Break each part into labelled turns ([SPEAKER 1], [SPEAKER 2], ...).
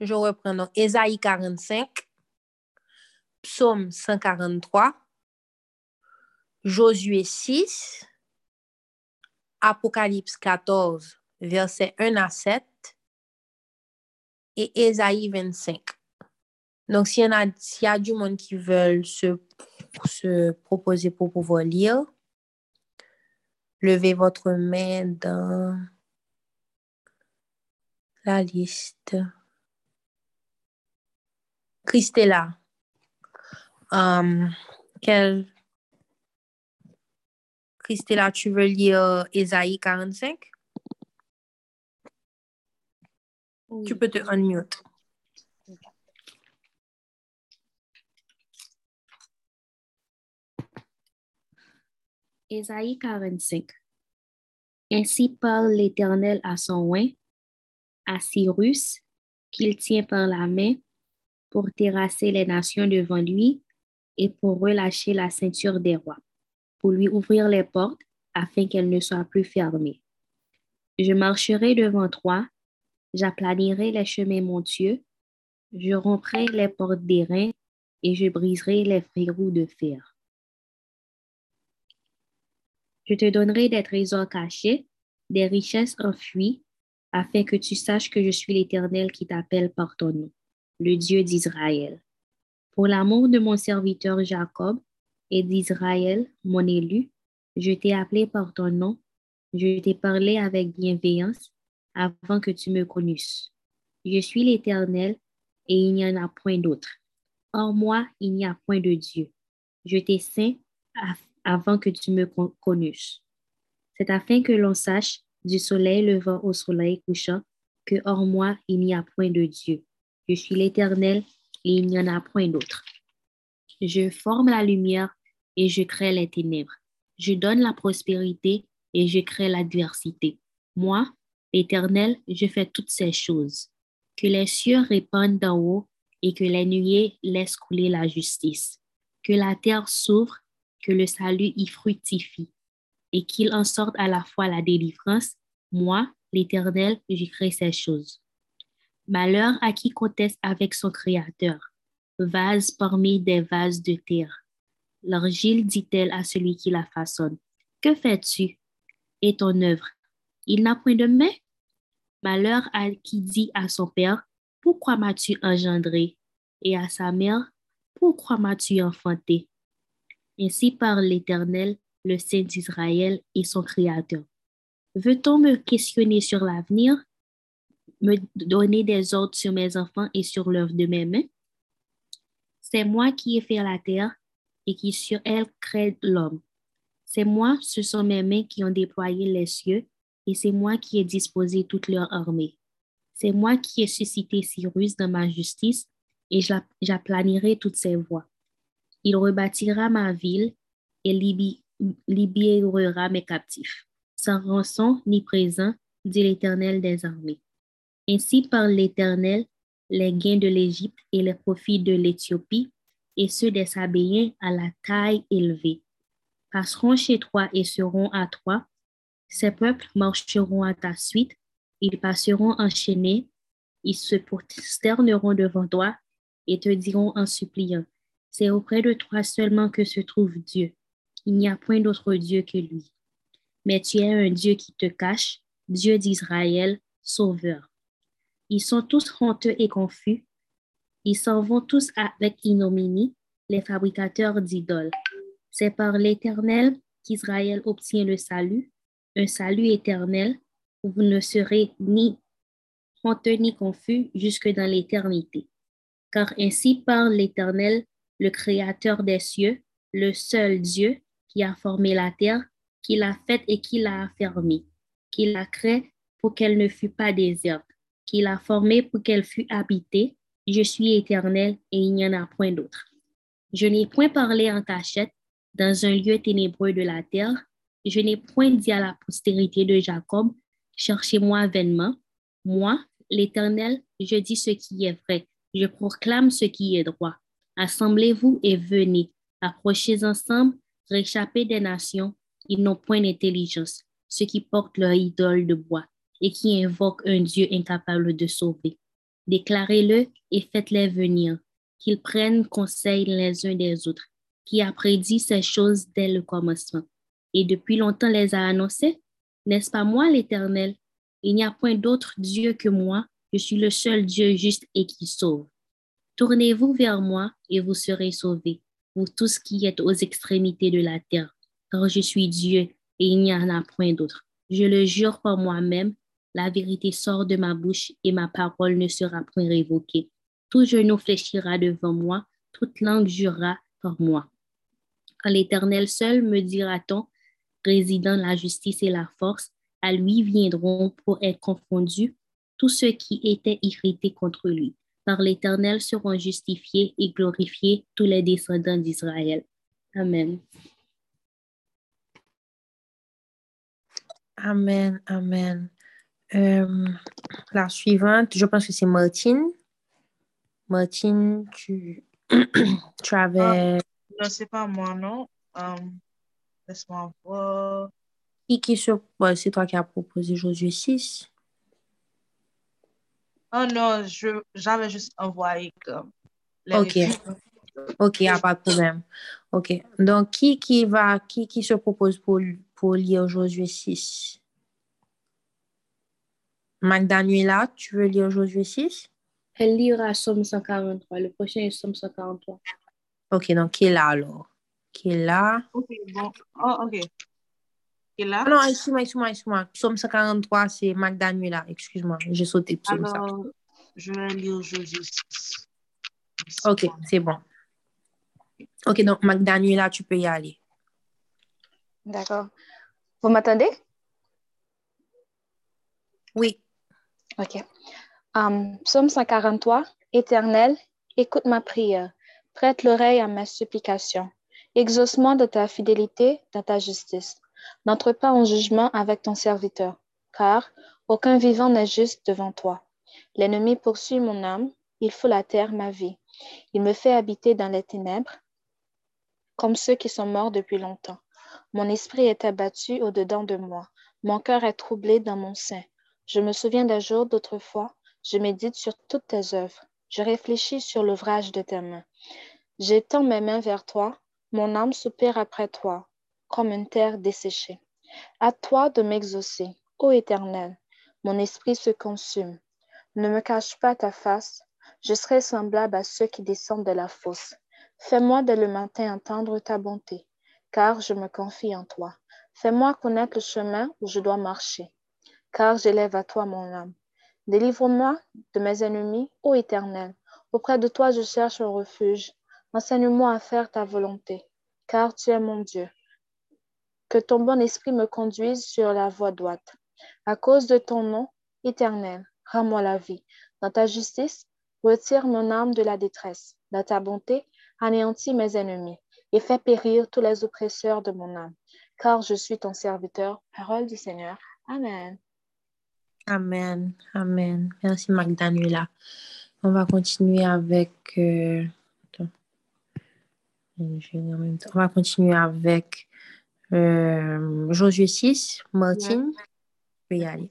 [SPEAKER 1] Je, reprends donc Ésaïe 45, Psaume 143, Josué 6, Apocalypse 14, versets 1 à 7, et Ésaïe 25. Donc, s'il y, y a du monde qui veulent se, se proposer pour pouvoir lire, levez votre main dans la liste. Christella, um, quel... Christella, tu veux lire Ésaïe 45? Tu peux te unmute.
[SPEAKER 2] Ésaïe 45. Ainsi parle l'Éternel à son oin, à Cyrus, qu'il tient par la main pour terrasser les nations devant lui et pour relâcher la ceinture des rois, pour lui ouvrir les portes afin qu'elles ne soient plus fermées. Je marcherai devant toi, j'aplanirai les chemins montueux, je romprai les portes d'airain et je briserai les verrous de fer. Je te donnerai des trésors cachés, des richesses enfuies, afin que tu saches que je suis l'Éternel qui t'appelle par ton nom, le Dieu d'Israël. Pour l'amour de mon serviteur Jacob et d'Israël, mon élu, je t'ai appelé par ton nom, je t'ai parlé avec bienveillance avant que tu me connusses. Je suis l'Éternel et il n'y en a point d'autre. Hors moi, il n'y a point de Dieu. Je t'ai saint avant que tu me connusses. C'est afin que l'on sache du soleil levant au soleil couchant que hors moi il n'y a point de Dieu. Je suis l'Éternel et il n'y en a point d'autre. Je forme la lumière et je crée les ténèbres. Je donne la prospérité et je crée l'adversité. Moi, l'Éternel, je fais toutes ces choses. Que les cieux répandent d'en haut et que les nuées laissent couler la justice. Que la terre s'ouvre que le salut y fructifie et qu'il en sorte à la fois la délivrance, moi, l'Éternel, j'écris ces choses. Malheur à qui conteste avec son Créateur, vase parmi des vases de terre. L'argile dit-elle à celui qui la façonne, Que fais-tu? Et ton œuvre, il n'a point de main? Malheur à qui dit à son père, Pourquoi m'as-tu engendré? Et à sa mère, Pourquoi m'as-tu enfanté? Ainsi par l'Éternel, le Saint d'Israël et son Créateur. Veut-on me questionner sur l'avenir, me donner des ordres sur mes enfants et sur l'œuvre de mes mains? C'est moi qui ai fait la terre et qui sur elle crée l'homme. C'est moi, ce sont mes mains qui ont déployé les cieux et c'est moi qui ai disposé toute leur armée. C'est moi qui ai suscité Cyrus dans ma justice et j'aplanirai toutes ses voies. Il rebâtira ma ville et libérera mes captifs, sans rançon ni présent, dit l'Éternel des armées. Ainsi par l'Éternel, les gains de l'Égypte et les profits de l'Éthiopie et ceux des Sabéens à la taille élevée passeront chez toi et seront à toi. Ces peuples marcheront à ta suite, ils passeront enchaînés, ils se prosterneront devant toi et te diront en suppliant, c'est auprès de toi seulement que se trouve Dieu. Il n'y a point d'autre Dieu que lui. Mais tu es un Dieu qui te cache, Dieu d'Israël, Sauveur. Ils sont tous honteux et confus. Ils s'en vont tous avec ignominie, les fabricateurs d'idoles. C'est par l'Éternel qu'Israël obtient le salut, un salut éternel où vous ne serez ni honteux ni confus jusque dans l'éternité. Car ainsi parle l'Éternel, le Créateur des cieux, le seul Dieu qui a formé la terre, qui l'a faite et qui l'a affermie, qui l'a créée pour qu'elle ne fût pas déserte, qui l'a formée pour qu'elle fût habitée. Je suis éternel et il n'y en a point d'autre. Je n'ai point parlé en cachette dans un lieu ténébreux de la terre. Je n'ai point dit à la postérité de Jacob, cherchez-moi vainement. Moi, l'Éternel, je dis ce qui est vrai. Je proclame ce qui est droit. Assemblez-vous et venez, approchez ensemble, réchappez des nations, ils n'ont point d'intelligence, ceux qui portent leur idole de bois, et qui invoquent un Dieu incapable de sauver. Déclarez-le et faites-les venir, qu'ils prennent conseil les uns des autres, qui a prédit ces choses dès le commencement, et depuis longtemps les a annoncées. N'est-ce pas moi l'Éternel? Il n'y a point d'autre Dieu que moi, je suis le seul Dieu juste et qui sauve. Tournez-vous vers moi et vous serez sauvés, vous tous qui êtes aux extrémités de la terre, car je suis Dieu et il n'y en a point d'autre. Je le jure par moi-même, la vérité sort de ma bouche et ma parole ne sera point révoquée. Tout genou fléchira devant moi, toute langue jurera par moi. Quand l'Éternel seul me dira-t-on, résidant la justice et la force, à lui viendront pour être confondus tous ceux qui étaient irrités contre lui. Par l'Éternel seront justifiés et glorifiés tous les descendants d'Israël. Amen.
[SPEAKER 1] Amen, amen. Euh, la suivante, je pense que c'est Martine. Martine, tu, tu avais... Ah,
[SPEAKER 3] non, c'est pas moi, non. Euh, laisse-moi voir.
[SPEAKER 1] Qui, qui c'est toi qui as proposé Josué 6?
[SPEAKER 3] Oh non, j'avais juste envoyé comme
[SPEAKER 1] les Ok. Ok, il n'y a pas de problème. Ok. Donc, qui, qui va, qui, qui se propose pour, pour lire Josué 6? Magdanuela, tu veux lire Josué 6?
[SPEAKER 2] Elle lira Somme 143. Le prochain est Somme 143.
[SPEAKER 1] Ok, donc qui est là alors? Qui est là?
[SPEAKER 3] Ok, bon. Oh, ok. Qui est là?
[SPEAKER 1] Ah non, excuse-moi, excuse-moi, excuse-moi. Somme 143, c'est Magdanuela. Excuse-moi, j'ai sauté.
[SPEAKER 3] Alors, je vais lire Josué 6.
[SPEAKER 1] Ok, c'est bon. Ok, donc Magdanuela, tu peux y aller.
[SPEAKER 4] D'accord. Vous m'attendez?
[SPEAKER 1] Oui.
[SPEAKER 4] OK. Um, Psaume 143. Éternel, écoute ma prière. Prête l'oreille à ma supplication. Exaucement de ta fidélité, de ta justice. N'entre pas en jugement avec ton serviteur, car aucun vivant n'est juste devant toi. L'ennemi poursuit mon âme, il fout la terre ma vie. Il me fait habiter dans les ténèbres, comme ceux qui sont morts depuis longtemps. Mon esprit est abattu au-dedans de moi. Mon cœur est troublé dans mon sein. Je me souviens d'un jour d'autrefois, je médite sur toutes tes œuvres, je réfléchis sur l'ouvrage de tes mains. J'étends mes mains vers toi, mon âme soupire après toi, comme une terre desséchée. À toi de m'exaucer, ô Éternel, mon esprit se consume. Ne me cache pas ta face, je serai semblable à ceux qui descendent de la fosse. Fais-moi dès le matin entendre ta bonté, car je me confie en toi. Fais-moi connaître le chemin où je dois marcher car j'élève à toi mon âme. Délivre-moi de mes ennemis, ô Éternel. Auprès de toi, je cherche un refuge. Enseigne-moi à faire ta volonté, car tu es mon Dieu. Que ton bon esprit me conduise sur la voie droite. À cause de ton nom, Éternel, rends-moi la vie. Dans ta justice, retire mon âme de la détresse. Dans ta bonté, anéantis mes ennemis et fais périr tous les oppresseurs de mon âme. Car je suis ton serviteur. Parole du Seigneur. Amen.
[SPEAKER 1] Amen. Amen. Merci Magdanuela. On va continuer avec... Euh, on va continuer avec euh, Josué 6. Martine, tu peux y aller.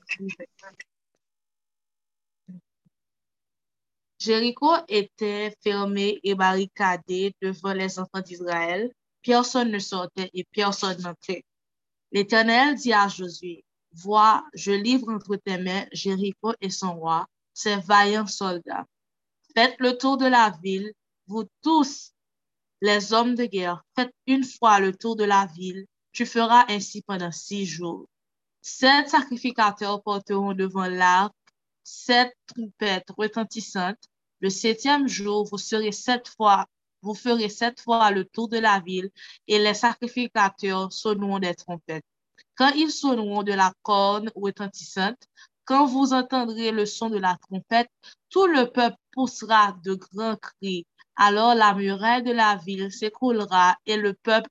[SPEAKER 3] Jéricho était fermé et barricadé devant les enfants d'Israël. Personne ne sortait et personne n'entrait. L'Éternel dit à Josué, Vois, je livre entre tes mains Jéricho et son roi, ses vaillants soldats. Faites le tour de la ville, vous tous, les hommes de guerre, faites une fois le tour de la ville. Tu feras ainsi pendant six jours. Sept sacrificateurs porteront devant l'arc sept trompettes retentissantes. Le septième jour, vous ferez sept fois le tour de la ville et les sacrificateurs sonneront des trompettes. Quand ils sonneront de la corne retentissante, quand vous entendrez le son de la trompette, tout le peuple poussera de grands cris. Alors la muraille de la ville s'écroulera et le peuple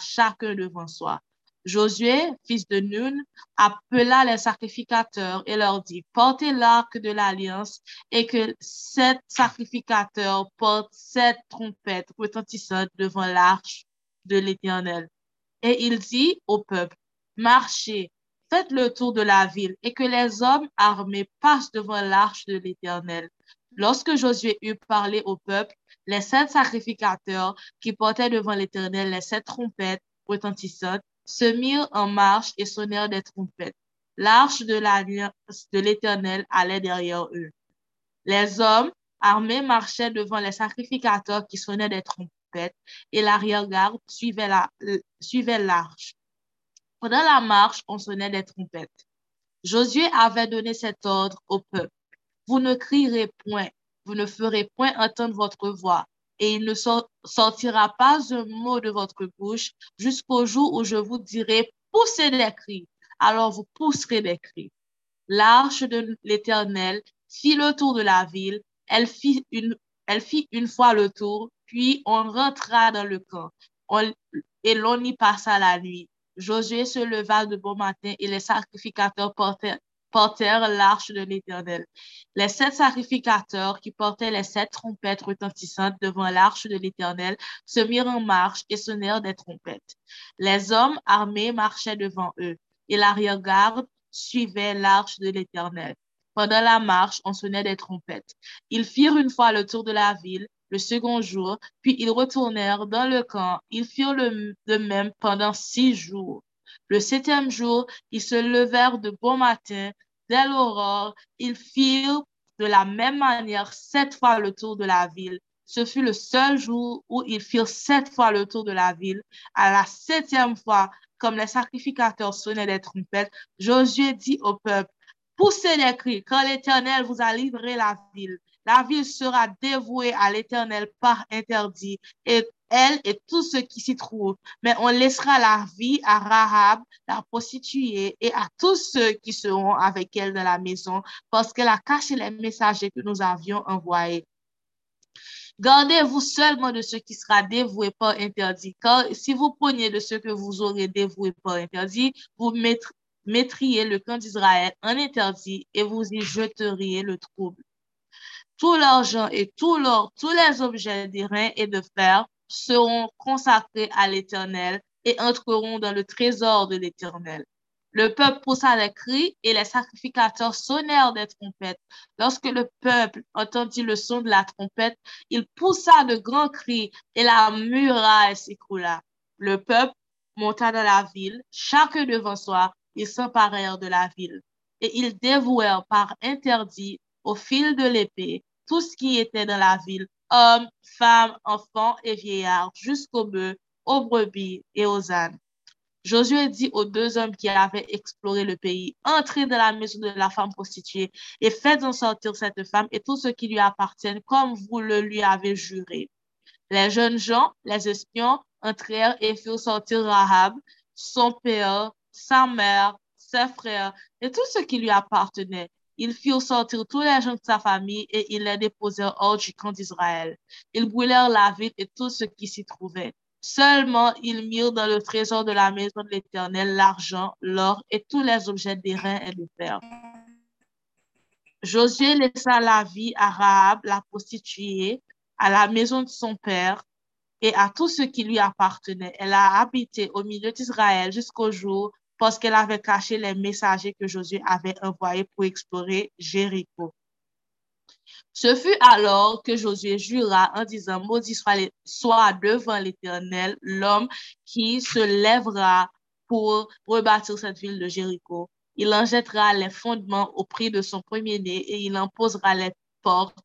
[SPEAKER 3] chacun devant soi. Josué, fils de Nun, appela les sacrificateurs et leur dit, portez l'arc de l'alliance et que sept sacrificateurs portent sept trompettes retentissantes devant l'arche de l'Éternel. Et il dit au peuple, marchez, faites le tour de la ville et que les hommes armés passent devant l'arche de l'Éternel. Lorsque Josué eut parlé au peuple, les sept sacrificateurs qui portaient devant l'Éternel les sept trompettes retentissantes se mirent en marche et sonnèrent des trompettes. L'arche de l'Éternel allait derrière eux. Les hommes armés marchaient devant les sacrificateurs qui sonnaient des trompettes et l'arrière-garde suivait l'arche. Pendant la marche, on sonnait des trompettes. Josué avait donné cet ordre au peuple. Vous ne crierez point, vous ne ferez point entendre votre voix, et il ne sortira pas un mot de votre bouche jusqu'au jour où je vous dirai poussez des cris. Alors vous pousserez des cris. L'arche de l'Éternel fit le tour de la ville. Elle fit une, elle fit une fois le tour, puis on rentra dans le camp et l'on y passa la nuit. Josué se leva de bon matin et les sacrificateurs portèrent portèrent l'arche de l'Éternel. Les sept sacrificateurs qui portaient les sept trompettes retentissantes devant l'arche de l'Éternel se mirent en marche et sonnèrent des trompettes. Les hommes armés marchaient devant eux et l'arrière-garde suivait l'arche de l'Éternel. Pendant la marche, on sonnait des trompettes. Ils firent une fois le tour de la ville le second jour, puis ils retournèrent dans le camp. Ils firent le, de même pendant six jours. Le septième jour, ils se levèrent de bon matin Dès l'aurore, ils firent de la même manière sept fois le tour de la ville. Ce fut le seul jour où ils firent sept fois le tour de la ville. À la septième fois, comme les sacrificateurs sonnaient des trompettes, Josué dit au peuple, poussez les cris, quand l'Éternel vous a livré la ville. La ville sera dévouée à l'Éternel par interdit, et elle et tous ceux qui s'y trouvent. Mais on laissera la vie à Rahab, la prostituée, et à tous ceux qui seront avec elle dans la maison, parce qu'elle a caché les messagers que nous avions envoyés. Gardez-vous seulement de ce qui sera dévoué par interdit, car si vous preniez de ce que vous aurez dévoué par interdit, vous mettriez le camp d'Israël en interdit et vous y jeteriez le trouble. Tout l'argent et tous les objets d'airain et de fer seront consacrés à l'Éternel et entreront dans le trésor de l'Éternel. Le peuple poussa des cris et les sacrificateurs sonnèrent des trompettes. Lorsque le peuple entendit le son de la trompette, il poussa de grands cris et la muraille s'écroula. Le peuple monta dans la ville, chacun devant soi, ils s'emparèrent de la ville. Et ils dévouèrent par interdit au fil de l'épée tout ce qui était dans la ville, hommes, femmes, enfants et vieillards, jusqu'aux bœufs, aux brebis et aux ânes. Josué dit aux deux hommes qui avaient exploré le pays, entrez dans la maison de la femme prostituée et faites-en sortir cette femme et tout ce qui lui appartient comme vous le lui avez juré. Les jeunes gens, les espions, entrèrent et firent sortir Rahab, son père, sa mère, ses frères et tout ce qui lui appartenait. Ils firent sortir tous les gens de sa famille et ils les déposèrent hors du camp d'Israël. Ils brûlèrent la ville et tout ce qui s'y trouvait. Seulement, ils mirent dans le trésor de la maison de l'Éternel l'argent, l'or et tous les objets d'airain et de fer. Josué laissa la vie à Rahab, la prostituée, à la maison de son père et à tout ce qui lui appartenait. Elle a habité au milieu d'Israël jusqu'au jour parce qu'elle avait caché les messagers que Josué avait envoyés pour explorer Jéricho. Ce fut alors que Josué jura en disant, maudit soit, soit devant l'Éternel l'homme qui se lèvera pour rebâtir cette ville de Jéricho. Il en jettera les fondements au prix de son premier-né et il en posera les portes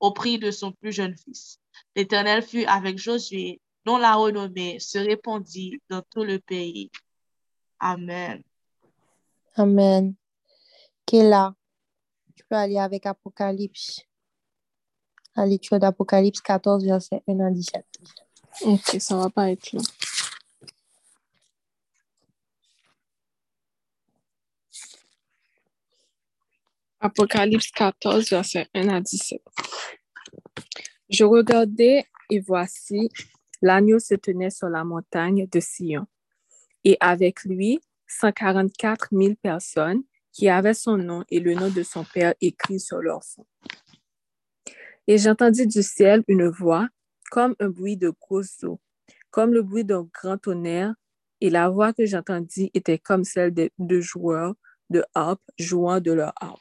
[SPEAKER 3] au prix de son plus jeune fils. L'Éternel fut avec Josué, dont la renommée se répandit dans tout le pays. Amen.
[SPEAKER 1] Amen. là? Tu peux aller avec Apocalypse. La lecture d'Apocalypse 14, verset 1 à 17.
[SPEAKER 5] Ok, ça va pas être là. Apocalypse 14, verset 1 à 17. Je regardais et voici, l'agneau se tenait sur la montagne de Sion et avec lui 144 000 personnes qui avaient son nom et le nom de son Père écrit sur leur front. Et j'entendis du ciel une voix comme un bruit de grosses eaux, comme le bruit d'un grand tonnerre
[SPEAKER 6] et la voix que j'entendis était comme celle de, de joueurs de harpe jouant de leur harpe.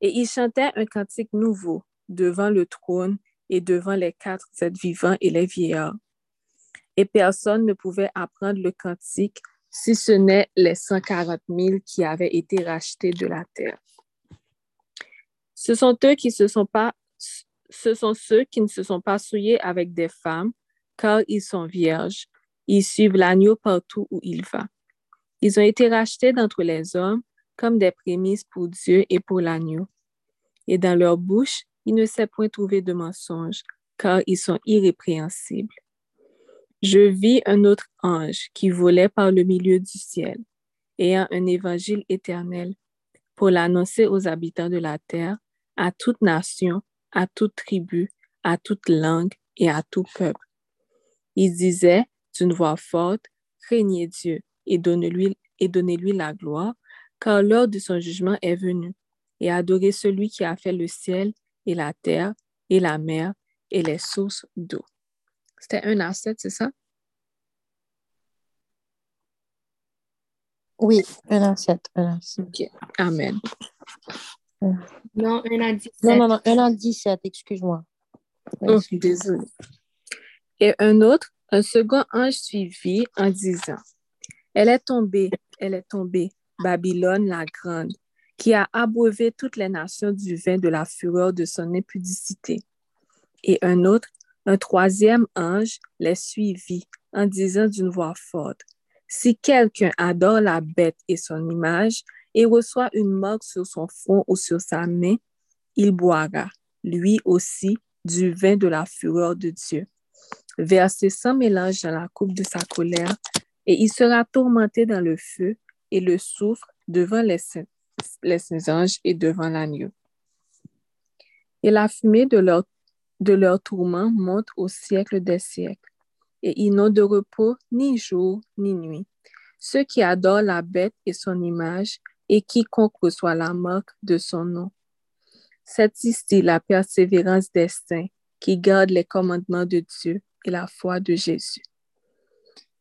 [SPEAKER 6] Et ils chantaient un cantique nouveau devant le trône et devant les quatre êtres vivants et les vieillards. Et personne ne pouvait apprendre le cantique si ce n'est les 140 000 qui avaient été rachetés de la terre. Ce sont eux qui se sont pas, ce sont ceux qui ne se sont pas souillés avec des femmes, car ils sont vierges. Ils suivent l'agneau partout où il va. Ils ont été rachetés d'entre les hommes comme des prémices pour Dieu et pour l'agneau. Et dans leur bouche, il ne s'est point trouvé de mensonge, car ils sont irrépréhensibles. Je vis un autre ange qui volait par le milieu du ciel, ayant un évangile éternel, pour l'annoncer aux habitants de la terre, à toute nation, à toute tribu, à toute langue et à tout peuple. Il disait d'une voix forte, Craignez Dieu et donnez-lui et donnez-lui la gloire, car l'heure de son jugement est venue, et adorez celui qui a fait le ciel et la terre et la mer et les sources d'eau. C'était un à c'est ça?
[SPEAKER 1] Oui, un à sept.
[SPEAKER 6] OK. Amen.
[SPEAKER 4] Non, un à 17.
[SPEAKER 1] Non, non, non, un à 17, excuse-moi.
[SPEAKER 6] Oh, désolé. Et un autre, un second ange suivit en disant, Elle est tombée, elle est tombée, Babylone la grande, qui a abreuvé toutes les nations du vin de la fureur de son impudicité. Et un autre, un troisième ange, les suivit en disant d'une voix forte, Si quelqu'un adore la bête et son image et reçoit une marque sur son front ou sur sa main, il boira, lui aussi, du vin de la fureur de Dieu, versé sans mélange dans la coupe de sa colère, et il sera tourmenté dans le feu et le soufre devant les saints anges et devant l'agneau. Et la fumée de leur, de leur tourment monte au siècle des siècles, et ils n'ont de repos ni jour ni nuit. Ceux qui adorent la bête et son image, et quiconque reçoit la marque de son nom. C'est ici la persévérance des saints qui gardent les commandements de Dieu et la foi de Jésus.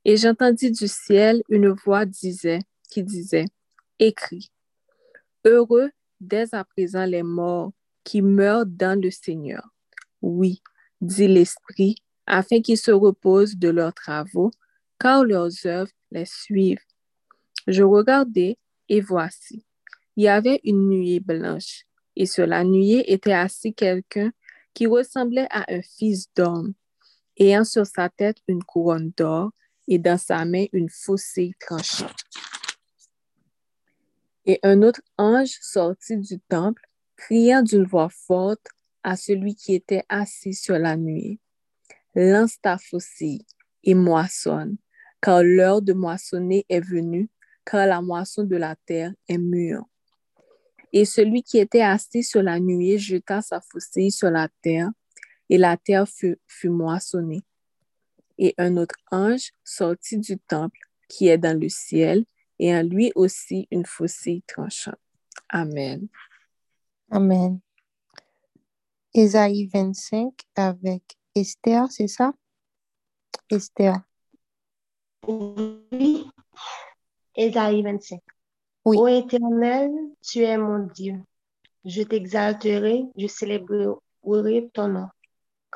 [SPEAKER 6] Et j'entendis du ciel une voix disait, qui disait, Écris, Heureux dès à présent les morts qui meurent dans le Seigneur. Oui, dit l'Esprit, afin qu'ils se reposent de leurs travaux, car leurs œuvres les suivent. Je regardais, et voici, il y avait une nuée blanche, et sur la nuée était assis quelqu'un qui ressemblait à un fils d'homme, ayant sur sa tête une couronne d'or et dans sa main une faucille tranchante. Et un autre ange sortit du temple, criant d'une voix forte à celui qui était assis sur la nuée. Lance ta faucille et moissonne, car l'heure de moissonner est venue, car la moisson de la terre est mûre. Et celui qui était assis sur la nuée jeta sa faucille sur la terre, et la terre fut, fut moissonnée. Et un autre ange sortit du temple qui est dans le ciel et en lui aussi une faucille tranchante. Amen.
[SPEAKER 1] Amen. Ésaïe 25 avec Esther, c'est ça? Esther.
[SPEAKER 7] Oui. Ésaïe 25.
[SPEAKER 1] Oui.
[SPEAKER 7] Ô Éternel, tu es mon Dieu. Je t'exalterai, je célébrerai ton nom,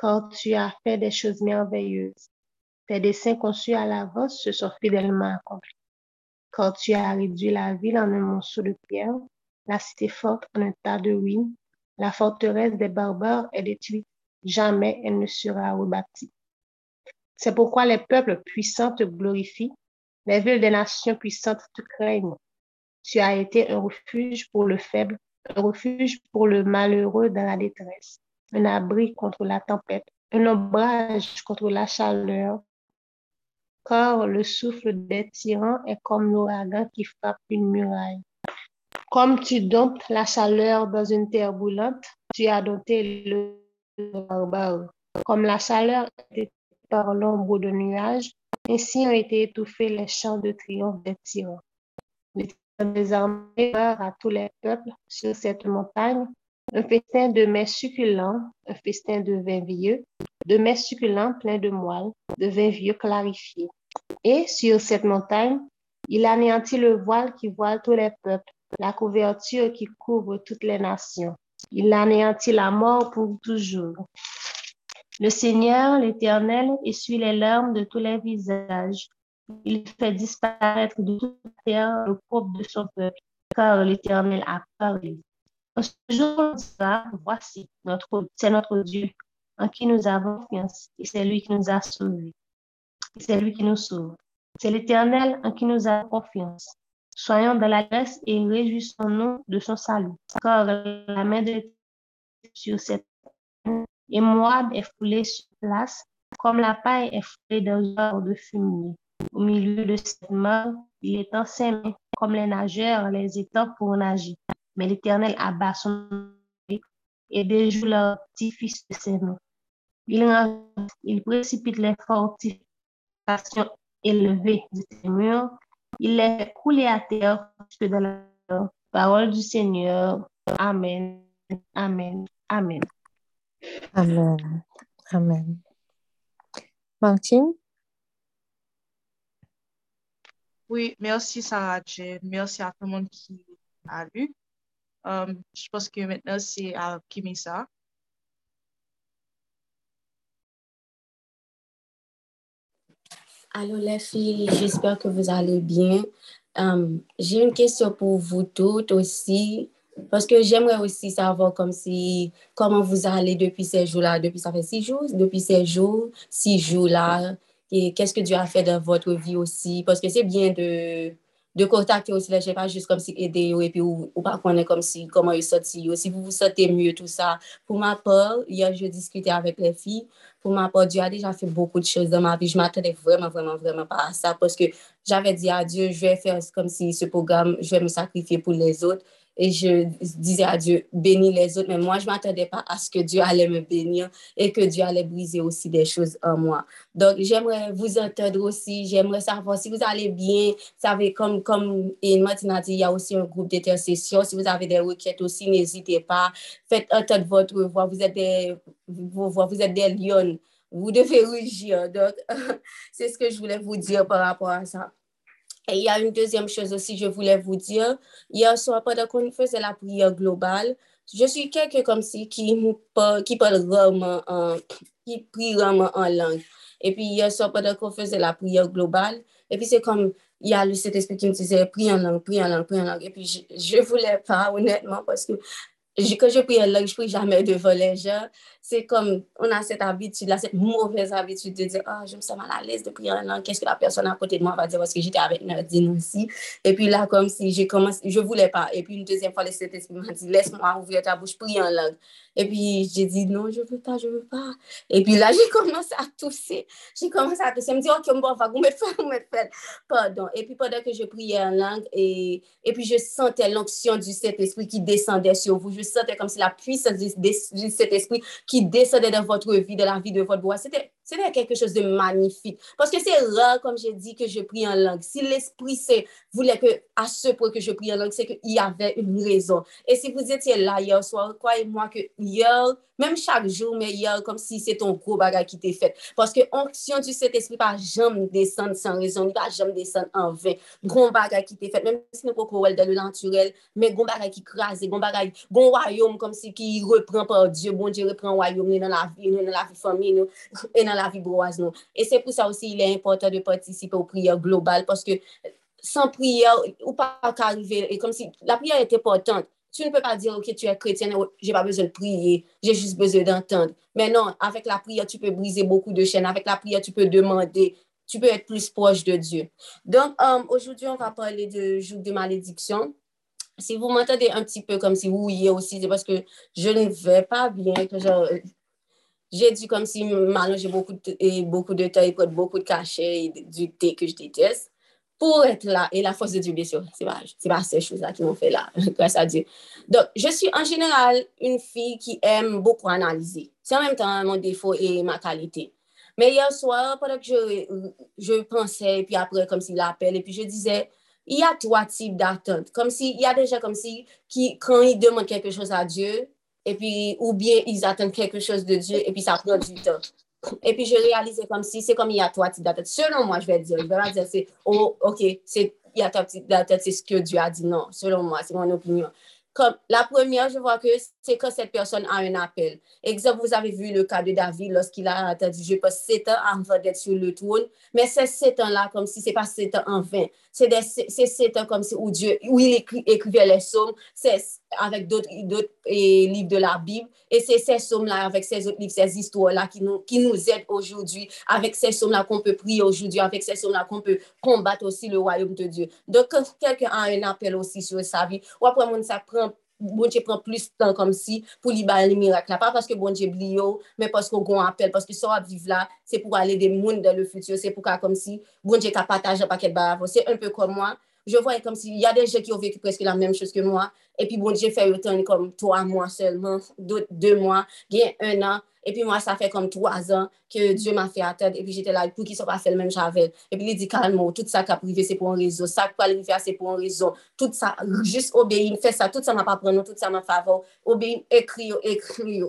[SPEAKER 7] car tu as fait des choses merveilleuses. Tes desseins conçus à l'avance se sont fidèlement accomplis. Quand tu as réduit la ville en un monceau de pierre, la cité forte en un tas de ruines, la forteresse des barbares est détruite. Jamais elle ne sera rebâtie. C'est pourquoi les peuples puissants te glorifient, les villes des nations puissantes te craignent. Tu as été un refuge pour le faible, un refuge pour le malheureux dans la détresse, un abri contre la tempête, un ombrage contre la chaleur, car le souffle des tyrans est comme l'ouragan qui frappe une muraille. Comme tu domptes la chaleur dans une terre boulante, tu as dompté le barbare. Comme la chaleur était par l'ombre de nuages, ainsi ont été étouffés les chants de triomphe des tyrans. des armées à tous les peuples sur cette montagne, un festin de mets succulents, un festin de vin vieux, de mets succulents pleins de moelle, de vin vieux clarifié, Et sur cette montagne, il anéantit le voile qui voile tous les peuples, la couverture qui couvre toutes les nations. Il anéantit la mort pour toujours. Le Seigneur, l'Éternel, essuie les larmes de tous les visages. Il fait disparaître de toute la terre le propre de son peuple, car l'Éternel a parlé. En voici, notre, c'est notre Dieu, en qui nous avons confiance, et c'est lui qui nous a sauvés. C'est lui qui nous sauve. C'est l'Éternel en qui nous avons confiance. Soyons dans la grâce et réjouissons-nous de son salut, car la main de sur cette et Moab est foulé sur place, comme la paille est foulée dans un de fumier. Au milieu de cette mort, il est enseigné comme les nageurs les étangs pour nager. Mais l'Éternel abat son et déjoue l'artifice de ses mains. Il, il précipite les fortifications élevées de ses murs. Il les fait couler à terre jusque dans la parole du Seigneur. Amen. Amen. Amen.
[SPEAKER 1] Amen. Amen. Martine?
[SPEAKER 3] Oui, merci Sarah. Merci à tout le monde qui a lu. Euh, je pense que maintenant c'est à Kimisa.
[SPEAKER 8] Allô les filles, j'espère que vous allez bien. Euh, J'ai une question pour vous toutes aussi. Parce que j'aimerais aussi savoir comme si, comment vous allez depuis ces jours-là, depuis ça fait six jours, depuis ces jours, six jours-là, et qu'est-ce que Dieu a fait dans votre vie aussi, parce que c'est bien de, de contacter aussi les gens, pas juste comme si aider et puis ou, ou pas connaître comme si, comment ils sortent, si vous vous sentez mieux, tout ça. Pour ma part, hier, je discutais avec les filles, pour ma part, Dieu a déjà fait beaucoup de choses dans ma vie, je m'attendais vraiment, vraiment, vraiment pas à ça, parce que j'avais dit à Dieu, je vais faire comme si ce programme, je vais me sacrifier pour les autres, et je disais à Dieu, bénis les autres, mais moi, je ne m'attendais pas à ce que Dieu allait me bénir et que Dieu allait briser aussi des choses en moi. Donc, j'aimerais vous entendre aussi, j'aimerais savoir si vous allez bien, savez, comme, comme a dit, il y a aussi un groupe d'intercession. Si vous avez des requêtes aussi, n'hésitez pas, faites entendre votre voix, vous êtes des, vos voix, vous êtes des lions, vous devez rugir. Donc, c'est ce que je voulais vous dire par rapport à ça. Et il y a une deuxième chose aussi, je voulais vous dire. Hier soir, pendant qu'on faisait la prière globale, je suis quelqu'un comme si qui, qui parle rarement en, qui prie rarement en langue. Et puis hier soir, pendant qu'on faisait la prière globale, et puis c'est comme, il y a le Saint-Esprit qui me disait, prie en langue, prie en langue, prie en langue. Et puis je, je voulais pas, honnêtement, parce que je, quand je prie en langue, je prie jamais devant les gens. C'est comme, on a cette habitude, là, cette mauvaise habitude de dire, ah, je me sens mal à l'aise de prier en langue, qu'est-ce que la personne à côté de moi va dire, parce que j'étais avec Nadine aussi? Et puis là, comme si j'ai commencé, je voulais pas. Et puis une deuxième fois, le Saint-Esprit m'a dit, laisse-moi ouvrir ta bouche, prier en langue. Et puis j'ai dit, non, je veux pas, je veux pas. Et puis là, j'ai commencé à tousser. J'ai commencé à tousser. Je me dit, ok, bon, va, vous me faites, vous me faites. Pardon. Et puis pendant que je priais en langue, et, et puis je sentais l'onction du Saint-Esprit qui descendait sur vous. Je sentais comme si la puissance du, du Saint-Esprit qui descendait dans votre vie, dans la vie de votre voix. C'était Se ve quelque chose de magnifique. Parce que c'est rare, comme j'ai dit, que je prie en langue. Si l'esprit voulait que, à ce point que je prie en langue, c'est qu'il y avait une raison. Et si vous étiez là hier soir, croyez-moi que hier, même chaque jour, mais hier, comme si c'est ton gros bagage qui t'est fait. Parce que onction du Saint-Esprit, pas jamais descendre sans raison, pas jamais descendre en vain. Gros bagage qui t'est fait, même si nous pouvons dans le naturel, mais gros bagage qui crase, gros bagage, gros royaume, comme si qui reprend par Dieu, bon Dieu reprend royaume, dans la vie, dans la vie famille, et dans la vie broise. Et c'est pour ça aussi, il est important de participer aux prières globales parce que sans prière, ou pas arriver, et comme si la prière est importante, tu ne peux pas dire, OK, tu es chrétienne, j'ai pas besoin de prier, j'ai juste besoin d'entendre. Mais non, avec la prière, tu peux briser beaucoup de chaînes. Avec la prière, tu peux demander, tu peux être plus proche de Dieu. Donc, um, aujourd'hui, on va parler de jour de malédiction. Si vous m'entendez un petit peu comme si vous y aussi, c'est parce que je ne vais pas bien. j'ai dû comme si m'allonger beaucoup de, et beaucoup de temps et prendre beaucoup de cachets et du thé que je déteste pour être là. Et la force de Dieu, bien sûr, c'est pas, pas ces choses-là qui m'ont fait là, grâce à Dieu. Donc, je suis en général une fille qui aime beaucoup analyser. C'est en même temps mon défaut et ma qualité. Mais hier soir, pendant que je, je pensais, et puis après, comme s'il appelle, et puis je disais, il y a trois types d'attentes. Comme s'il si, y a déjà comme si, qui, quand il demande quelque chose à Dieu, et puis, ou bien ils attendent quelque chose de Dieu, et puis ça prend du temps. Et puis, je réalisais comme si, c'est comme il y a toi, petite tête. Selon moi, je vais dire, je vais pas dire, c'est, oh, ok, c'est, il y a toi, petite tête, c'est ce que Dieu a dit. Non, selon moi, c'est mon opinion. Comme la première, je vois que c'est quand cette personne a un appel. Exemple, vous avez vu le cas de David lorsqu'il a attendu, je passe sept ans avant d'être sur le trône, mais ces sept ans-là, comme si c'est pas sept ans en vain. c'est sept ans comme si où, Dieu, où il écri, écrivait les psaumes avec d'autres livres de la Bible. Et c'est ces psaumes-là, avec ces autres livres, ces histoires-là qui nous, qui nous aident aujourd'hui, avec ces psaumes-là qu'on peut prier aujourd'hui, avec ces psaumes-là qu'on peut combattre aussi le royaume de Dieu. Donc, quand quelqu'un a un appel aussi sur sa vie, ou après, on s'apprend bonje pren plus tan kom si pou li baye li mirak la. Pa paske bonje bli yo, men paske ou gon apel, paske sou ap vive la, se pou ale de moun dan le futyo, se pou ka kom si bonje ka pataje pa ket baye avon. Se un peu kom mwa, je voye kom si, ya de je ki ou veki preske la menm chos ke mwa, epi bonje fè yotan kom 3 mwa selman, 2 mwa, gen 1 an, Et puis moi, ça fait comme trois ans que Dieu m'a fait attendre. Et puis j'étais là, pour qui soit pas fait le même j'avais. Et puis il dit calme tout ça qui a privé, c'est pour un réseau. Ça qui a privé, c'est pour un réseau. Tout ça, juste obéir, faire ça. Tout ça m'a pas pris, tout ça m'a faveur. Obéir, écrire, écrire.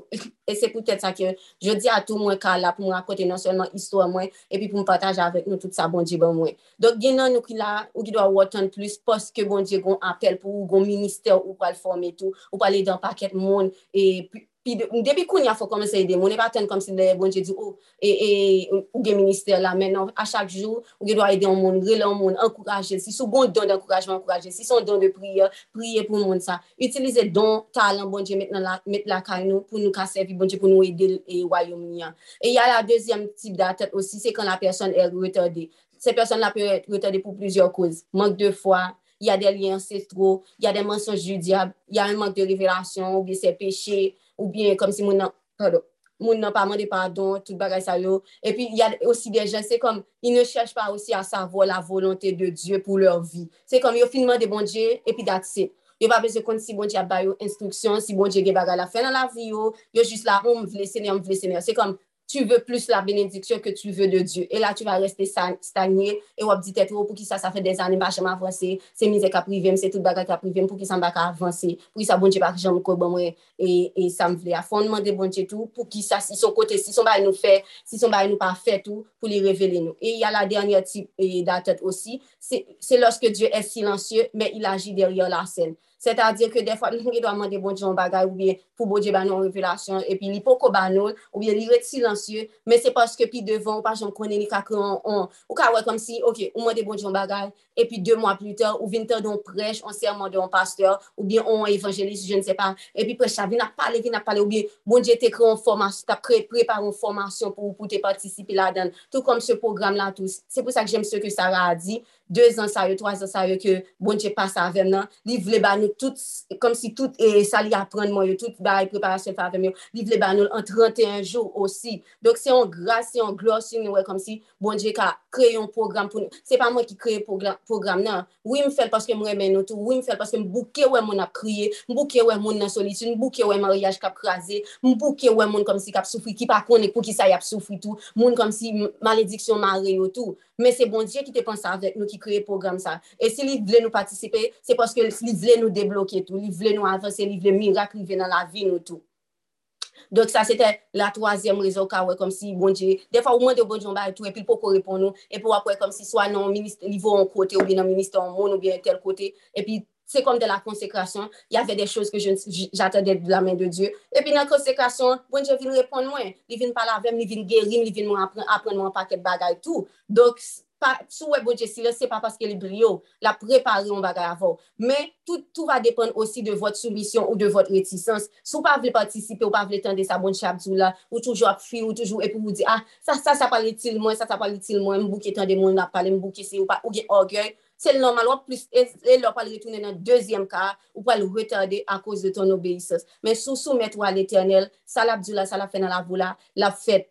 [SPEAKER 8] Et c'est peut-être ça que je dis à tout le monde là pour me raconter non seulement l'histoire, moi, et puis pour me partager avec nous tout ça, bon Dieu, bon moi. Donc, il y a nous qui là, ou qui doit attendre plus parce que bon Dieu, on appelle pour un ministère ou pour le former tout, ou pour aller dans un paquet de monde. Et puis, Pi de, depi koun ya fò komanse yede, moun e paten kom si de bonje di ou, e, e, ou gen minister la menon, a chak jou, ou gen do a yede an moun, rele an moun, ankouraje si, sou bon don d'ankourajman ankouraje si, son don de priye, priye pou moun sa. Utilize don, talan bonje met, la, met la kay nou, pou nou kasevi bonje pou nou yede e wayoum niyan. E ya la dezyem tip da tet osi, se kan la person er retardé. Se person la peut être retardé pou plusieurs causes. Manque de foi, y a de liens ancestraux, y a de mensonges du diable, y a un manque de révélation, ou bien ses péchés, ou bien kom si moun nan, pardon, moun nan pa mande pardon, tout bagay sa yo. Et puis, y a aussi des gens, c'est comme, ils ne cherchent pas aussi à savoir la volonté de Dieu pour leur vie. C'est comme, yo finman de bon Dieu, et puis that's it. Yo pa beze kon si bon Dieu a bayo instruksyon, si bon Dieu ge bagay la fè nan la vi yo, yo jist la, on vle sene, on vle sene. C'est comme, tu veux plus la bénédiction que tu veux de Dieu. Et là, tu vas rester stagné et on dit trop pour qui ça, ça fait des années, je m'avancer, c'est misère qui a privé, c'est tout bagage qui a privé, pour qui ça m'a avancé, pour qui ça, bon Dieu, pas que j'aime bon et, et ça me voulait. Fondement de bon Dieu, tout, pour qui ça, si son côté, si son bail nous fait, si son bail nous pas fait tout, pour les révéler nous. Et il y a la dernière type d'attente aussi, c'est lorsque Dieu est silencieux, mais il agit derrière la scène. Se ta diye ke defwa nou gen do a mande bon diyon bagay ou bien pou bon diyon banon revelasyon epi li poko banon ou bien li ret silansye men se paske pi devan ou pa jan konen li kakre an an ou ka wè kom si ok ou mande bon diyon bagay epi 2 mwa pluter ou vin tan don prej an serman don pasteur ou bien an evanjelist je ne se pa epi precha vin ap pale vin ap pale ou bien bon diyon te kre an formasyon ta pre prepare an formasyon pou, pou te patisipi la dan tout kom se program la tous. Se pou sa ke jem se ke Sarah a di 2 an sa yo, 3 an sa yo ke bon che pa sa avèm nan, li vle ba nou tout, kom si tout e, sa li aprenn mwen yo, tout ba e preparasyon pa avèm yo, li vle ba nou an 31 jou osi. Dok se yon grase, se yon glose, se yon wè kom si bon che ka kreye yon program pou nou. Se pa mwen ki kreye program, program nan, wè m fèl paske m remen nou tou, wè m fèl paske m bouke wè moun ap kriye, m bouke wè moun nan solitude, m bouke wè mariage kap krasè, m bouke wè moun kom si kap soufri, ki pa konek pou ki sa yap soufri tou, moun kom si malediksyon mare yo tou. Men se bon che ki te pansa avèk nou ki kreye program sa. E si li vle nou patisipe, se poske li vle nou debloke tou, li vle nou avanse, li vle mirak li vle nan la vi nou tou. Dok sa, se te la toazyem rezo ka wè kom si bonje. Defa ou mwen de bonje mba etou, epil pou ko repon nou, epil wap wè kom si swa nan nivou an kote, ou bi nan minister an moun, ou bi an tel kote, epil se kom de la konsekrasyon, y avè de chos ke j'atade de la men de Diyo. Epi nan konsekrasyon, bonje vin repon mwen, li vin palavem, li vin gerim, li vin mwen apren mwen paket bagay tout. Dok, pa, sou wè bodje silens, se pa paske li brio, la prepare yon bagay avon. Men, tout, tout va depen osi de vot soumisyon ou de vot retisans. Sou pa vle patisipe, ou pa vle tende sa bon chabzou la, ou toujou ap fi, ou toujou epi ou di, ah, sa sa sa pali til mwen, sa sa pali til mwen, mbouke tende moun ap pale, mbouke se ou pa, ou gen orgey, se normal wap plus, e, e lop al retounen nan dezyem ka, ou pal retade a kouz de ton obeysos. Men sou soumet ou al eternel, sa la bzou la, sa la fè nan la vou la, la fèt,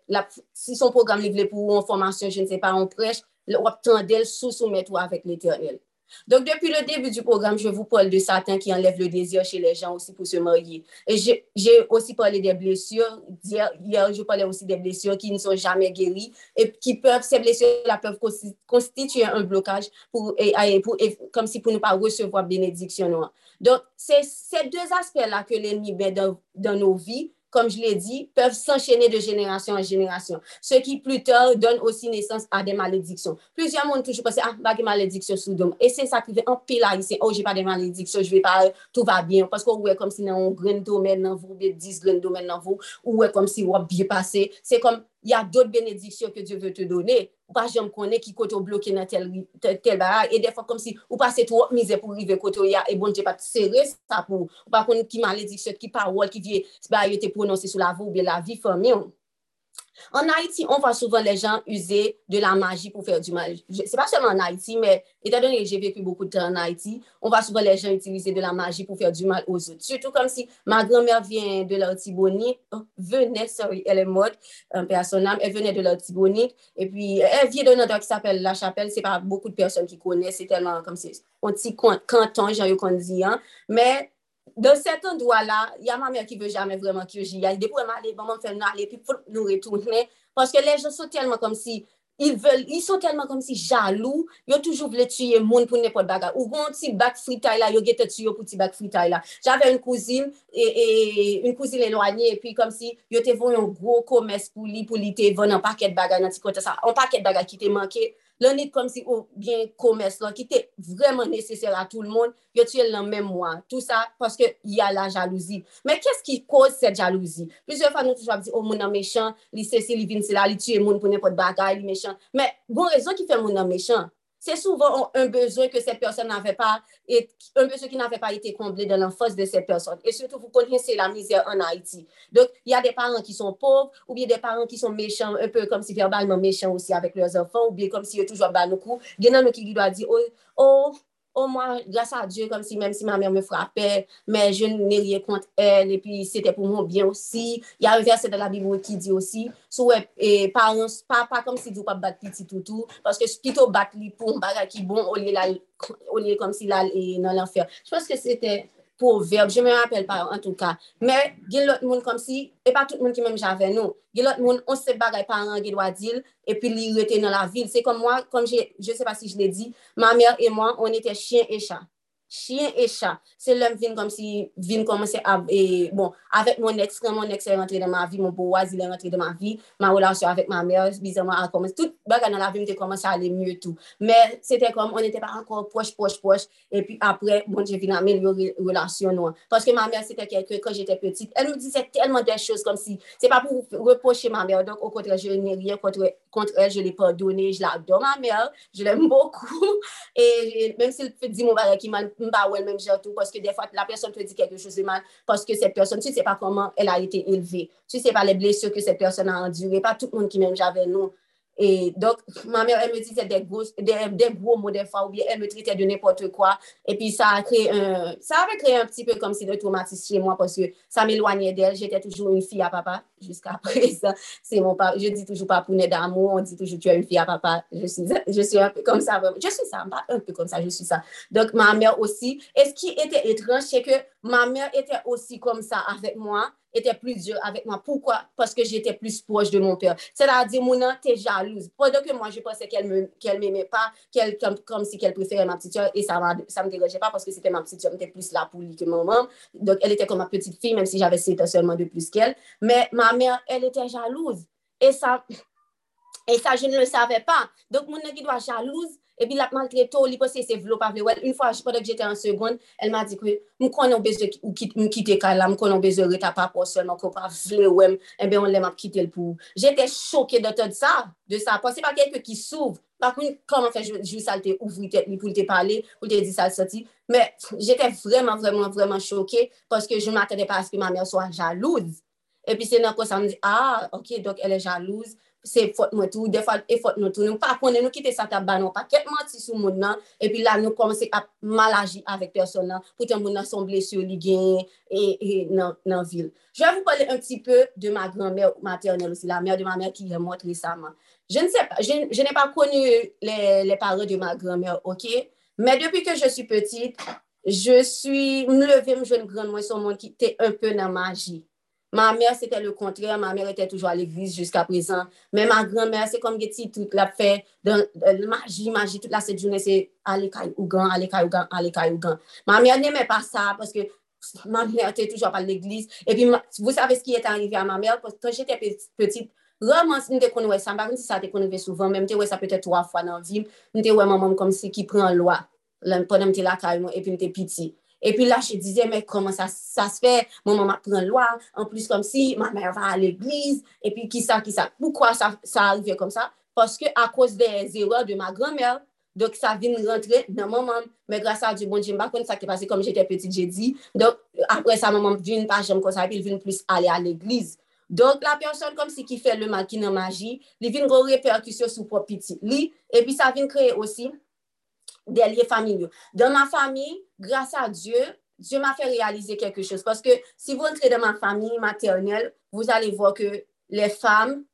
[SPEAKER 8] si son program li vle pou ou, an formasyon, je ne se pa, an prech, wap tendel sou soumettre avec l'éternel. Donc, depuis le début du programme, je vous parle de Satan qui enlève le désir chez les gens aussi pour se marier. Et j'ai aussi parlé des blessures. Hier, hier, je parlais aussi des blessures qui ne sont jamais guéries et qui peuvent, ces blessures-là peuvent constituer un blocage pour, et, et, pour et, comme si pour ne pas recevoir bénédiction. Non. Donc, c'est ces deux aspects-là que l'ennemi met dans, dans nos vies comme je l'ai dit, peuvent s'enchaîner de génération en génération, ce qui plus tard donne aussi naissance à des malédictions. Plusieurs monde toujours pensent, ah, pas de malédiction sous dom. Et c'est ça qui fait un pile haïtien, oh, j'ai pas de malédiction, je vais pas, tout va bien. Parce qu'on ouais, comme si on un grand domaine dans vous, 10 grands domaines dans vous, ou ouais, comme si on bien passé. C'est comme y a dot benediksyon ke Diyo ve te done, ou pa jom konen ki koto bloke nan tel, tel, tel baray, e defan kom si ou pase tou wap mize pou rive koto ya, e bon te pat sere sa pou, ou pa konen ki malediksyon, ki parol, ki vie, ba yo te prononse sou la vou, be la vi fome yon. En Haïti, on voit souvent les gens user de la magie pour faire du mal. C'est pas seulement en Haïti, mais étant donné que j'ai vécu beaucoup de temps en Haïti, on voit souvent les gens utiliser de la magie pour faire du mal aux autres. Surtout comme si ma grand-mère vient de l'Artibonite, oh, venait, sorry, elle est morte, un personnage, elle venait de l'Artibonite, et puis elle vient d'un endroit qui s'appelle La Chapelle, c'est pas beaucoup de personnes qui connaissent, c'est tellement comme si on petit canton, j'ai eu qu'on dit, hein, mais dans cet endroit-là, il y a ma mère qui ne veut jamais vraiment que j'y aille. Des fois, aller, maman me fait nous aller, puis faut nous retourner. Parce que les gens sont tellement comme si, ils veulent, ils sont tellement comme si jaloux, ils ont toujours voulu tuer le monde pour n'importe quoi. Ou un petit bac fritaille là, ils ont tué pour petit bac fritaille là. J'avais une cousine, et, et, une cousine éloignée, et puis comme si, ils ont venus un gros commerce pour lui, pour lui, te vendre un paquet de bagages, un côté ça, un paquet de bagages qui était manqué. Lè nit kom si ou gen komes lò ki te vreman neseser a tout l'mon, yo tue lè mèm mwa. Tout sa, paske y a la jalouzi. Mè kès ki koz se jalouzi? Plisye fwa nou toujwa di, o oh, moun an mechan, li sesi, li vin sila, li tue moun pou nepot bagay, li mechan. Mè, bon rezon ki fe moun an mechan, c'est souvent un besoin que cette personne n'avait pas, et un besoin qui n'avait pas été comblé dans l'enfance de cette personne. Et surtout, vous connaissez la misère en Haïti. Donc, il y a des parents qui sont pauvres, ou bien des parents qui sont méchants, un peu comme si verbalement méchants aussi avec leurs enfants, ou bien comme si eux toujours bas nos coups. Il y en a qui doivent dire, oh, oh, au moins, grâce à Dieu, comme si même si ma mère me frappait, mais je n'ai rien contre elle, et puis c'était pour mon bien aussi. Il y a un verset de la Bible qui dit aussi, souhait, euh, et parents, pas, pas comme si vous pas battre petit toutou, parce que plutôt battre pour un bagage qui bon, au lieu, la, au lieu comme si là, dans l'enfer. Je pense que c'était proverbe, je me rappelle pas en tout ka, men gen lot moun kom si, e pa tout moun ki menm jave nou, gen lot moun, on se bagay paran gen wadil, e pi li rete nan la vil, se kom mwa, kom je, je se pa si je le di, ma mer e mwa, on ete chien e chan. chien e chat. Se lèm vin kom si vin komanse av, e, bon, avèk mon ex, kwen mon ex e rentre de ma vi, mon bo wazi le rentre de ma vi, ma relasyon avèk ma mèr, bizèman a komanse, tout bagan nan la vi mte komanse ale mye tout. Mè, sète kom, on ete pa ankon poch, poch, poch, e pi apre, bon, je vin amèl yo relasyon nou. Paske ma mèr sète kelke, kon jete petit, el nou disè telman de chos kom si, se pa pou repoche ma mèr, donk, au kontre, je nè rien kontre, kontre el, je l'e pardonne, je l'adore ma mèr, je l'em beaucoup, et, et mèm si l'pe di mou barè ki man mba ou el menm jatou, paske defat la person te di keke chose de mal, paske set person, tu se pa koman el a ite elve, tu se pa le blesyo ke set person a endure, pa tout moun ki menm jave nou, Et donc, ma mère, elle me disait des gros, des, des gros mots des fois, ou bien elle me traitait de n'importe quoi. Et puis, ça a créé un, ça avait créé un petit peu comme si de traumatisme chez moi parce que ça m'éloignait d'elle. J'étais toujours une fille à papa jusqu'à présent. C'est mon papa. Je dis toujours pas pour d'amour. On dit toujours tu es une fille à papa. Je suis, je suis un peu comme ça. Je suis ça, un peu comme ça, je suis ça. Donc, ma mère aussi. Et ce qui était étrange, c'est que ma mère était aussi comme ça avec moi était plus dur avec moi. Pourquoi? Parce que j'étais plus proche de mon père. C'est-à-dire, mon aunt était jalouse. Pendant que moi, je pensais qu'elle ne qu m'aimait pas, qu'elle comme, comme, si qu'elle préférait ma petite soeur, et ça ne me dérangeait pas parce que c'était ma petite soeur, était plus là pour lui que maman. Donc, elle était comme ma petite fille, même si j'avais 7 ans seulement de plus qu'elle. Mais ma mère, elle était jalouse. Et ça, et ça, je ne le savais pas. Donc, mon aunt qui doit jalouse, epi lak maltreto, li pose se vlo pavle wèl, un fwa jpode k jete an segon, el ma di kwe, m konon bezwe m kite kala, m konon bezwe reta pa porsyon, m konon pa vle wèm, ebe on lem ap kite l pou. Jete chokye de te dsa, de sa, pase pa kelpe ki souv, Pakoun, koman fè jou salte ouvri tèt mi pou lte pale, pou lte di sal soti. Mè, jète vreman, vreman, vreman chokè, paske jou m'atède paske ma mè sou jalouz. E pi se nan kon sa m di, ah, ok, dok elè jalouz, se fote mwen tou, defal e fote nou tou, nou pa konen nou kite sa ta ban nou pa, ket manti sou moun nan, epi la nou komanse ap malaji avek person nan, pou ten moun nan son blesyo li genye, e, e nan, nan vil. Je vais vous parler un petit peu de ma grand-mère maternelle aussi, la mère de ma mère qui est morte récemment. Je ne sais pas, je, je n'ai pas connu les, les parents de ma grand-mère, ok? Mais depuis que je suis petite, je suis, me levais, me jeune grand-mère, son monde qui était un peu dans magie. Ma mère, c'était le contraire. Ma mère était toujours à l'église jusqu'à présent. Mais ma grand-mère, c'est comme Getty, toute la fait, dans, euh, magie, magie, toute la cette journée, c'est aller caillou-gan, aller caillou-gan, aller caillou-gan. Ma mère n'aimait pas ça parce que ma mère était toujours à l'église. Et puis, ma, vous savez ce qui est arrivé à ma mère? Quand j'étais petite, Raman si mte konwe sa, mba mwen si sa te konwe souvan, men mte we sa pete 3 fwa nan vim, mte we maman kom si ki pren lwa, lan ponen mte la kay mwen, epi mte piti. Et puis là, je disais, mais comment ça, ça se fait? Mon maman prend loi, en plus comme si ma mère va à l'église, et puis qui ça, qui ça. Pourquoi ça, ça arrivait comme ça? Parce que à cause des erreurs de ma grand-mère, donc ça vient rentrer dans mon maman. Mais grâce à Dieu, bon Dieu, je ça qui est passé comme j'étais petite, j'ai dit. Donc après ça, maman vient pas j'aime comme ça, puis elle vient plus aller à l'église. Donk la person kom si ki fe le mal ki nan magi, li vin go reperkusyon sou propiti. Li, epi sa vin kreye osi delye familyo. Dan ma fami, grâce à Dieu, Dieu m'a fait réaliser quelque chose. Parce que si vous entrez dans ma famille maternelle, vous allez voir que les femmes,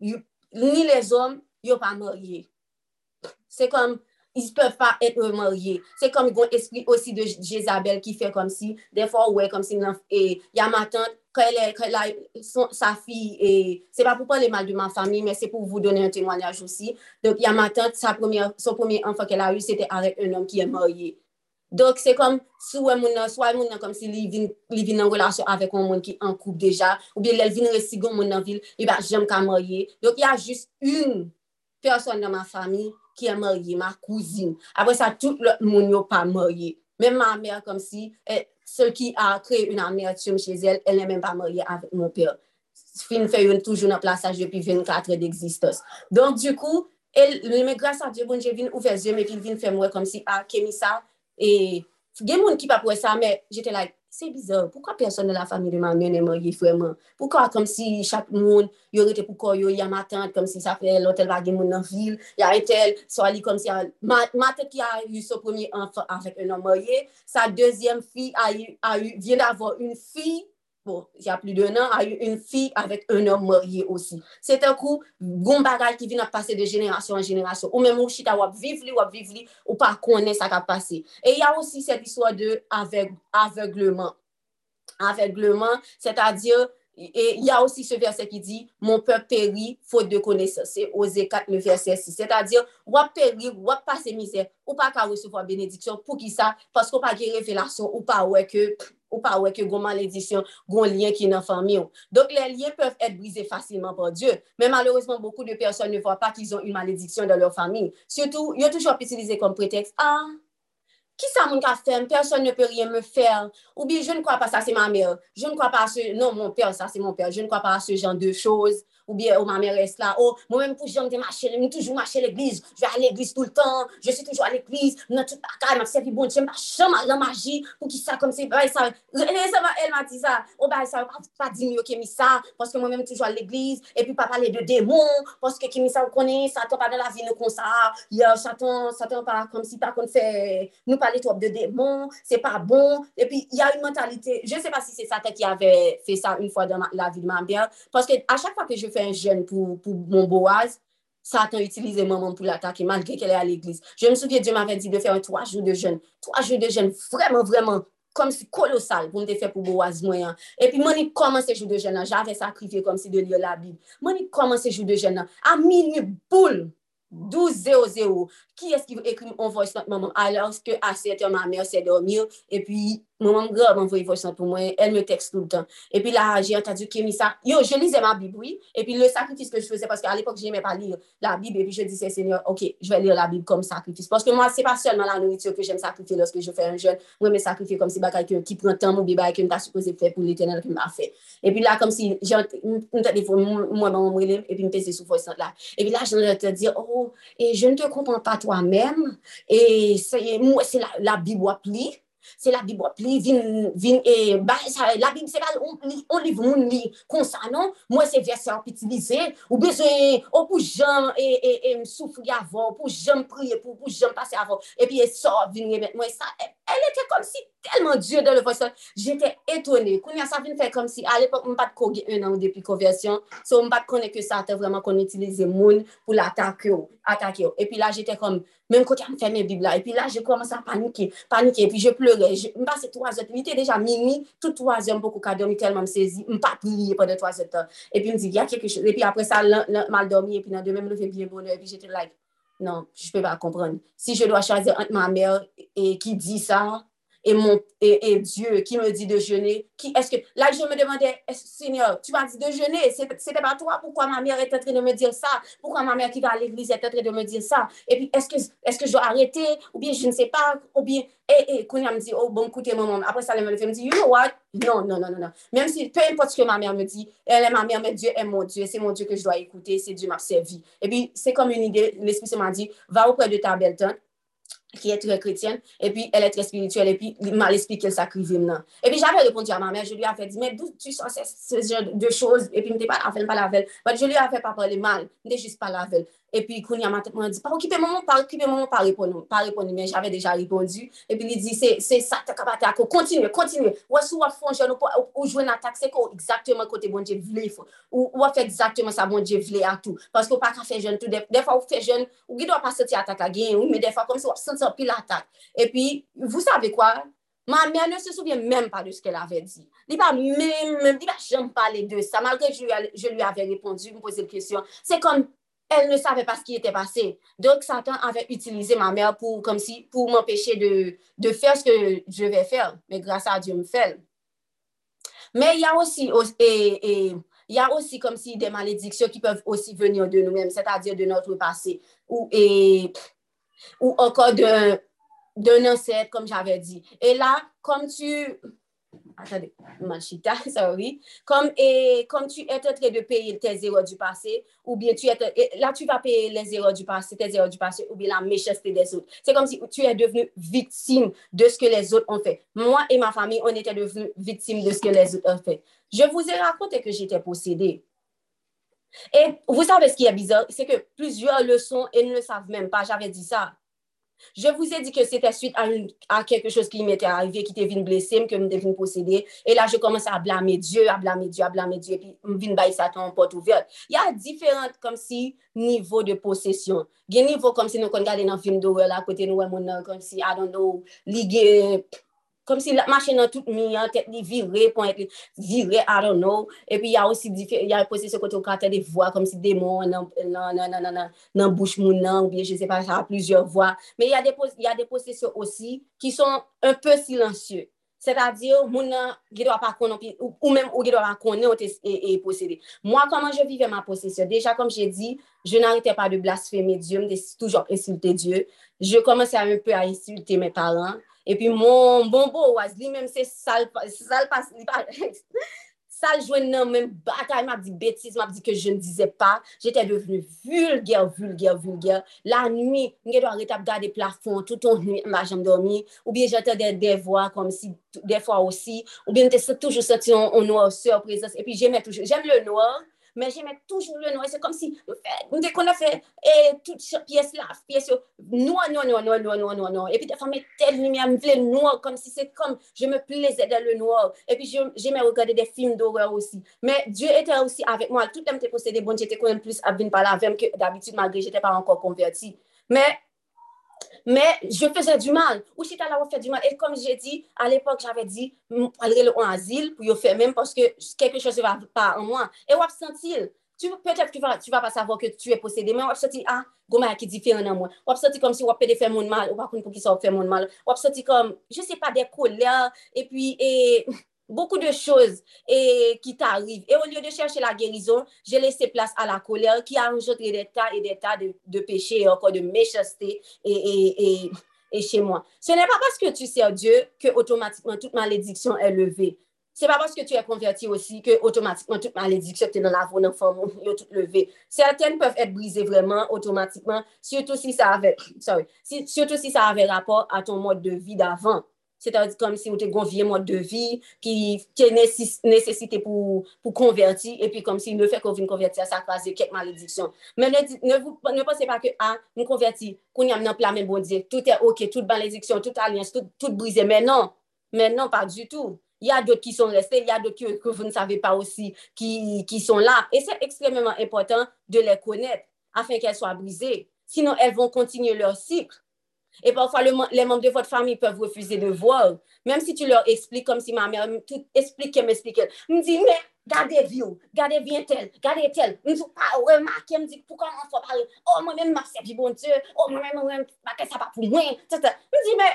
[SPEAKER 8] you, ni les hommes, ils ne sont pas mariés. C'est comme, ils ne peuvent pas être mariés. C'est comme l'esprit aussi de Jézabel qui fait comme si, des fois, ouais, comme si, il y a ma tante, quand, elle est, quand elle a son, sa fille, et c'est pas pour parler mal de ma famille, mais c'est pour vous donner un témoignage aussi. Donc, il y a ma tante, sa première, son premier enfant qu'elle a eu, c'était avec un homme qui est marié. Dok se kom sou wè moun nan, sou wè moun nan kom si li vin, li vin nan relasyon avèk wè moun ki an koup deja, ou bie lèl vin resigon moun nan vil, li ba jèm ka morye. Dok y a jist un person nan ma fami ki an morye, ma kouzine. Apre sa, tout lè moun yo pa morye. Men ma mèr kom si, eh, sel ki a kre yon amertume chè zèl, el nè men pa morye avèk moun pèr. Fin fè yon toujou nan plasaj depi 24 d'existos. Donk du kou, el mè grasa dje bon jè vin ouve zèm, epi vin fè mwè kom si ah, a kemi sa, E gen moun ki pa pou e sa, men, jete like, se bizor, poukwa person de la fami de man men e marye fweman? Poukwa kom si chak moun, yo rete pou koyo, ya matant, kom si sa fe lotel va gen moun nan vil, ya etel, so ali kom si a, matant ki a yu so premier anfan avèk un an marye, sa dezyem fi a yu, vyen avò un fi, bon, y a pli de nan, a yu un fi avèk un om morye osi. Se te kou, goun bagay ki vin ap pase de jenerasyon an jenerasyon. Ou mè mou chita wap viv li, wap viv li, ou pa konen sa kap pase. E y a osi set iswa de avegleman. Avegleman, se ta dir, y a osi se verse ki di, mon pep peri, fote de konese. Se ose 4, le verse 6. Se ta dir, wap peri, wap pase mizer, ou pa ka wesefwa benediksyon, pou ki sa, pasko pa ge revelasyon, ou pa wè ke... Pff, ou pa wè ke goun malédisyon, goun lien ki nan fami ou. Donk lè lien peuvent être brisés facilement par Dieu, mais malheureusement, beaucoup de personnes ne voient pas qu'ils ont une malédiction dans leur famille. Surtout, yon toujou ap utilisé comme prétexte, ah, ki sa moun ka fèm, person ne peut rien me fèr, ou bi, je ne crois pas, ça c'est ma mère, je ne crois pas, ce... non, mon père, ça c'est mon père, je ne crois pas ce genre de choses. ou bien au ma mère est là, oh, moi-même pour j'aime marcher, je toujours marcher à l'église, je vais à l'église tout le temps, je suis toujours à l'église, dans toute bagaille, m'a servi bon. Dieu, m'a chambre la magie, pour qui ça comme c'est, ça, eh, elle m'a dit ça, oh bah ça pas pas dire mieux que mis ça, parce que moi-même toujours à l'église, et puis pas parler de démons, parce que qui mis ça, on connaît, Satan pas dans la vie, nous comme ça, a Satan, Satan pas comme si pas qu'on fait, nous parler trop de démons, c'est pas bon, et puis il y a une mentalité, je sais pas si c'est Satan qui avait fait ça une fois dans la vie de ma mère, parce que à chaque fois que je fè un jen pou, pou mon boaz, Satan utilize maman pou l'atake, malgré kelle a l'eglise. Je me souviens, Dieu m'avait dit de faire un 3 jours de jeûne. 3 jours de jeûne, vraiment, vraiment, comme si colossal pou m'te fè pou boaz mwen. Et puis, mani koman se jou de jeûne, j'avais sacrifié comme si de liyo la Bible. Mani koman se jou de jeûne, a minu boule, 12-0-0, ki eski ekri m'envoye sot maman, alors que a 7 ans, ma mère s'est dormir, et puis, Maman grave m'envoyait voice pour moi, elle me texte tout le temps. Et puis là, j'ai entendu que ça. Yo, je lisais ma Bible, oui. Et puis le sacrifice que je faisais, parce qu'à l'époque, je n'aimais pas lire la Bible. Et puis je disais, Seigneur, OK, je vais lire la Bible comme sacrifice. Parce que moi, ce n'est pas seulement la nourriture que j'aime sacrifier lorsque je fais un jeûne. Moi, je me sacrifie comme si quelqu'un qui prend temps, mon bébé, qui m'a supposé faire pour l'éternel, qui m'a fait. Et puis là, comme si j'ai un téléphone, moi, maman, et puis me testé sous voice là. Et puis là, je te dire, oh, et je ne te comprends pas toi-même. Et c'est la, la Bible, Se la bib wap li, vin, vin, e, ba, sa, la bib se bal, on, li, on liv moun li konsa, non? Mwen se verse apitilize, ou beze, ou pou jan, e, e, e, msoufri avon, pou jan priye, pou, pou jan pase avon, e pi e sor, vin remet mwen sa, e, el ete kom si telman dieu de le voice, jete etone, koun ya sa vin fe kom si, al epok mbat kogue un an depi konversyon, so mbat konen ke sa te vreman kon itilize moun pou la atake yo, atake yo, e pi la jete kom, men kote am feme bib la, e pi la je koman sa panike, panike, e pi je ple pleure, m'passe 3 ot, mi te deja mimi, tout 3 ot mpoko ka dormi telman msezi, mpa priye pwede 3 ot, epi mdi, ya keke chou, epi apre sa, mal dormi, epi nan demen mlefe bien bonheur, epi jete like, non, jpe pa kompran, si je doa chaze ant ma mer, e ki di sa, et, mon, et, et Dieu qui me dit de jeûner, qui est-ce que... Là, je me demandais, Seigneur, tu m'as dit de jeûner, c'était pas toi, pourquoi ma mère est en train de me dire ça? Pourquoi ma mère qui va à l'église est en train de me dire ça? Et puis, est-ce que, est que je dois arrêter? Ou bien, je ne sais pas, ou bien... Et, et, quand elle me dit, oh, bon, écoutez, maman, après ça, elle me dit, you know what? Non, non, non, non, non. Même si, peu importe ce que ma mère me dit, elle est ma mère, mais Dieu est mon Dieu, c'est mon Dieu que je dois écouter, c'est Dieu m'a servi. Et puis, c'est comme une idée, l'Esprit m'a dit, va auprès de ta belle-tante, qui est très chrétienne, et puis elle est très spirituelle, et puis il m'a expliqué sa crivine. Et puis j'avais répondu à ma mère, je lui avais dit, mais d'où tu sens ce genre de choses, et puis je n'étais pas en fait pas la veille. Mais je lui avais pas parlé mal, je n'étais juste pas la veille. E pi koun yaman tek mwen di, pa okipe moun, pa okipe moun, pa repon, pa repon, men jave deja repondu. E pi li di, se, se sa te kapate ako, kontinue, kontinue. Wè sou wè fonjè, ou jwen atak, se kon, exactement kote bon diye vle fò. Ou wè fè exactement sa bon diye vle atou. Paske ou pa ka fè jen tout, defa ou fè jen, ou gidwa pa senti atak a gen, ou me defa kom se wè senti apil atak. E pi, vous savez quoi? Ma mère ne se souvient même pas de ce qu'elle avait dit. Elle n'a même, même, pas jamais parlé de ça, malgré que je, je lui avais répondu, me posé la question. C'est comme elle ne savait pas ce qui était passé. Donc, Satan avait utilisé ma mère pour, comme si, pour m'empêcher de, de, faire ce que je vais faire. Mais grâce à Dieu, me fait. Mais il y a aussi, et, et, il y a aussi comme si des malédictions qui peuvent aussi venir de nous-mêmes, c'est-à-dire de notre passé ou, et, ou encore d'un ancêtre, comme j'avais dit. Et là, comme tu, attendez, Machita, sorry, comme, et, comme tu es en train de payer tes erreurs du passé, ou bien tu es, là tu vas payer les erreurs du passé, tes erreurs du passé, ou bien la méchanceté des autres. C'est comme si tu es devenu victime de ce que les autres ont fait. Moi et ma famille, on était devenus victimes de ce que les autres ont fait. Je vous ai raconté que j'étais possédée. Et vous savez ce qui est bizarre, c'est que plusieurs leçons, ils ne le savent même pas. J'avais dit ça. Je vous ai dit que c'était suite à, une, à quelque chose qui m'était arrivé, qui était venu blesser, que m'était venu posséder. Et là, je commence à blâmer Dieu, à blâmer Dieu, à blâmer Dieu. Et puis, m'vine baille Satan en porte ouverte. Il y a différents, comme si, niveaux de possession. Il y a niveaux comme si nous, quand dans un film d'horreur, à côté de nous, comme si, I don't know, ligue... Kom si la mache nan tout mi, an tet li vire, pon et li vire, I don't know. E pi ya osi dife, ya pose se kote ou kate de vwa, kom si demon nan, nan, nan, nan, nan, nan bouch moun nan, ou bien je se pa sa, plusieurs vwa. Men ya de, de pose se osi, ki son un peu silansye. Se ta diyo, moun nan, gidwa pa konon, ou, ou men ou gidwa pa konon, e, e posede. Mwa, koman je vive ma posesyon? Deja, kom je di, je n'arite pa de blasfeme Diyo, mde toujok insulte Diyo. Je komanse a un peu a insulte me paran. epi moun bonbo waz li menm se sal sal pas li pa sal jwen nan menm batay map di betis map di ke je n dize pa jete devenu vulger, vulger, vulger la nwi, mge do a retap gade plafon touton nwi, mba jem dormi ou bien jete de devwa kom si defwa osi, ou bien mte se toujou soti on noua surprise, epi jeme toujou, jeme le noua men jeme toujou le nou, se kom si, nou de kon a fe, e, tout piyes la, piyes yo, nou, nou, nou, nou, nou, nou, nou, nou, epi te fame tel lumi a mvle nou, kom si se kom, je me pleze de le nou, epi jeme regade de film d'horreur osi, men Dieu ete osi avek mwa, tout dem te posede bon, jete kon el plus abvin pala avem, ke d'habitude magre, jete pa ankon konverti, men, mais je faisais du mal. Ou si tu là, on fait du mal. Et comme j'ai dit, à l'époque, j'avais dit, aller en asile pour le faire même parce que quelque chose ne va pas en moi. Et on senti, peut-être que tu vas, tu vas pas savoir que tu es possédé, mais on senti, ah, goma qui différent en moi. On senti comme si on peut faire mon mal, ou pas pour qui ça fait mon mal. On senti comme, je sais pas, des colères, et puis, et... beaucoup de choses et, qui t'arrivent. Et au lieu de chercher la guérison, j'ai laissé place à la colère qui a engendré des tas et des tas de, de péchés et encore de méchanceté et, et, et, chez moi. Ce n'est pas parce que tu sers Dieu que automatiquement toute malédiction est levée. Ce n'est pas parce que tu es converti aussi que automatiquement toute malédiction que tu dans la voie d'enfant est levée. Certaines peuvent être brisées vraiment automatiquement, surtout si ça avait, sorry, surtout si ça avait rapport à ton mode de vie d'avant. se ta di kom si ou te gonvye mod de vi, ki te nesesite pou, pou konverti, epi kom si ne fe kon vin konverti a sa kaze kek malediksyon. Men ne, ne, ne pense pa ke a, nou konverti, kon yam nan plamen bondye, tout e ok, tout malediksyon, tout aliens, tout, tout brise, men non, men non pa du tout. Y a dot ki son reste, y a dot ki vous ne savez pas aussi ki, ki son la. Et c'est extrêmement important de les connaître afin qu'elles soient brisées. Sinon, elles vont continuer leur cycle. Et parfois, les membres de votre famille peuvent refuser de voir. Même si tu leur expliques, comme si ma mère tout explique, qu'elle m'explique. me dit, mais gardez vous, gardez bien tel, gardez tel. Je ne dis pas remarquer, me dit, pourquoi on faut parler? Oh, moi-même, ma servi bon Dieu. Oh, moi-même, moi-même, ça va pour moi. Je me dis, mais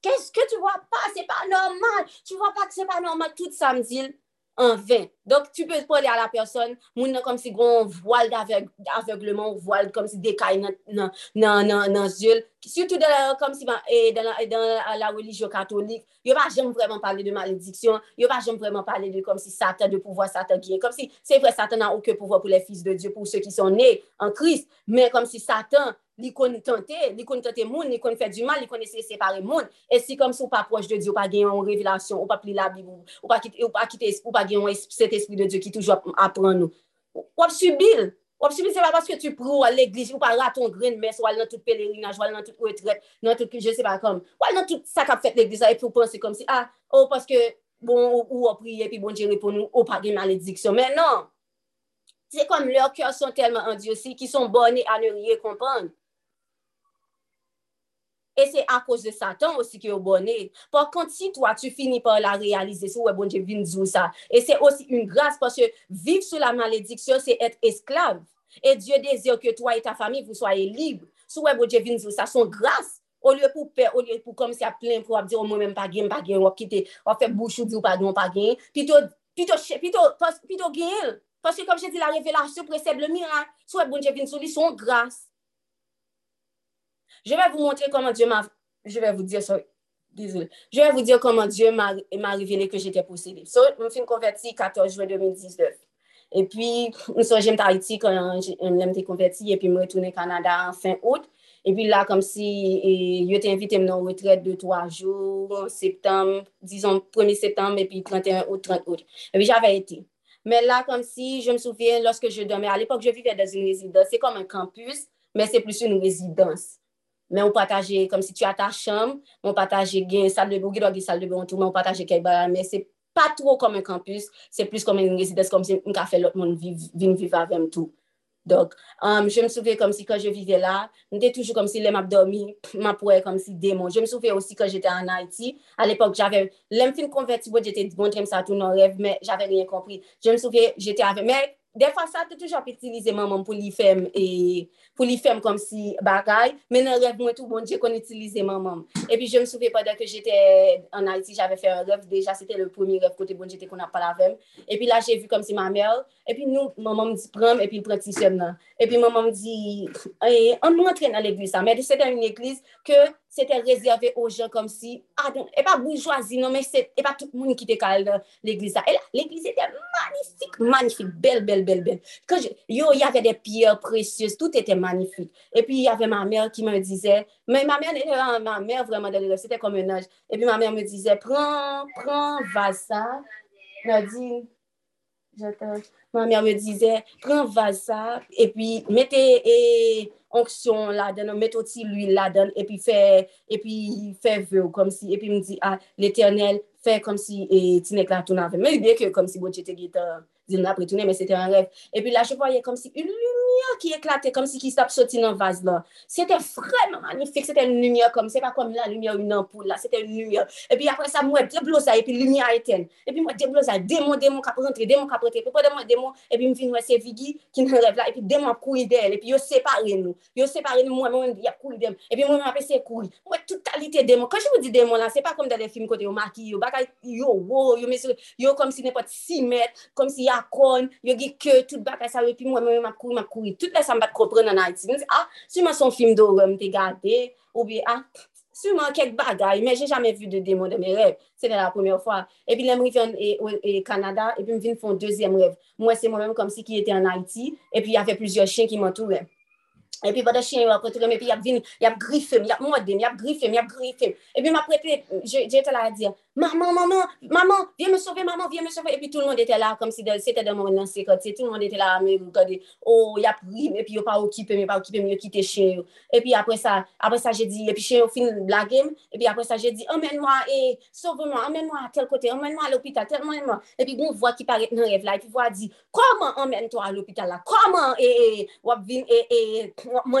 [SPEAKER 8] qu'est-ce que tu vois pas? C'est pas normal. Tu vois pas que c'est pas normal tout samedi en vain. Donc, tu peux parler à la personne, moun comme si gon voile d'aveuglement, voile comme si décaille nan, nan, nan, nan, nan zul. Surtout dans la, comme si, et dans, la, dans la religion catholique, yo pas j'aime vraiment parler de malédiction, yo pas j'aime vraiment parler de comme si Satan, de pouvoir Satan qui est. Comme si, c'est vrai, Satan n'a aucun pouvoir pour les fils de Dieu, pour ceux qui sont nés en Christ, mais comme si Satan, li kon tante, li kon tante moun, li kon fè du mal, li kon ese separe moun, e si kom sou pa proj de Diyo, pa gen yon revelasyon, ou pa pli la bibou, ou pa, pa gen yon set espri de Diyo ki toujou apren nou. Ou ap subil, ou ap subil se pa paske tu prou al l'eglis, ou pa raton gren mes, ou al nan tout pelerinaj, ou al nan tout retret, nan tout ki je se pa kom, ou al nan tout sa kap fèt l'eglis, a e pou pense kom si, ah, ou paske bon, ou ap priye, pi bon Diyo repon nou, ou pa gen malediksyon, men non! nan, se kom lor kèr son telman andiosi, ki son boni an ne riye kompande, E se a kouz de satan osi ki yo bonen. Por kont si toa tu fini par la realize sou we bonje vin zou sa. E se osi un grase parce viv sou la malediksyon se et esklav. E Diyo dezir ke toa et ta fami vous soye libre. Sou we bonje vin zou sa son grase. O liye pou pe, o liye pou kom si a plen pou ap di, o mwen men pa gen, pa gen, wap kite, wap fe bouchou di ou pa gen, pa gen, pito, pito, pito, pito gen el. Paske kom jè di la revelasyon preseb le mirak, sou e bonje vin sou li son grase. Je vais vous montrer comment Dieu m'a... Je vais vous dire, sorry, désolé. Je vais vous dire comment Dieu m'a, m'a révélé que j'étais possédée. So, je me suis convertie 14 juin 2019. Et puis, nous sommes j'aime Tahiti quand j'aime convertie. Et puis, je me retourne au Canada en fin août. Et puis là, comme si yo te invite m nan retret 2-3 jours, septembre, disons 1er septembre, et puis 31 août, 30 août. Et puis j'avais été. Mais là, comme si, je me souviens, lorsque je dormais, à l'époque, je vivais dans une résidence. C'est comme un campus, mais c'est plus une résidence. men ou pataje, kom si tu a ta chanm, ou pataje gen sal de bo, gen sal de bo, ou pataje kek baran, men se pa tro kom en kampus, se plus kom en residens, kom si mka fe lot moun viv, vin viv avèm tou. Dok, um, je m souve kom si kan je vive la, m te toujou kom si lem ap dormi, m ap wè kom si demon. Je m souve osi kan jete an Haiti, al epok jave, lem fin konverti bo jete bon trem sa tou nan rev, men jave rien kompri. Je m souve jete avè, men De fwa sa te touj ap itilize maman pou li fem e, pou li fem kom si bagay, men an rev mwen tou bon diye kon itilize maman. E pi je m souve padan ke jete an Haiti, jave fe an rev, deja se te le pomi rev kote bon jete kon ap palavem. E pi la je vu kom si mamel. e pi nou maman m di prem, e pi prati sem nan. E pi maman m di, an nou entren an l'eglise sa, men se te an l'eglise ke c'était réservé aux gens comme si, ah non, et pas bourgeoisie, non, mais c'est, et pas tout le monde qui était calme l'église. Et là, l'église était magnifique, magnifique, belle, belle, belle, belle. Quand je, yo, il y avait des pierres précieuses, tout était magnifique. Et puis, il y avait ma mère qui me disait, mais ma mère, ma mère vraiment, c'était comme un âge. Et puis, ma mère me disait, prends, prends, va ça. Elle dit, Ma mè me dizè, pren vaza, epi mette e onksyon la den, mette oti l'huil la den, epi fè, epi fè vè ou kom si, epi m di, ah, l'Eternel fè kom si, e tinek la toun avè. Mè jibè ke kom si bojete git zil na pretounen, mè se te an rev. Epi la chè voyè kom si, ulu, lumière qui éclatait comme si qui s'était sorti dans le vase là. C'était vraiment magnifique. C'était une lumière comme, c'est pas comme la lumière une ampoule là, c'était une lumière. Et puis après ça, moi, déblo ça, et puis lumière éteinte. Et puis moi, déblo ça, démon, démon, cap rentrer, démon, cap rentrer. Puis moi, démon, et puis me vient, c'est Viggy qui nous rêve là, et puis démon courir d'elle, et puis yo séparé nous. Yo séparé nous, moi-même, il y a courir d'elle. Et puis moi, je c'est courir. Moi, totalité démon. Quand je vous dis démon là, c'est pas comme dans les films côté yo maquille, yo bagaille, yo, wow, yo, yo comme si n'importe 6 mètres, comme si y a corne, yo qui que tout bagaille ça, et puis moi, même, ma courir, ma courir. kouri. Tout lè sa mbat kompren nan Haiti. Mwen se, ah, souman son film d'horreur mte gade, ou bi, ah, souman kek bagay, men jè jamè vu de démon de mè rev. Se lè la pwemè fwa. E pi lè mwen vin e Kanada, e pi mwen vin fon deuxième rev. Mwen se mwen mèm kom si ki etè an Haiti, e pi yavè plusieurs chien ki m'entourè. E pi vada chien yo apreturem, e pi yap vin, yap grifem, yap mwodem, yap grifem, yap grifem. E pi m apreturem, jè te la a dir, maman, maman, maman, viens me sauver, maman, viens me sauver. Et puis tout le monde était là, comme si c'était dans mon lancé, tout le monde était là, mais regardez, oh, il y a pris, et puis il n'a pas occupé, mais pas occupé, mais il a quitté chez eux. Et puis après ça, après ça, j'ai dit, et puis chez eux, fin game. et puis après ça, j'ai dit, emmène-moi, et sauve-moi, emmène-moi à tel côté, emmène-moi à l'hôpital, emmène-moi. Et puis on voit qui paraît dans le rêve là, et puis voit dit, comment emmène-toi à l'hôpital là? Comment, et, et, et,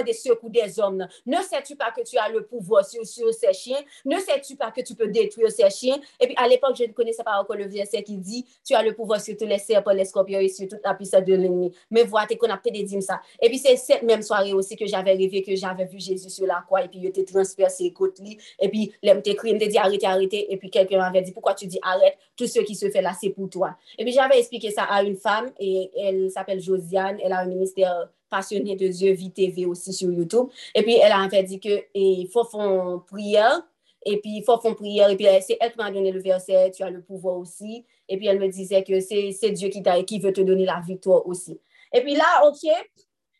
[SPEAKER 8] des secours des hommes, ne sais-tu pas que tu as le pouvoir sur, sur ces chiens? Ne sais-tu pas que tu peux détruire ces chiens? Et puis à l'époque, je ne connaissais pas encore le verset qui dit, tu as le pouvoir sur tous les serpents, les scorpions et sur toute la puissance de l'ennemi. Mais voilà, qu'on a peut-être dit ça. Et puis c'est cette même soirée aussi que j'avais rêvé que j'avais vu Jésus sur la croix et puis il était transpercé lui. Et puis il m'a dit arrêtez, arrêtez. Et puis quelqu'un m'avait dit, pourquoi tu dis arrête? Tout ce qui se fait là, c'est pour toi. Et puis j'avais expliqué ça à une femme et elle s'appelle Josiane. Elle a un ministère passionné de Dieu, Vie TV aussi sur YouTube. Et puis elle a en fait dit que il faut faire prière Et puis, il faut faire prière. Et puis, c'est elle qui m'a donné le verset, tu as le pouvoir aussi. Et puis, elle me disait que c'est Dieu qui, qui veut te donner la victoire aussi. Et puis là, OK.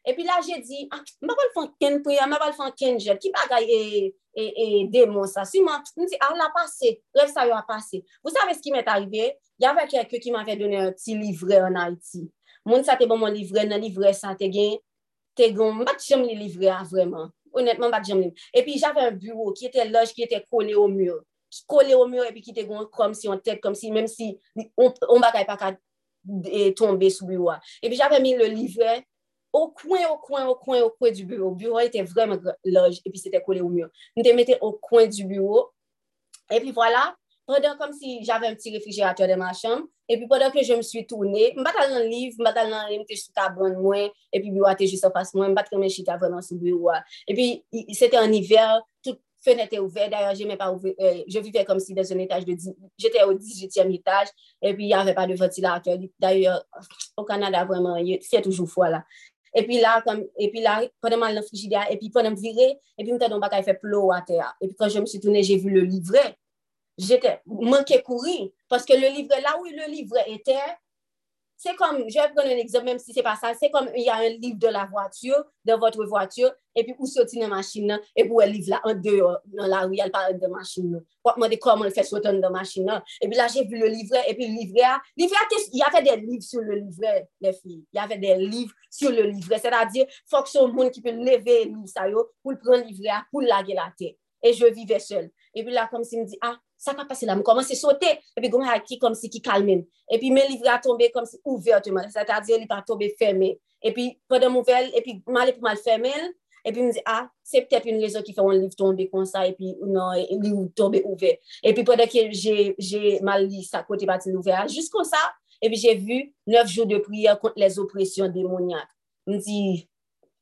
[SPEAKER 8] Et puis là, j'ai dit, ah, je ne vais pas le faire qu'une prière, je ne vais pas le faire qu'une jet. Qui bagaille et, et, et démon ça? Si moi, je me dis, ah, l'a passé. Rêve ça, a passé. Vous savez ce qui m'est arrivé? Il y avait quelqu'un qui m'avait donné un petit livret en Haïti. Moun sa te bon mon livret, nan livret sa te gen, te gen, m'a pas li livret vraiment. honnêtement, pas jamais. Et puis j'avais un bureau qui était loge, qui était collé au mur. Collé au mur et puis qui était comme si on tête, comme si, même si on ne bagaille pas qu'à tomber sous le bureau. Et puis j'avais mis le livret au coin, au coin, au coin, au coin du bureau. Le bureau était vraiment loge et puis c'était collé au mur. On te mettait au coin du bureau. Et puis voilà, pendant comme si j'avais un petit réfrigérateur dans ma chambre, et puis pendant que je me suis tournée, je me battais dans le livre, je me battais dans le livre, je suis dans moins, et puis bureau était juste en face moi, je me battais vraiment sur le bureau. Et puis c'était en hiver, toute fenêtre était ouverte, d'ailleurs je pas ouvert, euh, je vivais comme si dans un étage de 10, j'étais au 18e étage, et puis il n'y avait pas de ventilateur. D'ailleurs, au Canada vraiment, il fait toujours froid là. Et E pi la, pwede man lan frigidia, e pi pwede m vire, e pi m te don baka e fe fait a à terre. Et puis quand je me suis tournée, j'ai vu le livret. J'étais manqué courir parce que le livret, là où le livret était, c'est comme, je vais prendre un exemple, même si c'est pas ça, c'est comme il y a un livre de la voiture, de votre voiture, et puis vous sortez dans la machine, et puis le livre là, en dehors, dans la rue, elle parle de machine. Pour me comment elle fait sortir dans la machine. Et puis là, j'ai vu le livret, et puis le livret, livret, il y avait des livres sur le livret, les filles. Il y avait des livres sur le livret. C'est-à-dire, il faut que ce monde qui peut lever le ça, pour prendre le livret, pour laguer la tête. Et je vivais seule. Et puis là, comme si me dit, ah, sa ka pase la, mou komanse sote, epi goun haki kom si ki kalmen, epi men livre a tombe kom si ouverteman, sa ta diyo li pa tombe ferme, epi podan mouvel, epi mal epi mal fermel, epi mou di, ah, se ptep yon rezon ki fè yon liv tombe kon sa, epi non, li ou tombe ouve, epi podan ki jè mal li sa kote pati nouve a, jist kon sa, epi jè vu 9 jou de priye kont les opresyon demoniak, mou di,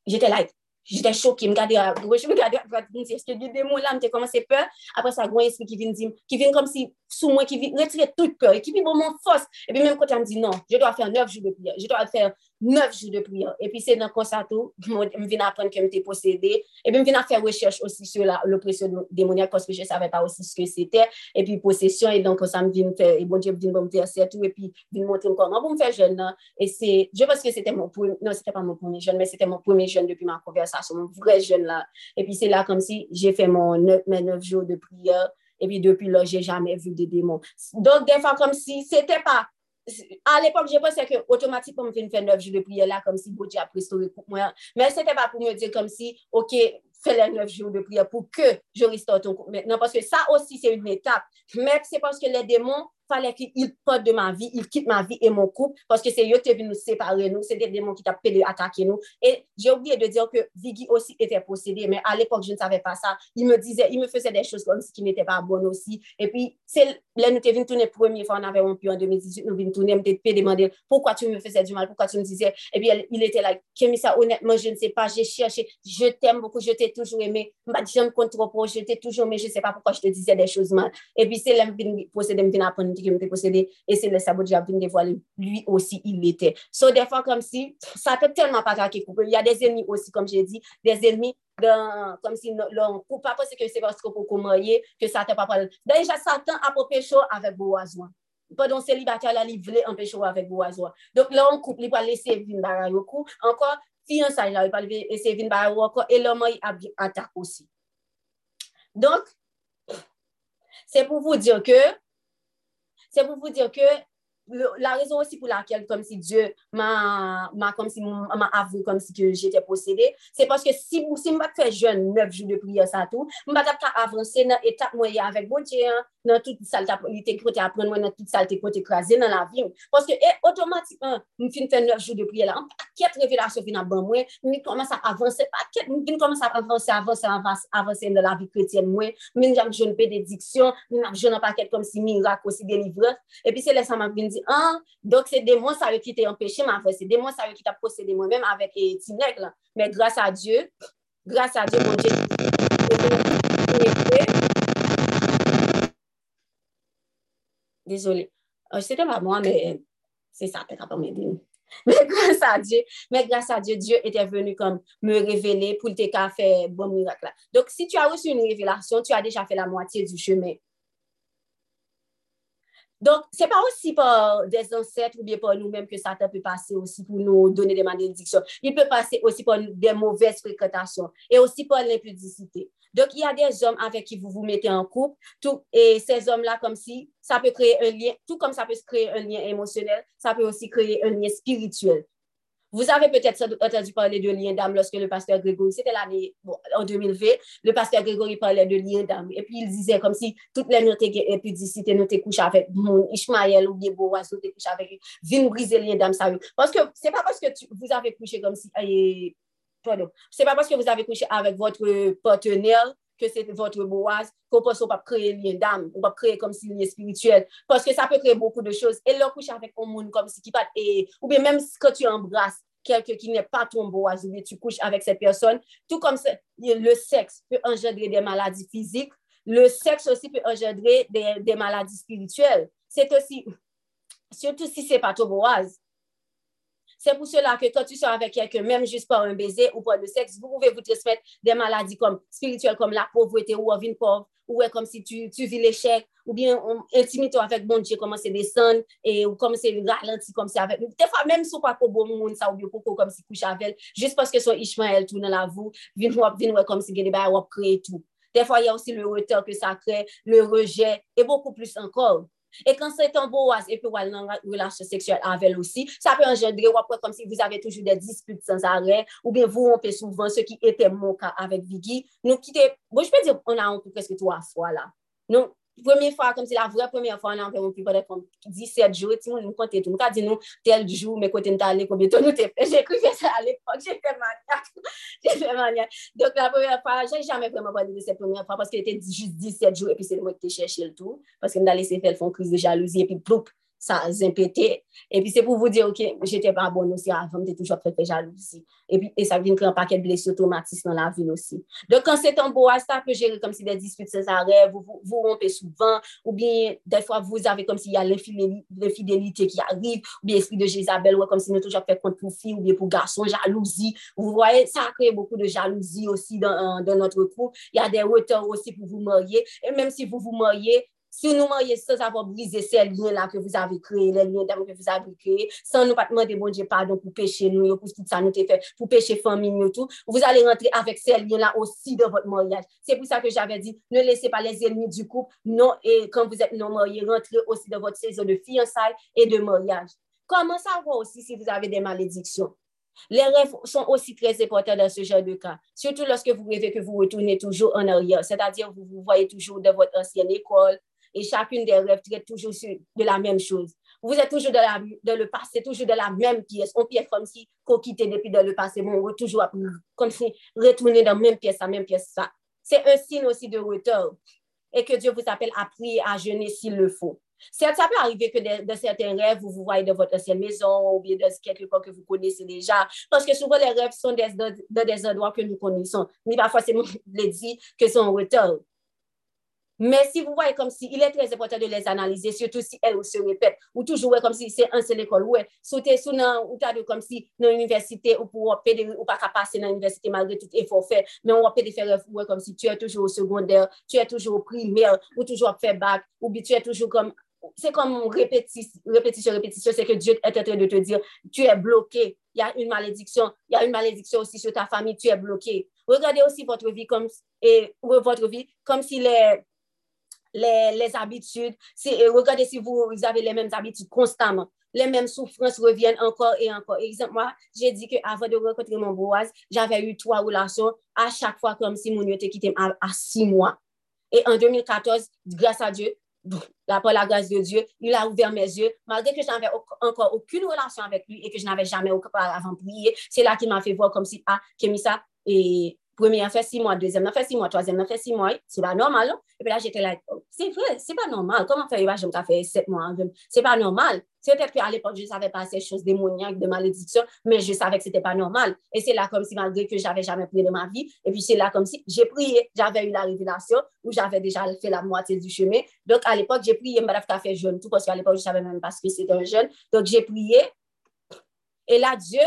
[SPEAKER 8] jete like, J'étais choquée, je me regardais à gauche, je me regardais à droite, je me disais, est-ce que des mots là, j'ai commencé peur? Après ça, un esprit qui vient dire, qui vient comme si, sous moi, qui vient retirer toute peur, et qui vient mon force. Et puis même quand elle me dit, non, je dois faire neuf jours de prière, je dois faire neuf jours de prière. Et puis c'est dans le ça tout, je viens apprendre que j'étais possédée. Et puis je viens faire recherche aussi sur l'oppression démoniaque parce que je ne savais pas aussi ce que c'était. Et puis possession, et donc ça me vient faire, et bon Dieu me dire c'est tout, et puis vient montrer comment pour me faire jeune. Et c'est, je pense que c'était mon premier, non, c'était pas mon premier jeune, mais c'était mon premier jeune depuis ma conversation, mon vrai jeune là. Et puis c'est là comme si j'ai fait mon mes neuf jours de prière. Et puis depuis là, j'ai jamais vu de démons. Donc, des fois, comme si c'était pas à l'époque, je pensais que automatiquement, je faire neuf jours de prière là, comme si Dieu a restauré pour moi. Mais ce n'était pas pour me dire comme si, OK, fais les neuf jours de prière pour que je restaure ton couple maintenant. Parce que ça aussi, c'est une étape. Mais c'est parce que les démons fallait qu'il parte de ma vie, il quitte ma vie et mon couple, parce que c'est eux qui nous séparer nous, c'est des démons qui t'appellent attaquer nous. Et j'ai oublié de dire que Viggy aussi était possédé, mais à l'époque, je ne savais pas ça. Il me disait, il me faisait des choses comme si qui n'étaient pas bonnes aussi. Et puis, c'est là, nous venus tourner première fois, on avait rompu en 2018, nous venus tourner, me demander pourquoi tu me faisais du mal, pourquoi tu me disais. Et puis, il était là, ça honnêtement, je ne sais pas, j'ai cherché, je t'aime beaucoup, je t'ai toujours aimé, je me compte trop je t'ai toujours aimé, je ne sais pas pourquoi je te disais des choses mal. Et puis, c'est là, je me posséder, me apprendre possédé et c'est le sabot a venu dévoiler lui aussi il l'était. So des fois comme si ça peut tellement pas traquer Il y a des ennemis aussi comme j'ai dit, des ennemis dans, comme si l'on coupe pas parce que c'est parce qu'on peut marier que Satan pas parler. Déjà Satan a pécho avec Boazoin. Pendant célibataire là, il voulait pécho avec Boazoin. Donc là on coupe, il va laisser vin barayo encore fiyansay la, e se vin ba wakon, e loman yi ap atak osi. Donk, se pou vou diyo ke, se pou vou diyo ke, la raison aussi pour laquelle comme si Dieu m'a comme si m'a avoué comme si que j'étais possédée, c'est parce que si si m'a fait jeune 9 jours de prière ça tout, m'a pas avancer dans étape moi avec bon Dieu dans toute saleté était côté apprendre moi dans toute saleté côté écrasé dans la vie. Parce que et automatiquement me fin faire 9 jours de prière là, un paquet révélation fin dans moi, me commence à avancer paquet, me commence à avancer avancer avancer dans la vie chrétienne moi, me j'ai jeune bénédiction, me j'aime un paquet comme si miracle aussi délivrance. Et puis c'est là ça m'a dit ah donc c'est des mots ça qui t'a empêché ma frère, c'est des mots ça qui t'a possédé moi-même avec et là, mais grâce à Dieu grâce à Dieu mon Dieu Désolée. Euh, c'était pas moi, mais c'est ça, t'es capable de m'aider. Mais grâce à Dieu, mais grâce à Dieu, Dieu était venu comme me révéler pour te faire bon miracle. Donc, si tu as reçu une révélation, tu as déjà fait la moitié du chemin. Donc, ce n'est pas aussi par des ancêtres ou bien par nous-mêmes que Satan peut passer aussi pour nous donner des malédictions. Il peut passer aussi par des mauvaises fréquentations et aussi par l'impudicité. Donc, il y a des hommes avec qui vous vous mettez en couple, et ces hommes-là, comme si ça peut créer un lien, tout comme ça peut créer un lien émotionnel, ça peut aussi créer un lien spirituel. Vous avez peut-être entendu parler de lien d'âme lorsque le pasteur Grégory, c'était l'année, en 2020, le pasteur Grégory parlait de lien d'âme. Et puis, il disait comme si toutes les notes épudicité nous couché avec mon Ishmael ou bien Boaz, nous couché avec Viens briser lien d'âme, ça Parce que c'est pas parce que vous avez couché comme si, pardon, c'est pas parce que vous avez couché avec votre partenaire que c'est votre boaz, qu'on peut pas créer lien d'âme, on va créer comme si lien spirituel, parce que ça peut créer beaucoup de choses. Et leur coucher avec un monde comme si qui pas, et, ou bien même quand tu embrasses quelqu'un qui n'est pas ton boaz, ou bien tu couches avec cette personne, tout comme le sexe peut engendrer des maladies physiques, le sexe aussi peut engendrer des, maladies spirituelles. C'est aussi, surtout si c'est pas ton boaz, C'est pour cela que quand tu sors avec quelqu'un, même juste par un baiser ou par le sexe, vous pouvez vous transmettre des maladies comme spirituelles, comme la pauvreté ou une pauvre, ou comme si tu, tu vis l'échec, ou bien intimité avec bon Dieu, comment c'est descendre, et ou comme c'est ralenti, comme c'est avec. Des fois, même si pas bon monde, ça ou bien comme si couche avec, juste parce que son Ishmael tourne la vous, vient comme si il créé tout. Des fois, il y a aussi le retard que ça crée, le rejet, et beaucoup plus encore. E kan se ton bo waz, epi wal nan relasyon seksuel anvel osi, sa pe engendre wapre kom si vous avez toujou de dispute sans arè, ou bien vous rompez souvent ce qui était mon cas avec Viggy. Nou kite, bon, je peux dire, on a rompu presque trois fois là. Nou, Première fois, comme c'est la vraie première fois, on a environ plus peut-être 17 jours, si on nous compte tout. Nous avons dit nous, tel jour, mais côté nous allé, combien de temps nous t'es fait? J'ai cru que ça à l'époque, j'ai fait maniaque. j'ai fait maniaque. Donc la première fois, j'ai jamais vraiment parlé de cette première fois parce qu'elle était juste 17 jours et puis c'est moi qui t'ai cherché le tout. Parce que nous allons laisser faire le crise de jalousie et puis ploup, ça a z'impété. Et puis, c'est pour vous dire, OK, j'étais pas bonne aussi avant, j'étais toujours très jalousie. Et puis, et ça vient créer un paquet de blessures traumatismes dans la vie aussi. Donc, quand c'est un beau ça peut gérer comme si des disputes sans arrêt, vous, vous, vous rompez souvent, ou bien, des fois, vous avez comme s'il y a l'infidélité qui arrive, ou bien l'esprit de Jézabel, ou comme si nous toujours fait compte pour fille, ou bien pour garçon, jalousie. Vous voyez, ça a créé beaucoup de jalousie aussi dans, dans notre couple. Il y a des retards aussi pour vous marier. Et même si vous vous mariez, si nous marions sans avoir brisé ces liens-là que vous avez créés, les liens d'amour que vous avez créés, sans nous pas demander bon Dieu pardon pour pécher nous, pour tout ça nous fait, pour pécher famille nous tout, vous allez rentrer avec ces liens-là aussi dans votre mariage. C'est pour ça que j'avais dit, ne laissez pas les ennemis du couple, non, et quand vous êtes non mariés, rentrez aussi dans votre saison de fiançailles et de mariage. Comment savoir aussi si vous avez des malédictions? Les rêves sont aussi très importants dans ce genre de cas, surtout lorsque vous rêvez que vous retournez toujours en arrière, c'est-à-dire vous vous voyez toujours dans votre ancienne école, et chacune des rêves traite toujours de la même chose. Vous êtes toujours dans, le passé, toujours dans la même pièce. On pièce comme si qu'on quittait depuis dans le passé, bon, on toujours comme si retourner dans la même pièce, la même pièce. Ça. C'est un signe aussi de retour et que Dieu vous appelle à prier, à jeûner s'il le faut. Ça peut arriver que dans certains rêves, vous vous voyez dans votre ancienne maison ou bien dans quelque part que vous connaissez déjà. Parce que souvent, les rêves sont dans, des endroits que nous connaissons. Mais pas forcément les dit que c'est un retour. Mais si vous voyez comme si, il est très important de les analyser, surtout si elles se répètent, ou toujours comme si c'est un seul école, ouais, sauter sous ou t'as comme si dans l'université, ou pour ou pas passer dans l'université malgré tout effort fait, mais on va faire ouais, comme si tu es toujours au secondaire, tu es toujours au primaire, ou toujours fait bac, ou tu es toujours comme, c'est comme répétition, répétition, répétition, c'est que Dieu est en train de te dire, tu es bloqué, il y a une malédiction, il y a une malédiction aussi sur ta famille, tu es bloqué. Regardez aussi votre vie comme, et votre vie comme s'il est les, les habitudes. Euh, regardez si vous, avez les mêmes habitudes constamment. Les mêmes souffrances reviennent encore et encore. Exemple, moi, j'ai dit qu'avant de rencontrer mon Boaz, j'avais eu trois relations à chaque fois comme si mon te quitté à, six mois. Et en 2014, grâce à Dieu, par la grâce de Dieu, il a ouvert mes yeux, malgré que je n'avais encore aucune relation avec lui et que je n'avais jamais auparavant prié. C'est là qu'il m'a fait voir comme si, ah, Kémissa, et premier a fait six mois, deuxième a fait six mois, troisième a fait six mois, c'est pas normal? Et puis là, j'étais là, oh, c'est vrai, c'est pas normal. Comment faire, je me fait sept mois? C'est pas normal. C'est peut-être qu'à l'époque, je ne savais pas ces choses démoniaques, de malédiction, mais je savais que c'était pas normal. Et c'est là comme si, malgré que j'avais jamais prié de ma vie, et puis c'est là comme si j'ai prié, j'avais eu la révélation, où j'avais déjà fait la moitié du chemin. Donc, à l'époque, j'ai prié, madame fait jeune, tout parce qu'à l'époque, je savais même pas ce que c'était un jeune. Donc, j'ai prié. Et là, Dieu,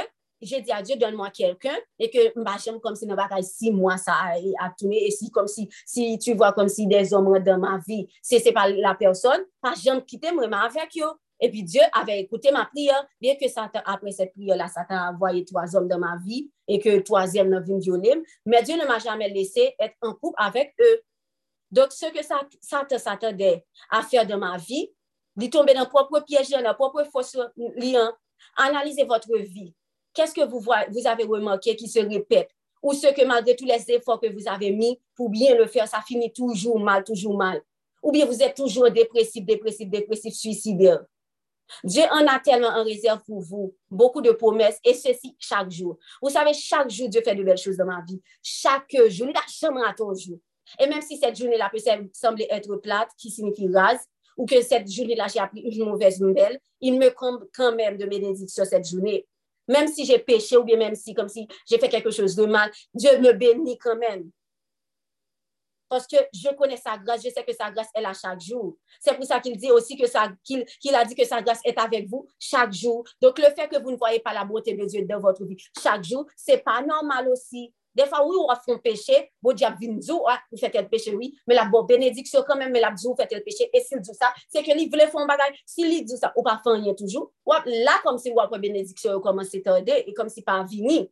[SPEAKER 8] j'ai dit à Dieu, donne-moi quelqu'un, et que ma j'aime comme si, pas six mois, ça a, tourné, et si, comme si, si tu vois comme si des hommes dans ma vie, c'est, c'est pas la personne, pas j'aime quitter moi, avec eux. Et puis Dieu avait écouté ma prière, bien que Satan, après cette prière-là, Satan a envoyé trois hommes dans ma vie, et que le troisième n'a vu violer, mais Dieu ne m'a jamais laissé être en couple avec eux. Donc, ce que Satan s'attendait à faire dans ma vie, il tombait dans le propre piège, dans le propre fausse lien. Analysez votre vie. Qu'est-ce que vous, avez remarqué qui se répète? Ou ce que malgré tous les efforts que vous avez mis pour bien le faire, ça finit toujours mal, toujours mal? Ou bien vous êtes toujours dépressif, dépressif, dépressif, suicidaire? Dieu en a tellement en réserve pour vous, beaucoup de promesses, et ceci chaque jour. Vous savez, chaque jour, Dieu fait de belles choses dans ma vie. Chaque jour, il a jamais ton jour. Et même si cette journée-là peut sem- sembler être plate, qui signifie rase, ou que cette journée-là, j'ai appris une mauvaise nouvelle, il me comble quand même de bénédictions cette journée. Même si j'ai péché, ou bien même si, comme si j'ai fait quelque chose de mal, Dieu me bénit quand même. Parce que je connais sa grâce, je sais que sa grâce est là chaque jour. C'est pour ça qu'il dit aussi que qu'il, qu'il a dit que sa grâce est avec vous chaque jour. Donc, le fait que vous ne voyez pas la beauté de Dieu dans votre vie chaque jour, c'est pas normal aussi. Des fois, oui, on faire un péché, bon diable vient dire, ah, vous faites le péché, oui, mais la bonne bénédiction quand même, mais la vous faites le péché, et s'il dit ça, c'est que il voulait faire un bagage, s'il dit ça, ou pas faire rien toujours, wap la kom si wap wè benediksyon yo koman se tende, e kom si pa vini.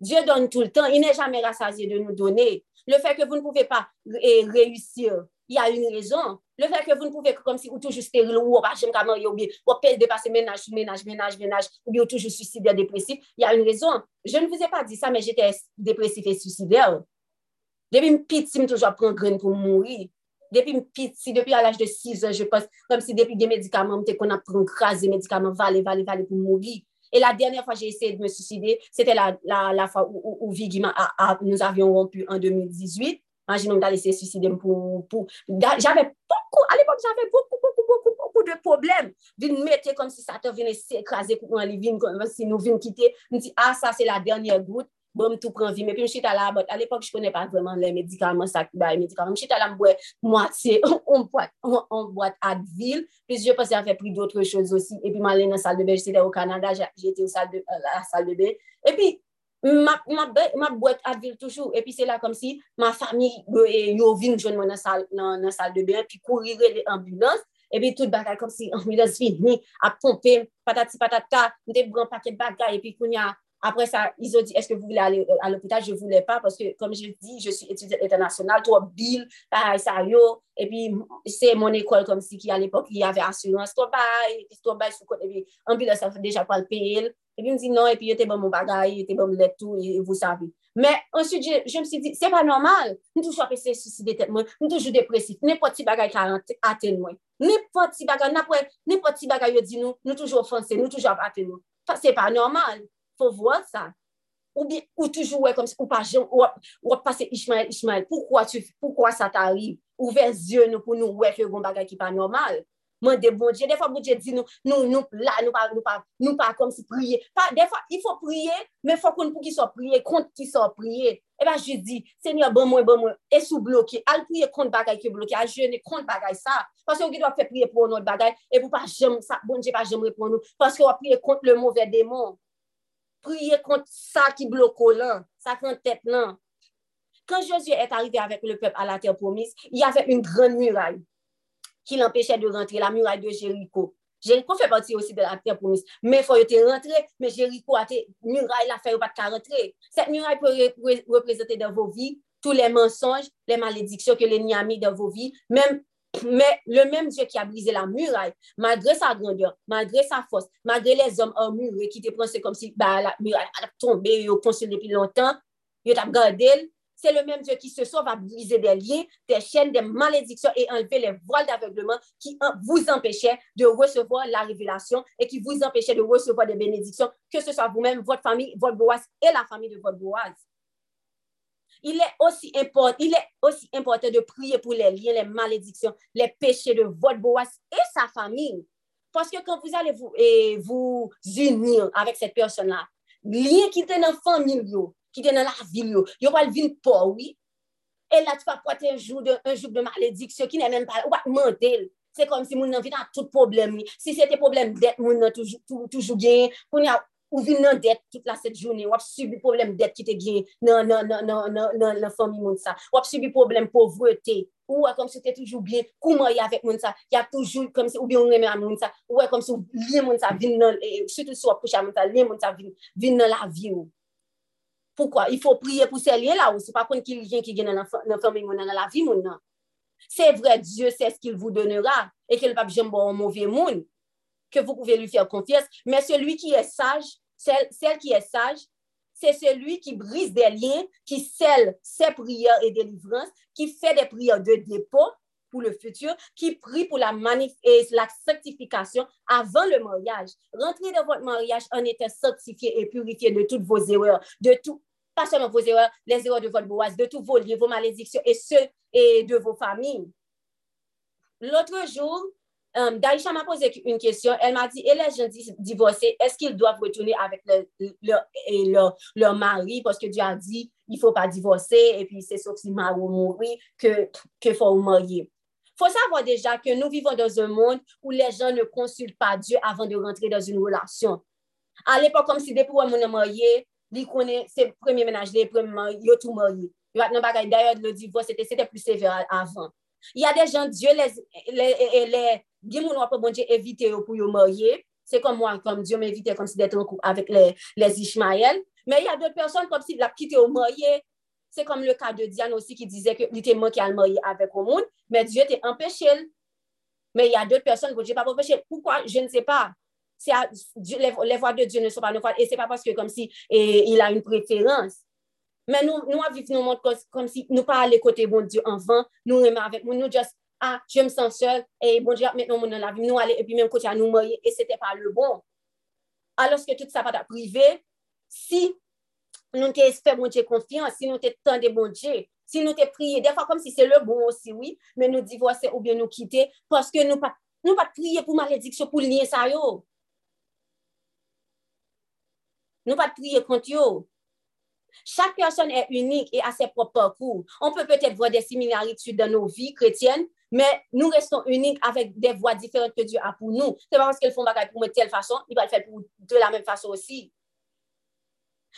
[SPEAKER 8] Diyo don tout l'tan, il ne jamais rassasié de nou donner. Le fait que vous ne pouvez pas eh, réussir, il y a une raison. Le fait que vous ne pouvez, comme si vous toujours stérile, ou pas j'aime comment vous pèse dépasser ménage, ménage, ménage, ménage, ou bien toujours suicidaire, dépressif, il y a une raison. Je ne vous ai pas dit ça, mais j'étais dépressif et suicidaire. Depuis une petite, je toujours prendre graine pour mourir. Depi m piti, depi al aj de 6 an, je pos, kom si depi de medikaman, mte kon ap pran kras de medikaman, vale, vale, vale pou mouri. Et la dernière fois j'ai essayé de me suicider, c'était la, la, la fois où, où, où Vigima a, a, nous avions rompu en 2018. Imaginons d'aller se suicider pour... pour j'avais beaucoup, à l'époque, j'avais beaucoup, beaucoup, beaucoup, beaucoup de problèmes. D'une mettre comme si ça te venait s'écraser pour un living, comme si nous venions quitter. Je me dis, ah, ça, c'est la dernière goutte. bon m tou pran vi, men pi m chita la, but al epok j konen pa vreman le medikaman sa ki baye medikaman, m chita la m bwe mwate, on boite Advil, plus je pense a fe pri d'otre chouz osi, epi m alen nan sal de be, jete de euh, ou Kanada, jete ou sal de, la sal de be, epi ma, ma, ma boite Advil toujou, epi se la kom si, ma fami yo vin joun mwen nan sal, nan, nan sal de be, epi kourire le ambulans, epi tout bagay kom si ambulans vin, ni ap pompe, patati patata, mte bran paket bagay, epi koun ya Après ça, ils ont dit, est-ce que vous voulez aller euh, à l'hôpital? Je ne voulais pas parce que, comme je dis, je suis étudiante internationale, trop bill, pareil, ça, yo. Et puis, c'est mon école comme si qui, à l'époque, il y avait assurance, trop bail, trop bail sous côté. Et puis, ambulance, ça fait déjà pas le payer. Et puis, il me dit non, et puis, il était bon mon bagage, il était bon le tout, et vous savez. Mais ensuite, je, je me suis dit, c'est pas normal. Nous toujours pensons suicider tête moi, nous toujours dépressif, n'importe qui bagage qui atteint moi. N'importe qui bagage, n'importe qui bagage, dit nous, nous toujours offensés, nous toujours atteint nous. C'est pas normal. Fò vwa sa. Ou, bi, ou toujou wè kom si, ou pa jè, ou wè pase Ishmael, Ishmael, poukwa, tu, poukwa sa t'arrive? Ouve zye nou pou nou wè fè yon bagay ki pa normal. Man de bon Dje, defa bon Dje di nou, nou, nou la, nou pa, nou pa, nou pa kom si priye. Pa, defa, il fò priye, men fò kon pou ki so priye, kont ki so priye. E ba jè di, senyor, bon mwen, bon mwen, e sou bloke, al priye kont bagay ki bloke, al jene kont bagay sa. Paske ou ki do ap fè priye pou nou bagay, e pou pa jèm sa, bon Dje pa jèm repon nou, paske ou ap priye kont le mouvè demon. prier contre ça qui bloque là, ça qui en tête là. Quand Josué est arrivé avec le peuple à la terre promise, il y avait une grande muraille qui l'empêchait de rentrer, la muraille de Jéricho. Jéricho fait partie aussi de la terre promise, mais il faut y rentrer, mais Jéricho a été muraille, la fait pas de rentrer. Cette muraille peut représenter dans vos vies tous les mensonges, les malédictions que l'ennemi a mis dans vos vies, même mais le même Dieu qui a brisé la muraille, malgré sa grandeur, malgré sa force, malgré les hommes emmurés qui te pensaient comme si bah, la muraille a tombé, ils ont construit depuis longtemps, ils ont gardé, c'est le même Dieu qui ce soir va briser des liens, des chaînes, des malédictions et enlever les voiles d'aveuglement qui vous empêchaient de recevoir la révélation et qui vous empêchaient de recevoir des bénédictions, que ce soit vous-même, votre famille, votre boise et la famille de votre boise. il est aussi important, il est aussi important de prier pour les liens, les malédictions, les péchés de votre Boas et sa famille. Parce que quand vous allez vous, et vous unir avec cette personne-là, lien qui était dans la famille, qui était dans la ville, il va le vivre pour, oui. Et là, tu vas porter un jour de, un jour de malédiction qui n'est même pas, ou pas mentir. C'est comme si mon invite a tout problème. Si c'était problème d'être, mon toujours, toujours gain, ou vin nan det tout la set jouni, wap subi problem det ki te gen nan, nan, nan, nan fami moun sa, wap subi problem povrete, ou wè kom se te toujou blye, kouman yè avèk moun sa, yè toujou kom se ou bi yon remè an moun sa, ou wè kom se ou liye moun sa vin nan, sütou sou wap koucha moun sa, liye moun sa vin, vin nan la vi ou. Poukwa? Il fò priye pou se liye la ou, se pa kon ki liyen ki gen nan fami moun nan la vi moun nan. Se vre, Diyo se skil vou donera, e ke l pap jembo an mouvye moun, ke vous pouvez lui faire confiance. Mais celui qui est sage, celle, celle qui est sage, c'est celui qui brise des liens, qui scelle ses prières et délivrances, qui fait des prières de dépôt pour le futur, qui prie pour la, et la sanctification avant le mariage. Rentrez dans votre mariage en étant sanctifié et purifié de toutes vos erreurs, de tout, pas seulement vos erreurs, les erreurs de votre boise, de tous vos liens, vos malédictions et ceux et de vos familles. L'autre jour, Euh, um, Daisha m'a posé une question. Elle m'a dit, et les gens divorcés, est-ce qu'ils doivent retourner avec leur, leur, leur, leur, mari? Parce que Dieu a dit, il faut pas divorcer. Et puis, c'est sauf si mari ou mourir que, que faut marier. faut savoir déjà que nous vivons dans un monde où les gens ne consultent pas Dieu avant de rentrer dans une relation. À l'époque, comme si des pour un marié, ils connaissent ses premiers ménages, les premiers mariés, ils ont tout marié. D'ailleurs, le divorce, c'était plus sévère avant. Il y a des gens, Dieu les, les, les, Gen moun wap bon Dieu pour marier. C'est comme moi, comme Dieu m'évitait comme si d'être en couple avec les, les Ishmaël. Mais il y a d'autres personnes comme si la quitté au marié. C'est comme le cas de Diane aussi qui disait qu'il était manqué à le marier avec le monde, mais Dieu t'a empêché. Mais il y a d'autres personnes que Dieu n'a pas empêché. Pourquoi? Je ne sais pas. les, les, voix de Dieu ne sont pas nos voix. Et ce n'est pas parce que comme si il a une préférence. Men nou, nou aviv nou moun kom si nou pa ale kote bon Diyo anvan, nou reme avèk moun, nou just, ah, je m san sol, e bon Diyo ap met nou moun nan la vi, nou ale epi menm kote an nou morye, e sete pa le bon. Aloske tout sa pa ta prive, si nou te espè bon Diyo konfians, si nou te tende bon Diyo, si nou te priye, defa kom si se le bon osi, oui, men nou divose ou bien nou kite, paske nou pa, nou pa priye pou malediksyon pou liye sa yo. Nou pa priye kont yo. Chaque personne est unique et a ses propres parcours. On peut peut-être voir des similarités dans nos vies chrétiennes, mais nous restons uniques avec des voies différentes que Dieu a pour nous. C'est pas parce qu'ils font bagaille pour de telle façon, il va le faire de la même façon aussi.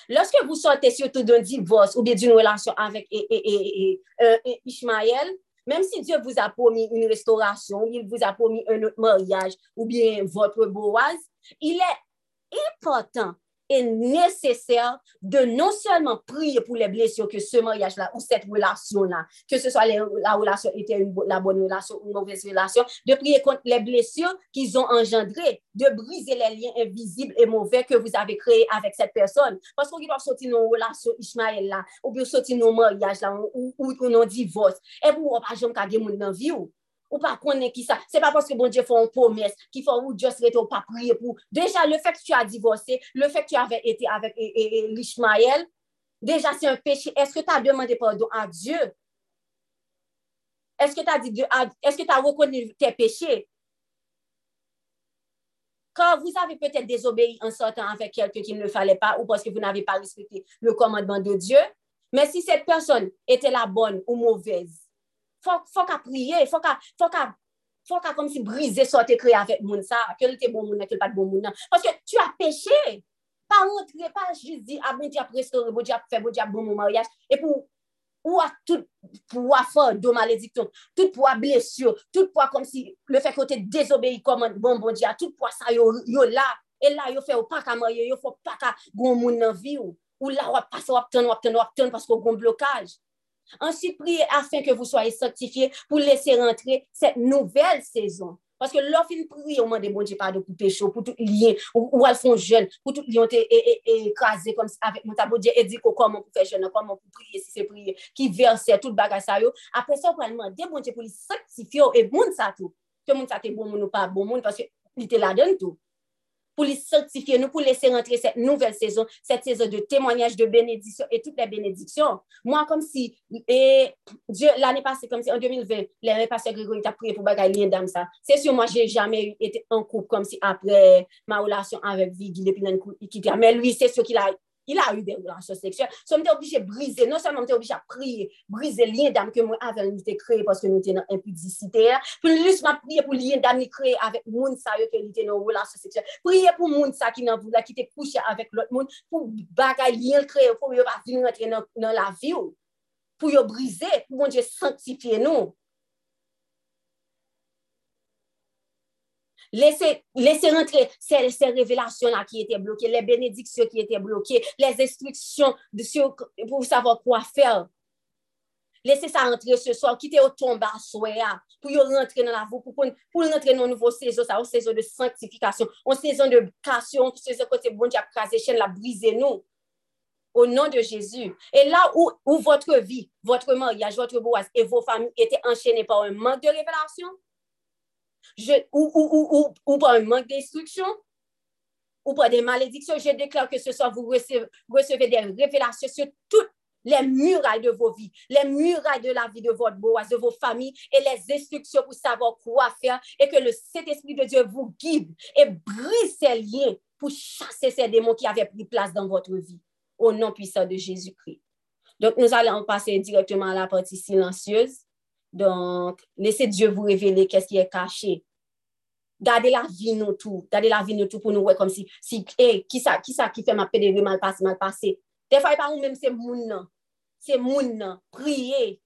[SPEAKER 8] Lorsque vous sortez surtout d'un divorce ou bien d'une relation avec euh, Ishmaël, même si Dieu vous a promis une restauration, il vous a promis un autre mariage ou bien votre Boaz, il est important est nécessaire de non seulement prier pour les blessures que ce mariage-là ou cette relation-là, que ce soit les, la relation était une, la bonne relation ou une mauvaise relation, de prier contre les blessures qu'ils ont engendrées, de briser les liens invisibles et mauvais que vous avez créés avec cette personne. Parce qu'on doit sortir nos relations Ishmael-là, ou bien sortir nos mariages-là, ou, ou, ou nos divorces. Et vous, on ne pas jamais gagner mon vie. Ou. ou pa konen ki sa, se pa poske bon Dje fò an pomes, ki fò ou Dje sre te ou pa priye pou, deja le fèk tu a divose, le fèk tu avè ete avèk e, e, e, l'Ishmael, deja se un peche, eske ta demande pardon a Dje? Eske ta, ta rekonen te peche? Quand vous avez peut-être désobéi en sortant avec quelqu'un qu'il ne fallait pas ou parce que vous n'avez pas respecté le commandement de Dieu, mais si cette personne était la bonne ou mauvaise, fok a priye, fok a, fok a, fok a kom si brize so te kre avèk moun sa, ke l te bon moun nan, ke l pat bon moun nan. Paske tu a peche, pa rentre, pa jis di, a bon di ap restore, bon di ap fe, bon di ap bon moun mariage, e pou, ou a tout pou a fò do malédikton, tout pou a blesyo, tout pou a kom si le fè kote désobéi komon bon bon diya, tout pou a sa yo, yo la, e la yo fè ou pa ka marye, yo fò pa ka goun moun nan vi ou, ou la wap pas wap ten, wap ten, wap ten, pasko goun blokaj. Ensuite, priez afin que vous soyez sanctifiés pour laisser rentrer cette nouvelle saison. Parce que l'offre prier au moment des bon Dieu pardon pour péché, pour tout lien, ou, ou elles font jeune, pour tout lien écrasé comme ça avec mon tableau, bon Dieu et dit comment pour faire jeune, comment pour prier si c'est prier, qui verset tout bagage ça yo. Après ça, on va demander bon Dieu pour les sanctifier et bon ça tout. Que mon ça te bon, mon pas bon, monde parce que il te la donne tout. pour les sanctifier, nous pour laisser rentrer cette nouvelle saison, cette saison de témoignage, de bénédiction et toutes les bénédictions. Moi, comme si, et Dieu, l'année passée, comme si en 2020, l'année passée, Grégory t'a prié pour bagailler d'âme ça. C'est sûr, moi, j'ai jamais été en couple comme si après ma relation avec Vigil, depuis qu'il a Mais lui, c'est sûr qu'il a il a eu des relations sexuelles. So mwen te oblige brise, non seman mwen te oblige a priye, brise liyen dam ke mwen avèl mwen te kreye paske mwen te nan impudicite. Pou lus mwen priye pou liyen dam ni kreye avèk moun sa yo ke li te nan relations sexuelles. Priye pou moun sa ki nan voula ki te kouche avèk lot moun pou bagay liyen kreye pou yo pa vin rentre nan, nan la vi ou. Pou yo brise, pou mwen je sanctifiye nou. Laissez, laissez rentrer ces, ces révélations-là qui étaient bloquées, les bénédictions qui étaient bloquées, les instructions de sur, pour savoir quoi faire. Laissez ça rentrer ce soir, quittez au tombe à soir, pour rentrer dans la vie, pour, pour rentrer dans une nouvelle saison, ça, une saison de sanctification, une saison de cassation, une saison côté bon Dieu a chaîne la briser nous. Au nom de Jésus. Et là où, où votre vie, votre mariage, votre boise et vos familles étaient enchaînées par un manque de révélation, ou, par un manque d'instruction, ou par des malédictions, je déclare que ce soir, vous recevez, recevez des révélations sur toutes les murailles de vos vies, les murailles de la vie de votre boise, de vos familles, et les instructions pour savoir quoi faire, et que le Saint-Esprit de Dieu vous guide et brise ces liens pour chasser ces démons qui avaient pris place dans votre vie, au nom puissant de Jésus-Christ. Donc, nous allons passer directement à la partie silencieuse. Donc, laissez Dieu vous révéler qu'est-ce qui est caché. Gardez la vie nous tout. Gardez la vie nous tout pour nous voir comme si, si hey, qui ça qui, ça qui fait ma pédérie mal passé, mal passé. Des fois, pas nous-mêmes, c'est moun C'est moun Priez.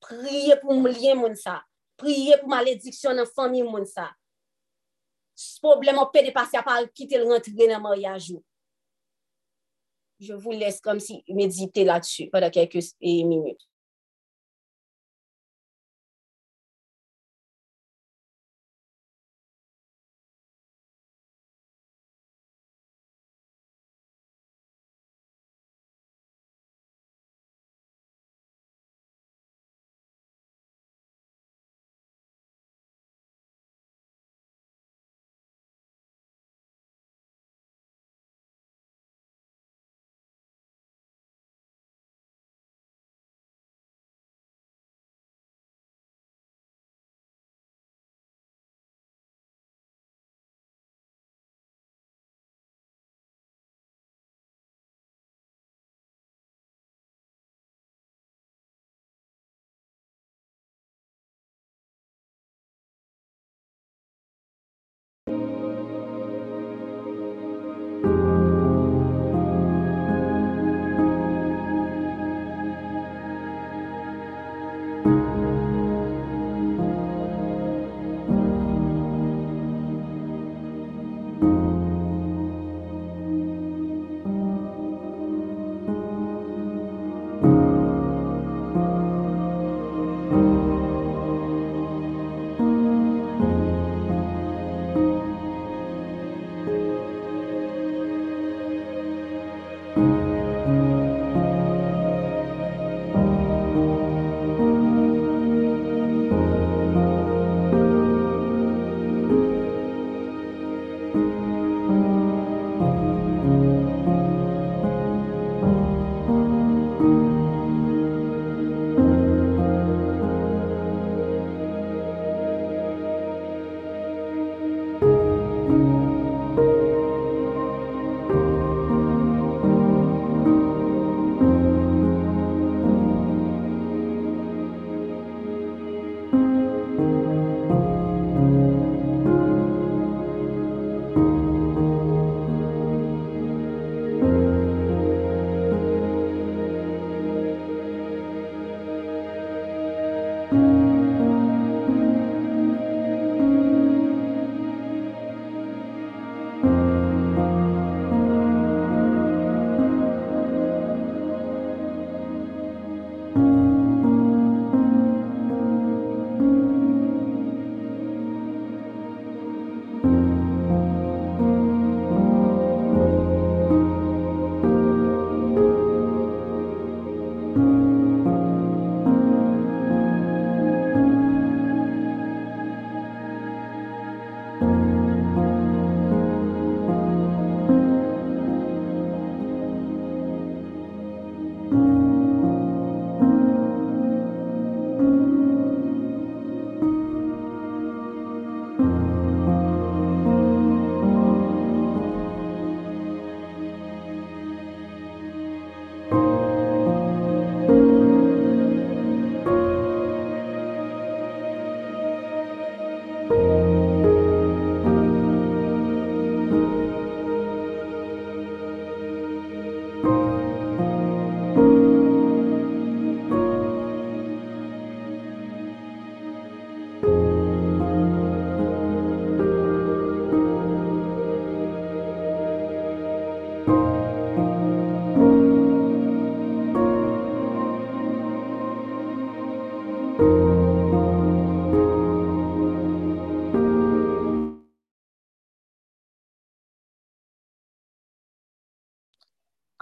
[SPEAKER 8] Priez pour lien moun ça. Priez pour malédiction dans famille moun ça. Ce problème au pédé passé à part quitter le rentrer dans le mariage. Je vous laisse comme si méditer là-dessus pendant quelques minutes.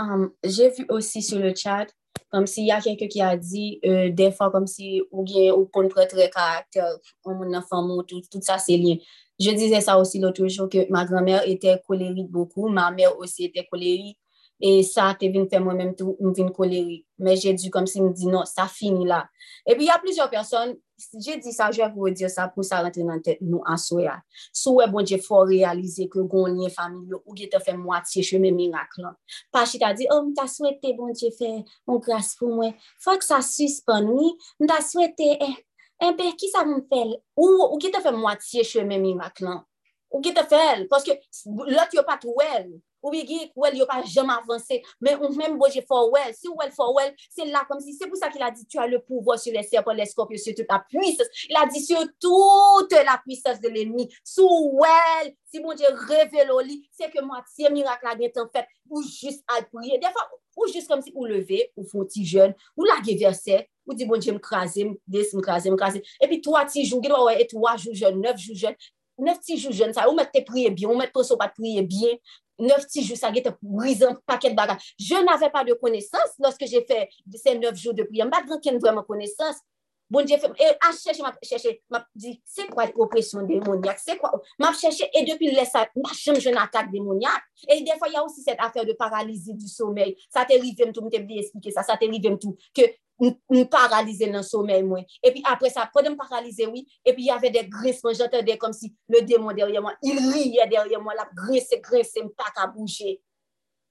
[SPEAKER 8] Um, J'ai vu aussi sur le chat, comme s'il y a quelqu'un qui a dit, euh, des fois, comme si, ou bien, ou qu'on prête le caractère, on mon enfant, tout, tout ça, c'est lié. Je disais ça aussi l'autre jour, que ma grand-mère était colérique beaucoup, ma mère aussi était colérique, et ça te vin faire moi-même tout, vin colérique. Mais j'ai dû comme si me dit non, ça finit là. Et puis il y a plusieurs personnes, je di sa, je vou di sa pou sa rentre nan tet nou answe a. Sou we bon je fò realize ke gonye familyo ou ge te fè mwatiye chwe mè mirak lan. Pa chita di, oh, mta swete bon je fè mwen gras pou mwen. Fò k sa suspon ni, mta swete, eh, eh, be, ki sa mwen fèl? Ou, ou ge te fè mwatiye chwe mè mirak lan. Ou ge te fèl, poske lot yo pat wèl. Well. Ou bi gen wèl yo pa jom avanse, men ou mèm boje for wèl, si wèl for wèl, se la kom si, se pou sa ki la di, tu a le pouvo sur les serpents, les scorpions, sur toute la puissance, il a dit sur toute la puissance de l'ennemi, sou wèl, si bon revelo li, se ke moitié mirak la gen t'en fèt, ou jist al priye, defa ou jist kom si ou leve, ou fon ti jen, ou la ge verse, ou di bon des mkraze, mkraze. E pi 3 ti jou, gen wè, 3 jou jen, 9 jou jen, 9 ti jou jen, sa ou mèk te priye bien, ou mèk preso so pa priye bien, 9 petits jours, ça a été brisant, paquet de bagages. Je n'avais pas de connaissance lorsque j'ai fait ces 9 jours de prière. Je n'avais pas vraiment connaissance. Bon Dieu, et à chercher, m'a cherché, m'a dit, c'est quoi l'oppression démoniaque, c'est quoi, m'a cherché, et depuis le ça, ma chambre, je n'attaque démoniaque. Et des fois, il y a aussi cette affaire de paralysie du sommeil. Ça t'est arrivé, tout, m'te expliquer ça, ça t'est arrivé, tout, que m paralize nan somey mwen. E pi apre sa, kode m paralize wii, e pi yave de gresman, jante de kom si le demon derye mwen, il riye derye mwen, la gresse, gresse, m pa ka bouje.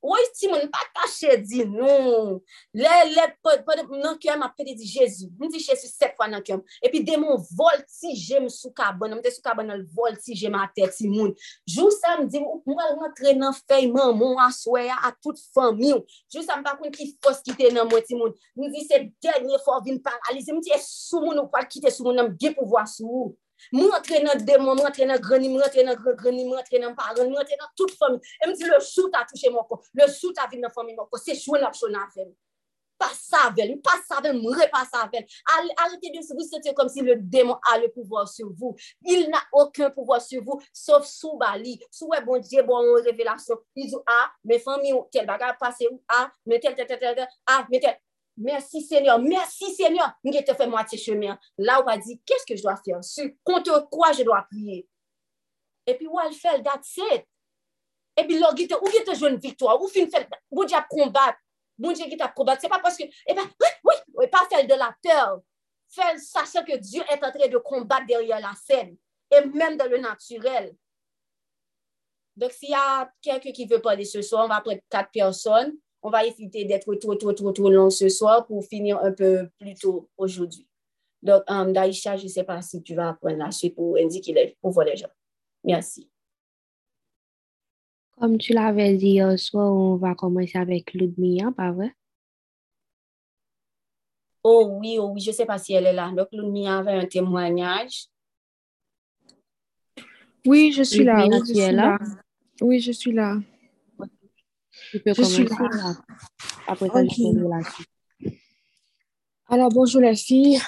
[SPEAKER 8] Woy si moun pa kache di nou. Le, le, po, po, nan kyom apè di di Jezu. Mwen di Jezu set fwa nan kyom. Epi demon voltije m sou kabon. Mwen te sou kabon nan voltije m atè ti moun. Jou sa m di mwen mwen rentre nan feyman moun aswaya a tout fami ou. Jou sa m pa kon ki fos kite nan mwen ti moun. Mwen di se denye fwa vin paralize. Mwen di e sou moun ou pal kite sou moun nan m ge pou vwa sou ou. Sous. Mwantre nan demon, mwantre nan greni, mwantre nan greni, mwantre nan paran, mwantre nan tout fami. E mdi le sou ta touche mwen kon, le sou ta vin nan fami mwen kon, se chwen ap chon aven. Pas savel, pas savel, mre pas savel. Arrêtez de vous sentir comme si le démon a le pouvoir sur vous. Il n'a aucun pouvoir sur vous, sauf sous bali. Sous bon Dieu, bon révélation. Il dit, ah, mes familles, tel bagage passé, ah, mais tel, tel, tel, tel, ah, tel. Merci Seigneur, merci Seigneur. Je te fait moitié chemin. Là, on va dire, qu'est-ce que je dois faire? Contre quoi je dois prier? Et puis, what fait, that's it. Et puis, là, où est te une victoire? Où fin fait, bon Dieu combattre. Bon Dieu qui t'a combattre. C'est pas parce que, eh bien, oui, oui, pas faire de la peur. Faire sachant que Dieu est en train de combattre derrière la scène. Et même dans le naturel. Donc, s'il y a quelqu'un qui veut parler ce soir, on va prendre quatre personnes on va éviter d'être trop, trop, trop, trop long ce soir pour finir un peu plus tôt aujourd'hui. Donc, um, Daïcha, je ne sais pas si tu vas prendre la suite pour indiquer les, pour voir les gens. Merci.
[SPEAKER 2] Comme tu l'avais dit hier soir, on va commencer avec Ludmilla, pas vrai?
[SPEAKER 8] Oh oui, oh oui, je ne sais pas si elle est là. Donc, Ludmilla avait un témoignage.
[SPEAKER 9] Oui, je suis là. Oui, je suis là. Oui, je suis là.
[SPEAKER 2] Tu peux je commencer là. Après ça, okay. je peux
[SPEAKER 9] Alors, bonjour les filles.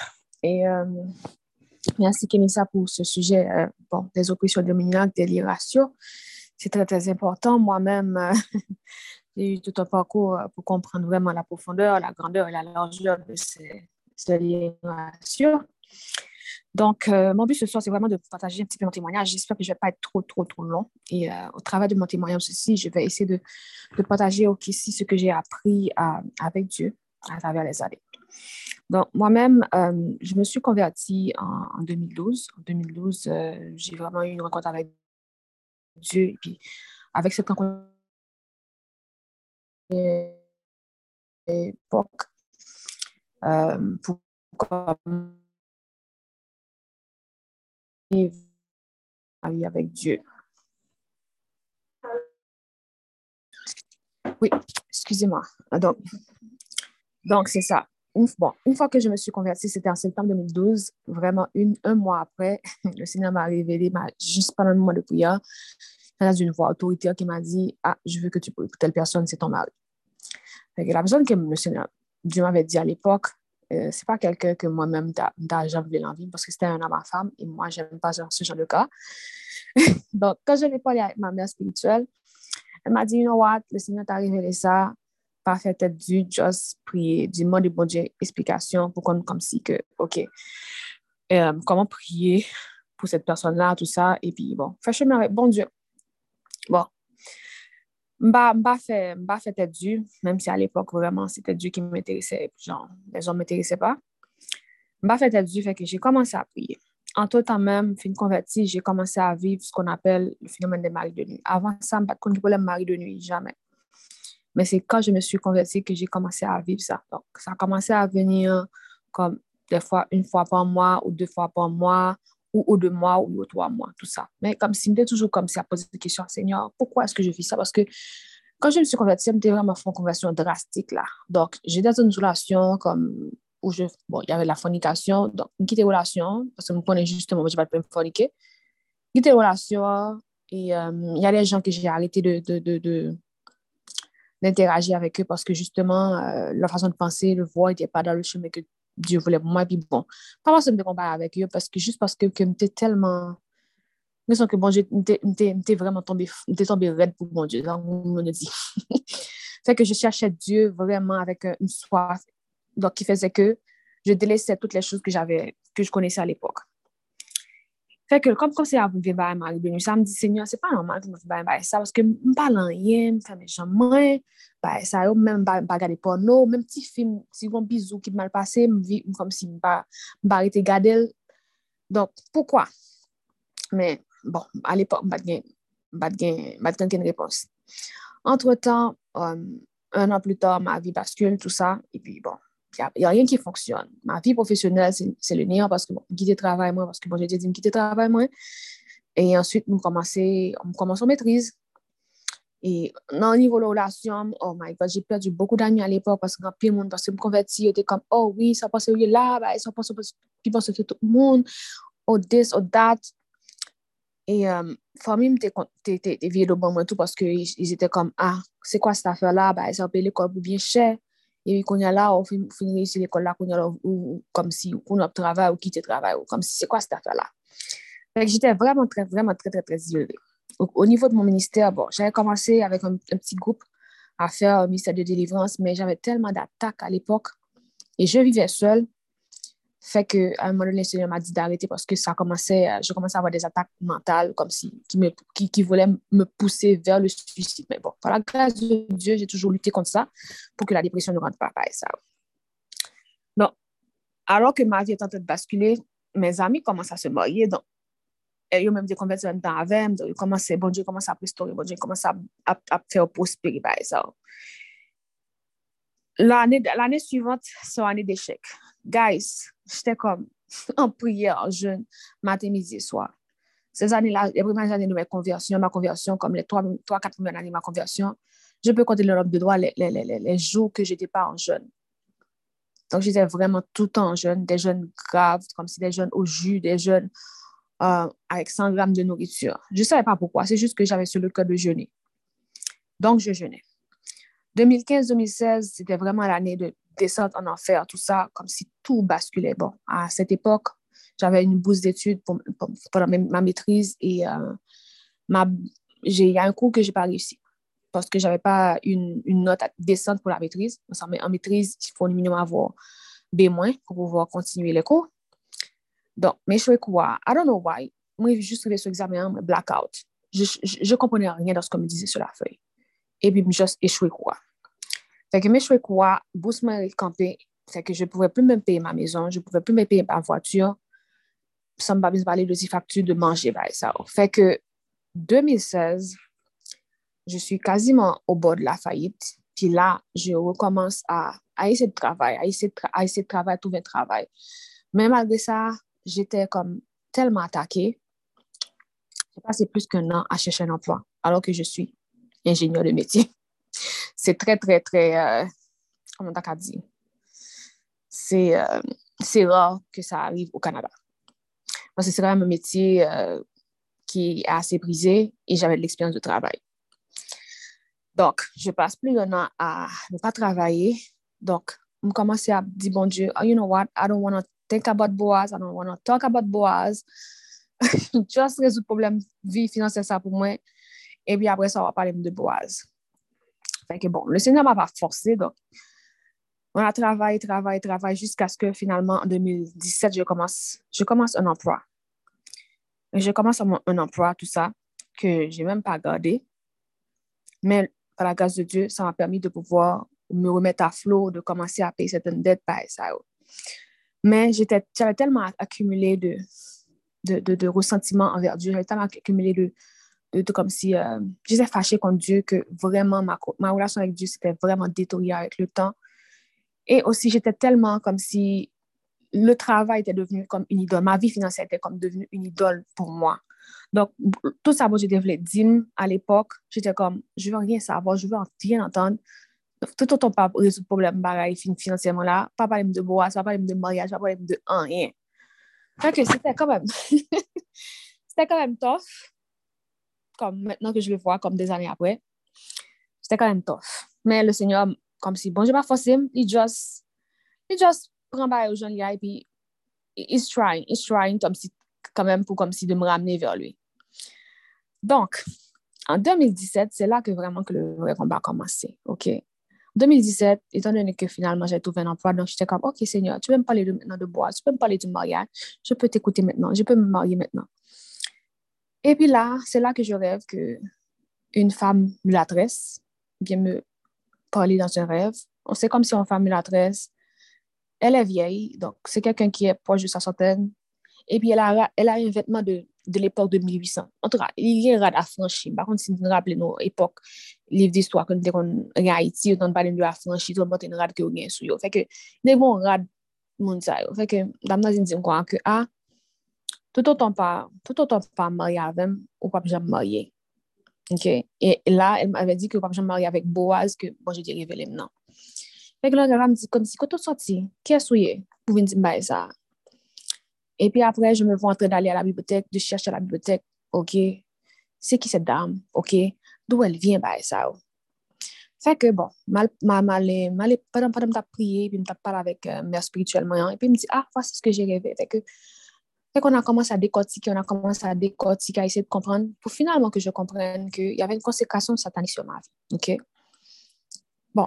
[SPEAKER 9] Et euh, merci Kémissa pour ce sujet euh, bon, des oppressions dominantes, des libérations. C'est très, très important. Moi-même, euh, j'ai eu tout un parcours pour comprendre vraiment la profondeur, la grandeur et la largeur de ces, ces. Donc, euh, mon but ce soir, c'est vraiment de partager un petit peu mon témoignage. J'espère que je ne vais pas être trop, trop, trop long. Et euh, au travers de mon témoignage ceci, je vais essayer de, de partager aussi ce que j'ai appris à, avec Dieu à travers les années. Donc, moi-même, euh, je me suis convertie en, en 2012. En 2012, euh, j'ai vraiment eu une rencontre avec Dieu. Et puis, avec cette rencontre, époque, avec Dieu. oui, excusez-moi. Donc, donc c'est ça. Une, bon, une fois que je me suis convertie, c'était en septembre 2012, vraiment une, un mois après, le Seigneur m'a révélé, juste pendant le moment de prière, dans une voix autoritaire qui m'a dit Ah, je veux que tu pries pour telle personne, c'est ton mari. la personne que le Seigneur, Dieu m'avait dit à l'époque, euh, c'est pas quelqu'un que moi-même j'avais l'envie parce que c'était un homme à femme et moi, j'aime pas ce genre de cas. Donc, quand je l'ai parlé avec ma mère spirituelle, elle m'a dit, you know what, le Seigneur t'a révélé ça, pas fait tête juste prier, du mot de bon Dieu, explication pour qu'on, comme si que, OK, euh, comment prier pour cette personne-là, tout ça, et puis bon, fais chemin avec bon Dieu. Bon, m'a fait, m'a fait tête même si à l'époque, vraiment, c'était Dieu qui m'intéressait, genre, les hommes ne m'intéressaient pas. M'a fait tête du, fait que j'ai commencé à prier en tout temps même, fin converti, j'ai commencé à vivre ce qu'on appelle le phénomène des maris de nuit. Avant ça, je n'avais pas de problème mari de nuit, jamais. Mais c'est quand je me suis convertie que j'ai commencé à vivre ça. Donc, ça a commencé à venir comme des fois une fois par mois ou deux fois par mois ou, ou deux mois ou trois mois, tout ça. Mais comme si j'étais toujours comme si à poser des questions, Seigneur, pourquoi est-ce que je vis ça? Parce que quand je me suis convertie, c'était vraiment une conversion drastique là. Donc, j'étais dans une relation comme où je, bon, il y avait la fornication, donc, quitter relation, parce que je me connais justement, je ne vais pas me forniquer. Quitter relation, et euh, il y a des gens que j'ai arrêté de, d'interagir avec eux parce que justement, euh, leur façon de penser, le voix n'était pas dans le chemin que Dieu voulait pour moi. Puis bon, pas parce que je me comparer avec eux, parce que juste parce que, que j'étais tellement. Je sens que bon, j'étais vraiment tombé, tombé raide pour mon Dieu, donc on dit. fait que je cherchais Dieu vraiment avec une soif donc qui faisait que je délaissais toutes les choses que j'avais, que je connaissais à l'époque. Fèk el kom kom se ap mwen baye mari benu, sa m di senyor, se pa normal pou mwen baye baye sa, paske m pa lan yen, m fè mè chanmè, baye sa yo, mèm ba gade porno, mèm ti film, si yon bizou ki mal pase, m vi m kom si m ba, m ba rete gade el. Donk, poukwa? Mè, bon, al epok m bat gen, bat gen, bat gen ken repons. Entre tan, euh, um, un an plus tan, ma vi baskul, tout sa, epi bon, il n'y a, rien qui fonctionne. Ma vie professionnelle, c'est le néant parce que bon, quitter travail, moi, parce que bon, j'ai dit, quitter travail, moi. Et ensuite, on commence, on commence en maîtrise. Et dans le niveau de la relation, oh my God, j'ai perdu beaucoup d'amis à l'époque parce que quand le monde, parce que me converti, j'étais comme, oh oui, ça passe là, bah, ça passe, puis pense que tout le monde, oh this, oh that. Et euh, famille, t'es vieux de bon moi tout parce qu'ils étaient comme, ah, c'est quoi cette affaire-là? Bah, ont payé l'école bien cher. Et puis, il y a là, on finit ici l'école là, il y a ou, comme si on a travail ou quitte travail, ou comme si c'est quoi cette affaire-là. J'étais vraiment très, vraiment très, très, très isolée. Au, au, niveau de mon ministère, bon, j'avais commencé avec un, petit groupe à faire un ministère de délivrance, mais j'avais tellement d'attaques à l'époque et je vivais seule fait que un moment donné, le Seigneur m'a dit d'arrêter parce que ça commençait, je commençais à avoir des attaques mentales comme si, qui, me, qui, qui voulaient me pousser vers le suicide. Mais bon, par la grâce de Dieu, j'ai toujours lutté contre ça pour que la dépression ne rentre pas par ça. Donc, alors que ma vie est en train de basculer, mes amis commencent à se marier. Donc, ils ont même des conversions en temps avec moi. Ils commencent, bon Dieu commence à restaurer, bon Dieu commence à, à, faire prospérer par ça. L'année suivante, c'est une année d'échec. Guys, j'étais comme en prière, en jeûne, matin, midi et soir. Ces années-là, les premières années de ma conversion, ma conversion, comme les trois, trois quatre premières années de ma conversion, je peux compter le nombre de droits les, les, les, les jours que je n'étais pas en jeûne. Donc, j'étais vraiment tout le temps en jeûne, des jeûnes graves, comme si des jeûnes au jus, des jeûnes euh, avec 100 grammes de nourriture. Je ne savais pas pourquoi, c'est juste que j'avais sur le cœur de jeûner. Donc, je jeûnais. 2015-2016, c'était vraiment l'année de descente en enfer, tout ça, comme si tout basculait. Bon, à cette époque, j'avais une bourse d'études pour, ma maîtrise et euh, il y a un cours que je n'ai pas réussi parce que je n'avais pas une, une, note décente pour la maîtrise. En maîtrise, il faut au minimum avoir B- pour pouvoir continuer les cours. Donc, mais je quoi? I don't know why. Moi, j'ai juste fait ce examen, blackout. Je ne comprenais rien dans ce qu'on me disait sur la feuille. Et puis, j'ai juste échoué quoi. Fait que mes quoi, bourse m'a campé, fait que je pouvais plus me payer ma maison, je pouvais plus me payer ma voiture, sans me parler de factures de manger, bah, ça. Fait que 2016, je suis quasiment au bord de la faillite. Puis là, je recommence à, à essayer de travailler, à essayer de, à de travailler, trouver un travail. Mais malgré ça, j'étais comme tellement attaquée. J'ai passé plus qu'un an à chercher un emploi, alors que je suis ingénieur de métier. c'est très, très, très, euh, comment dit? C'est euh, c'est rare que ça arrive au Canada. Parce que c'est quand même un métier euh, qui est assez brisé et j'avais de l'expérience de travail. Donc, je passe plus d'un an à ne pas travailler. Donc, je commence à dire, bon Dieu, oh, you know what, I don't want to think about Boaz, I don't want to talk about Boaz. Just résoudre le problème vie financière ça pour moi. Et puis après ça, on va parler de Boaz. Fait que bon, le Seigneur m'a pas forcé, donc on a travaillé, travaillé, travaillé jusqu'à ce que finalement, en 2017, je commence, je commence un emploi. Je commence un, emploi, tout ça, que je n'ai même pas gardé. Mais par la grâce de Dieu, ça m'a permis de pouvoir me remettre à flot, de commencer à payer certaines dettes par SAO. Mais j'avais tellement accumulé de, de, de, ressentiments envers Dieu, j'avais tellement accumulé de, de, comme si euh, j'étais fâchée contre Dieu que vraiment ma, ma relation avec Dieu s'était vraiment détériorée avec le temps. Et aussi, j'étais tellement comme si le travail était devenu comme une idole. Ma vie financière était comme devenue une idole pour moi. Donc, tout ça, moi, j'ai développé DIM à l'époque. J'étais comme, je veux rien savoir, je veux rien entendre. Tout autant pas résoudre problème pareil financièrement là, pas parler de bois, pas parler de mariage, pas parler de rien. Que c'était quand même, c'était quand même tough. Comme maintenant que je le vois, comme des années après. C'était quand même tough. Mais le Seigneur comme si, bon, je pas forcé, il just, il just prend par aux gens et puis, he's trying, he's trying comme si, quand même pour comme si de me ramener vers lui. Donc, en 2017, c'est là que vraiment que le vrai combat a commencé, OK? 2017, étant donné que finalement j'ai trouvé un emploi, donc j'étais comme, OK Seigneur, tu peux me parler de, maintenant de bois, tu peux me parler du mariage, je peux t'écouter maintenant, je peux me marier maintenant. Et puis là, c'est là que je rêve que une femme me l'adresse, vient me parler dans un rêve. C'est comme si une femme me l'adresse. Elle est vieille, donc c'est quelqu'un qui est proche de sa centaine. Et puis elle a, elle a un vêtement de, de l'époque de 1800. En tout cas, il y a un rad affranchi. Par contre, si vous vous rappelez nos époques, livres d'histoire, quand on est en Haïti, on parle de affranchi, on monte un rad qui est sous Fait que, il y a un rad mon ça. Fait que, dame, dam nan zin zin ah, tout autant pas, tout autant pas marié avec, ou pas jamais marié. OK? Et là, elle m'avait dit que je me marie avec Boaz, que bon, j'ai dit révéler maintenant. Fait que là, elle me dit, comme si, quand tu sorti, qu'est-ce que tu pour venir me ça? Et puis après, je me vois en train d'aller à la bibliothèque, de chercher à la bibliothèque. OK? C'est qui cette dame? OK? D'où elle vient, bah, ça? Fait que bon, mal, mal, mal, mal, pendant, que prié, puis je parlé avec euh, mère spirituellement, et puis il me dit, ah, voici ce que j'ai rêvé. Fait que fait qu'on a commencé à décortiquer, on a commencé à décortiquer, à essayer de comprendre, pour finalement que je comprenne qu'il y avait une consécration satanique sur ma vie. OK? Bon.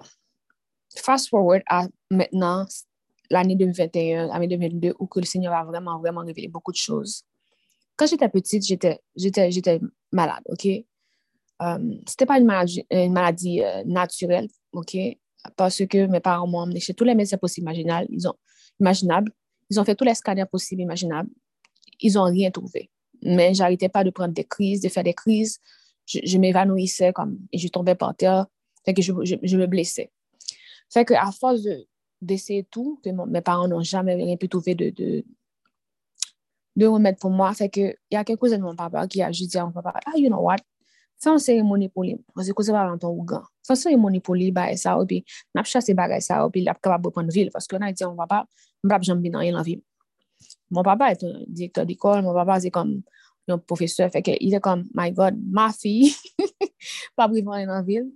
[SPEAKER 9] Fast forward à maintenant, l'année 2021, l'année 2022, où que le Seigneur a vraiment, vraiment révélé beaucoup de choses. Quand j'étais petite, j'étais, j'étais, j'étais malade, OK? Um, c'était pas une maladie, euh, naturelle, OK? Parce que mes parents m'ont emmené chez tous les médecins possibles imaginables. Ils ont, imaginables. Ils ont fait tous les scanners possibles imaginables ils n'ont rien trouvé. Mais j'arrêtais pas de prendre des crises, de faire des crises. Je, m'évanouissais comme, et je tombais par terre. Fait que je, je, me blessais. Fait que à force d'essayer tout, que mes parents n'ont jamais rien pu trouver de, de, de remettre pour moi. Fait que il y a quelque chose de mon papa qui a juste dit à mon papa, ah, you know what? Fais une cérémonie pour lui. Parce que c'est pas dans ton ougan. Fais une cérémonie pour lui, bah, ça, puis, n'a pas chassé bagay ça, puis, il a capable de prendre ville. Parce qu'on a dit, on va pas, on va pas jamais bien dans la vie. Mon papa est un directeur d'école, mon papa c'est comme un professeur, fait qu'il est comme, my God, ma fille, pas vivre dans la ville,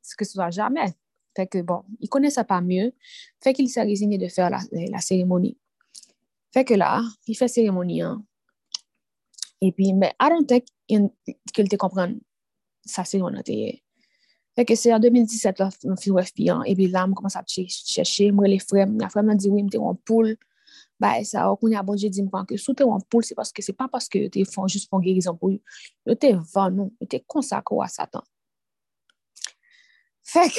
[SPEAKER 9] ce que ce soit jamais. Fait que bon, il connaissait pas mieux, fait qu'il s'est résigné de faire la, la, cérémonie. Fait que là, il fait cérémonie, hein. Et puis, mais I don't think qu'il te comprenne sa cérémonie. Fait que c'est en 2017, là, je suis FBI, et puis là, je commence à chercher, moi, les frères, mes frères m'ont dit, oui, je en poule, ba e sa, okoun ya bon je di mwen ke sou te wan poul, se paske se pa paske yo te fon just fon gerizan pou yo, yo te van nou, yo te konsako a satan. Fek,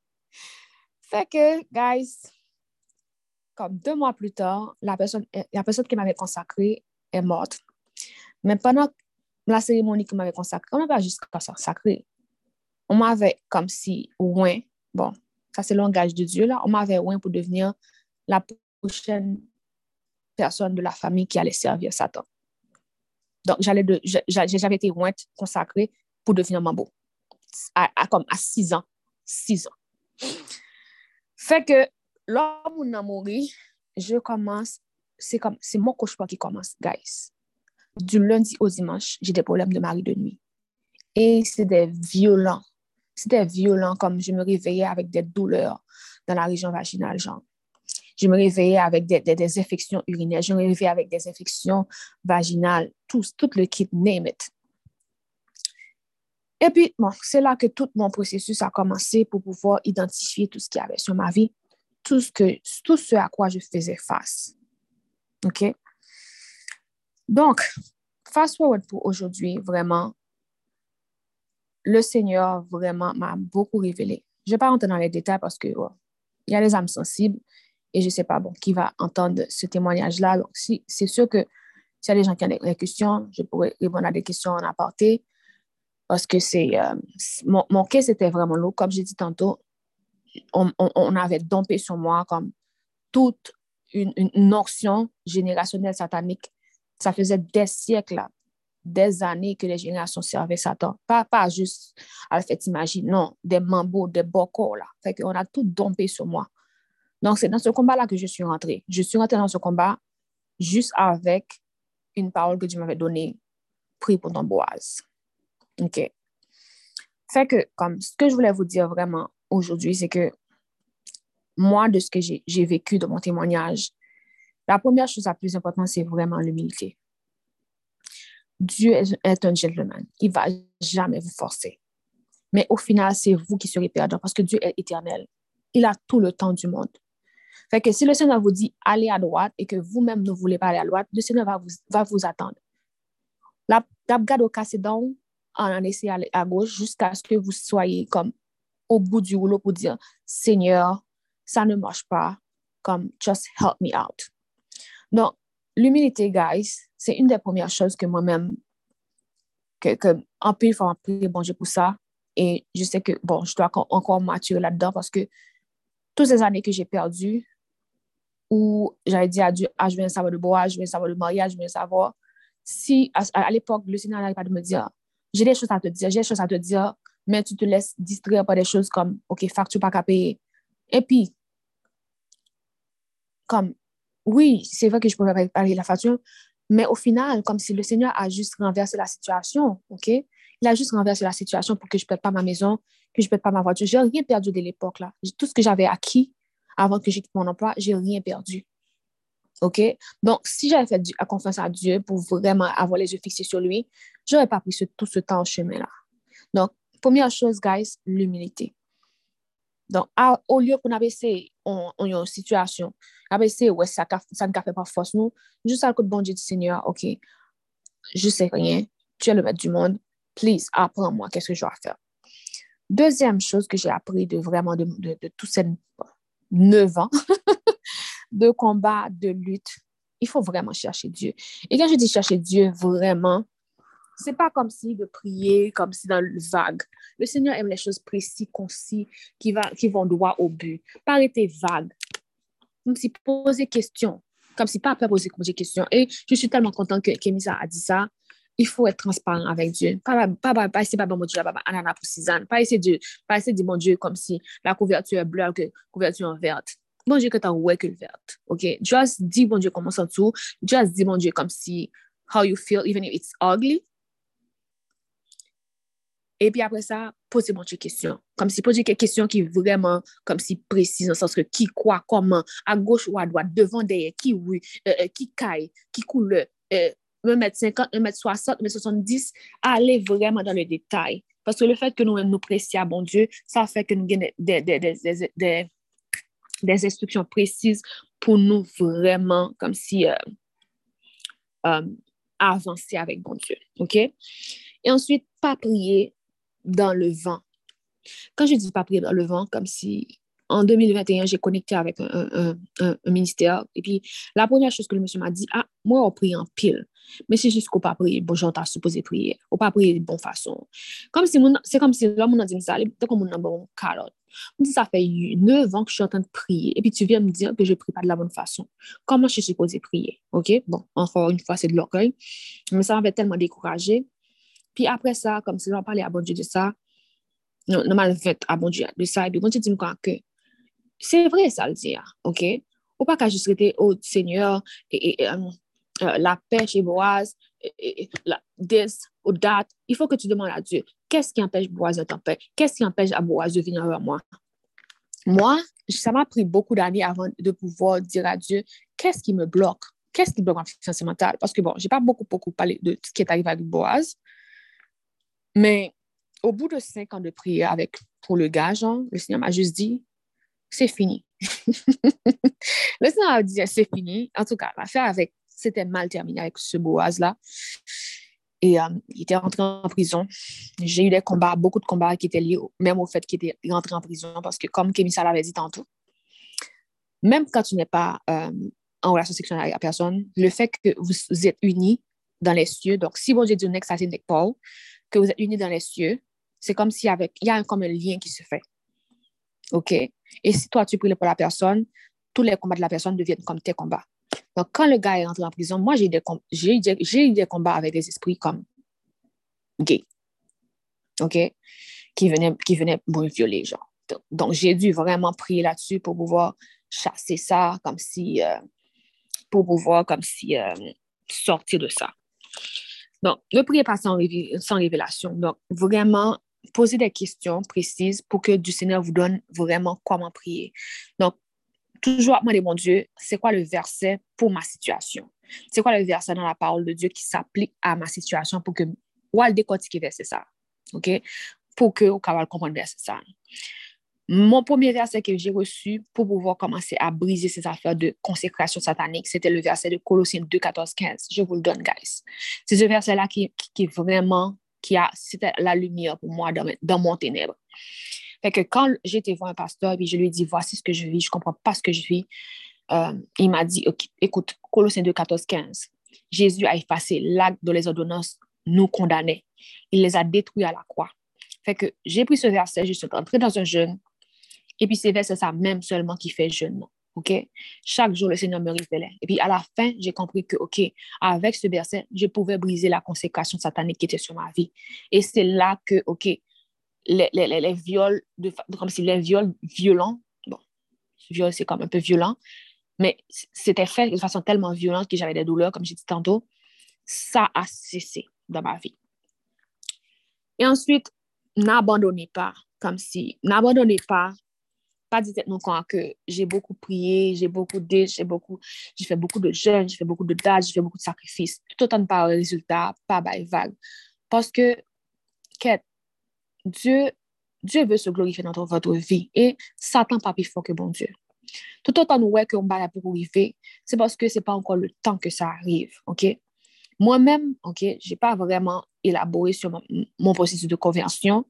[SPEAKER 9] fek, guys, kom de mwa plus tan, la person ki m'ave konsakri e mort. Men panan la seremoni ki m'ave konsakri, on m'ave just konsakri, on m'ave kom si ouen, bon, sa se langaj de Diyo la, on m'ave ouen pou devenir la prochaine personne de la famille qui allait servir Satan. Donc, j'avais été consacrée pour devenir mambo, à, comme à six ans. 6 ans. Fait que, lors mon a mouri, je commence, c'est comme, c'est mon cauchemar qui commence, guys. Du lundi au dimanche, j'ai des problèmes de mari de nuit. Et c'était violent. C'était violent, comme je me réveillais avec des douleurs dans la région vaginale, genre. Je me réveillais avec des, des, des infections urinaires, je me réveillais avec des infections vaginales, tout, le kit, name it. Et puis, bon, c'est là que tout mon processus a commencé pour pouvoir identifier tout ce qu'il y avait sur ma vie, tout ce, à quoi je faisais face. OK? Donc, fast forward pour aujourd'hui, vraiment, le Seigneur vraiment m'a beaucoup révélé. Je ne vais pas rentrer dans les détails parce que oh, y a les âmes sensibles et je ne sais pas bon, qui va entendre ce témoignage-là. Donc, c'est sûr que s'il y a des gens qui ont des questions, je pourrais répondre à des questions en apporté parce que c'est euh, mon, mon cas, c'était vraiment lourd. Comme j'ai dit tantôt, on, avait dompé sur moi comme toute une, notion générationnelle satanique. Ça faisait des siècles, des années que les générations servaient Satan. Pas, pas juste à fait imaginer, non, des mambo, des bocaux, là. Fait a tout dompé sur moi. Donc, c'est dans ce combat-là que je suis rentrée. Je suis rentrée dans ce combat juste avec une parole que Dieu m'avait donnée, pris pour ton boise. OK. Fait comme ce que je voulais vous dire vraiment aujourd'hui, c'est que moi, de ce que j'ai vécu dans mon témoignage, la première chose la plus importante, c'est vraiment l'humilité. Dieu est un gentleman. Il ne va jamais vous forcer. Mais au final, c'est vous qui serez perdant parce que Dieu est éternel. Il a tout le temps du monde. Fait que si le Seigneur vous dit allez à droite et que vous-même ne voulez pas aller à droite, le Seigneur va vous, va vous attendre. La, la au casse en en essayant à, à gauche jusqu'à ce que vous soyez comme au bout du rouleau pour dire Seigneur, ça ne marche pas, comme just help me out. Donc, l'humilité, guys, c'est une des premières choses que moi-même, que, que en plus, il faut prier bon Dieu pour ça. Et je sais que, bon, je dois encore maturer là-dedans parce que toutes ces années que j'ai perdues, où j'avais dit à Dieu, ah, je viens savoir le bois, je viens savoir le mariage, je viens savoir. Si, à, l'époque, le Seigneur n'arrive pas de me dire, j'ai des choses à te dire, j'ai des choses à te dire, mais tu te laisses distraire par des choses comme, OK, facture pas qu'à payer. Et puis, comme, oui, c'est vrai que je pourrais payer la facture, mais au final, comme si le Seigneur a juste renversé la situation, OK? Il a juste renversé la situation pour que je ne perde pas ma maison, que je ne perde pas ma voiture. Je n'ai rien perdu de l'époque, là. Tout ce que j'avais acquis avant que j'ai mon emploi, j'ai rien perdu. OK? Donc, si j'avais fait confiance à Dieu pour vraiment avoir les yeux fixés sur lui, je n'aurais pas pris tout ce temps au chemin-là. Donc, première chose, guys, l'humilité. Donc, au lieu qu'on abaisser en, une situation, abaisser, ouais, ça, ça ne fait pas force nous, juste à l'écoute bon Dieu du Seigneur, OK, je sais rien, tu es le maître du monde, please, apprends-moi, qu'est-ce que je dois faire? Deuxième chose que j'ai appris de vraiment de, de, tous ces neuf ans de combat, de lutte, il faut vraiment chercher Dieu. Et quand je dis chercher Dieu, vraiment, c'est pas comme si de prier, comme si dans le vague. Le Seigneur aime les choses précises, concis, qui, va, qui vont droit au but. Pas arrêter vague. Comme si poser question. Comme si pas peur poser, poser question. Et je suis tellement contente que Kémisa a dit ça. Il faut être transparent avec Dieu. Pas, pas, pas, pas essayer pas bon Dieu, pas ananas pour Suzanne. Pas essayer de, pas essayer de mon Dieu comme si la couverture est bleue, que la couverture est verte. Bon Dieu que tu as ouais que verte. OK? Just dis bon Dieu comment ça tout. Just dis bon Dieu comme si how you feel, even if it's ugly. Et puis après ça, posez-moi des questions. Comme si posez des questions qui vraiment, comme si précises, dans le sens que qui, quoi, comment, à gauche ou à droite, devant, derrière, qui oui, euh, euh, qui caille, qui coule, euh, 1 m 50, 1 m 60, 1 m 70, allez vraiment dans le détail. Parce que le fait que nous nous pressions à bon Dieu, ça fait que nous avons des, des, des, des, des instructions précises pour nous vraiment, comme si, euh, euh, avancer avec bon Dieu. OK? Et ensuite, pas prier dans le vent. Quand je dis pas prier dans le vent, comme si en 2021, j'ai connecté avec un, ministère. Et puis, la première chose que le monsieur m'a dit, ah, moi, on prie en pile. Mais c'est juste qu'on pas prier, bon, j'entends supposé prier. On pas prier de bonne façon. Comme si, c'est comme si mon a dit ça, c'est comme mon bon carotte. Ça fait 9 ans que je suis en train de prier. Et puis, tu viens me dire que je ne prie pas de la bonne façon. Comment je suis supposée prier? OK? Bon, encore une fois, c'est de l'orgueil. Mais ça m'avait tellement découragé. Puis après ça, comme si j'en parlais à bon Dieu de ça, nan mal vet a bon Dieu de sa, epi bon Dieu di m kwa ke, se vre sa l di ok? Ou pa ka jist rete, oh, seigneur, e, la pech e boaz, la des, ou dat, il faut que tu demandes à Dieu, qu'est-ce qui empêche Boaz de t'empêcher? Qu'est-ce qui empêche Boaz de venir vers moi? Moi, ça m'a pris beaucoup d'années avant de pouvoir dire à Dieu, qu'est-ce qui me bloque? Qu'est-ce qui bloque ma santé mentale? Parce que bon, j'ai pas beaucoup, beaucoup parlé de ce qui est arrivé avec Boaz, mais au bout de cinq ans de prière avec, pour le gars, genre, le Seigneur m'a juste dit, c'est fini. m'a dit, c'est fini. En tout cas, l'affaire avec, c'était mal terminé avec ce Boaz-là. Et euh, il était rentré en prison. J'ai eu des combats, beaucoup de combats qui étaient liés même au fait qu'il était rentré en prison parce que, comme Kémissa l'avait dit tantôt, même quand tu n'es pas euh, en relation sexuelle avec la personne, le fait que vous êtes unis dans les cieux, donc si bon Dieu dit next, ça c'est que vous êtes unis dans les cieux, c'est comme y, avait, il y a comme un lien qui se fait. OK? Et si toi, tu pries pour la personne, tous les combats de la personne deviennent comme tes combats. Donc, quand le gars est rentré en prison, moi, j'ai eu des, combats avec des esprits comme gays. OK? Qui venaient, qui venaient me violer, genre. Donc, j'ai dû vraiment prier là-dessus pour pouvoir chasser ça, comme si, euh, pour pouvoir, comme si, euh, sortir de ça. Donc, ne priez pas sans révélation. Donc, vraiment, posez des questions précises pour que du Seigneur vous donne vraiment comment prier. Donc, toujours demander, mon Dieu, c'est quoi le verset pour ma situation? C'est quoi le verset dans la parole de Dieu qui s'applique à ma situation pour que, ou à le verset ça, OK? Pour que, au cas comprendre verset ça. Mon premier verset que j'ai reçu pour pouvoir commencer à briser ces affaires de consécration satanique, c'était le verset de Colossiens 2, 14, 15. Je vous le donne, guys. C'est ce verset-là qui, qui, vraiment, qui a, c'était la lumière pour moi dans, mon ténèbre. Fait que quand j'étais voir un pasteur, et je lui ai dit, voici ce que je vis, je ne comprends pas ce que je vis, euh, il m'a dit, écoute, Colossiens 2, 14, 15, Jésus a effacé l'acte dont les ordonnances nous condamnaient. Il les a détruits à la croix. Fait que j'ai pris ce verset, je suis entrée dans un jeûne, et puis c'est verset ça même seulement qui fait jeûne. OK? Chaque jour, le Seigneur me révélait. Et puis à la fin, j'ai compris que, OK, avec ce verset, je pouvais briser la consécration satanique qui était sur ma vie. Et c'est là que, OK, les, les, les viols, de, comme si les viols violents, bon, viol c'est comme un peu violent, mais c'était fait de façon tellement violente que j'avais des douleurs, comme j'ai dit tantôt, ça a cessé dans ma vie. Et ensuite, n'abandonnez pas, comme si, n'abandonnez pas, pas dites non quand que j'ai beaucoup prié, j'ai beaucoup dit, j'ai beaucoup, j'ai fait beaucoup de jeûnes, j'ai fait beaucoup de dates, j'ai fait beaucoup de sacrifices, tout autant pas résultat, pas by vague. Parce que, quête, Dieu, Dieu veut se glorifier dans votre vie et Satan pas plus fort que bon Dieu. Tout autant nous voyons qu'on va pour arriver, c'est parce que ce n'est pas encore le temps que ça arrive. ok? Moi-même, ok, je n'ai pas vraiment élaboré sur mon, processus de conversion,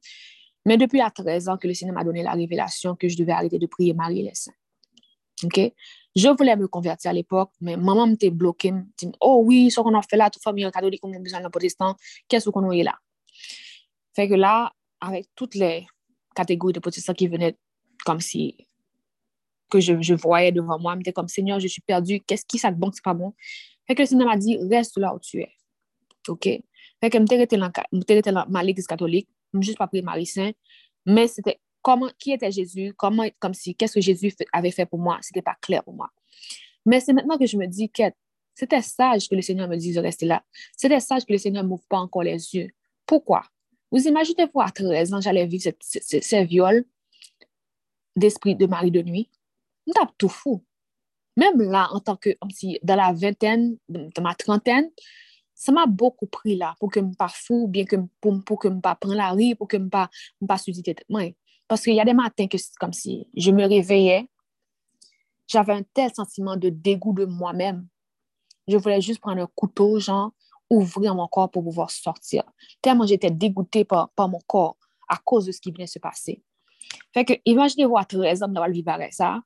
[SPEAKER 9] mais depuis à 13 ans que le Seigneur m'a donné la révélation que je devais arrêter de prier Marie les saints. ok? Je voulais me convertir à l'époque, mais maman m'était bloquée, me dit, oh oui, ce qu'on a fait là, toute famille catholique, on a besoin d'un protestant, qu'est-ce qu'on est là? Fait que là, avec toutes les catégories de protestants qui venaient comme si que je, je voyais devant moi, j'étais comme Seigneur, je suis perdu, qu'est-ce qui ça bon, c'est pas bon? Fait que le Seigneur m'a dit, reste là où tu es. OK? Fait que j'étais dans ma l'église catholique, juste pas prier Marie Saint, mais c'était comment, qui était Jésus, comment, comme si, qu'est-ce que Jésus avait fait pour moi, c'était pas clair pour moi. Mais c'est maintenant que je me dis que c'était sage que le Seigneur me dise de rester là. C'était sage que le Seigneur ne m'ouvre pas encore les yeux. Pourquoi? Vous imaginez-vous à 13 ans, j'allais vivre ces viols d'esprit de mari de nuit? On tape tout fou. Même là, en tant que, dans la vingtaine, dans ma trentaine, ça m'a pris là pour que je ne pas fou, bien pour, pour que je ne pas prendre la rue, pour que je ne pas, pas tête. Parce qu'il y a matins que c'est comme si je me réveillais, j'avais un tel sentiment de dégoût de moi-même. Je voulais juste prendre un couteau, genre, ouvrir mon corps pour pouvoir sortir. Tellement j'étais dégoûtée par, par mon corps à cause de ce qui venait se passer. Fait que, imaginez-vous à 13 ans d'avoir vivre avec ça.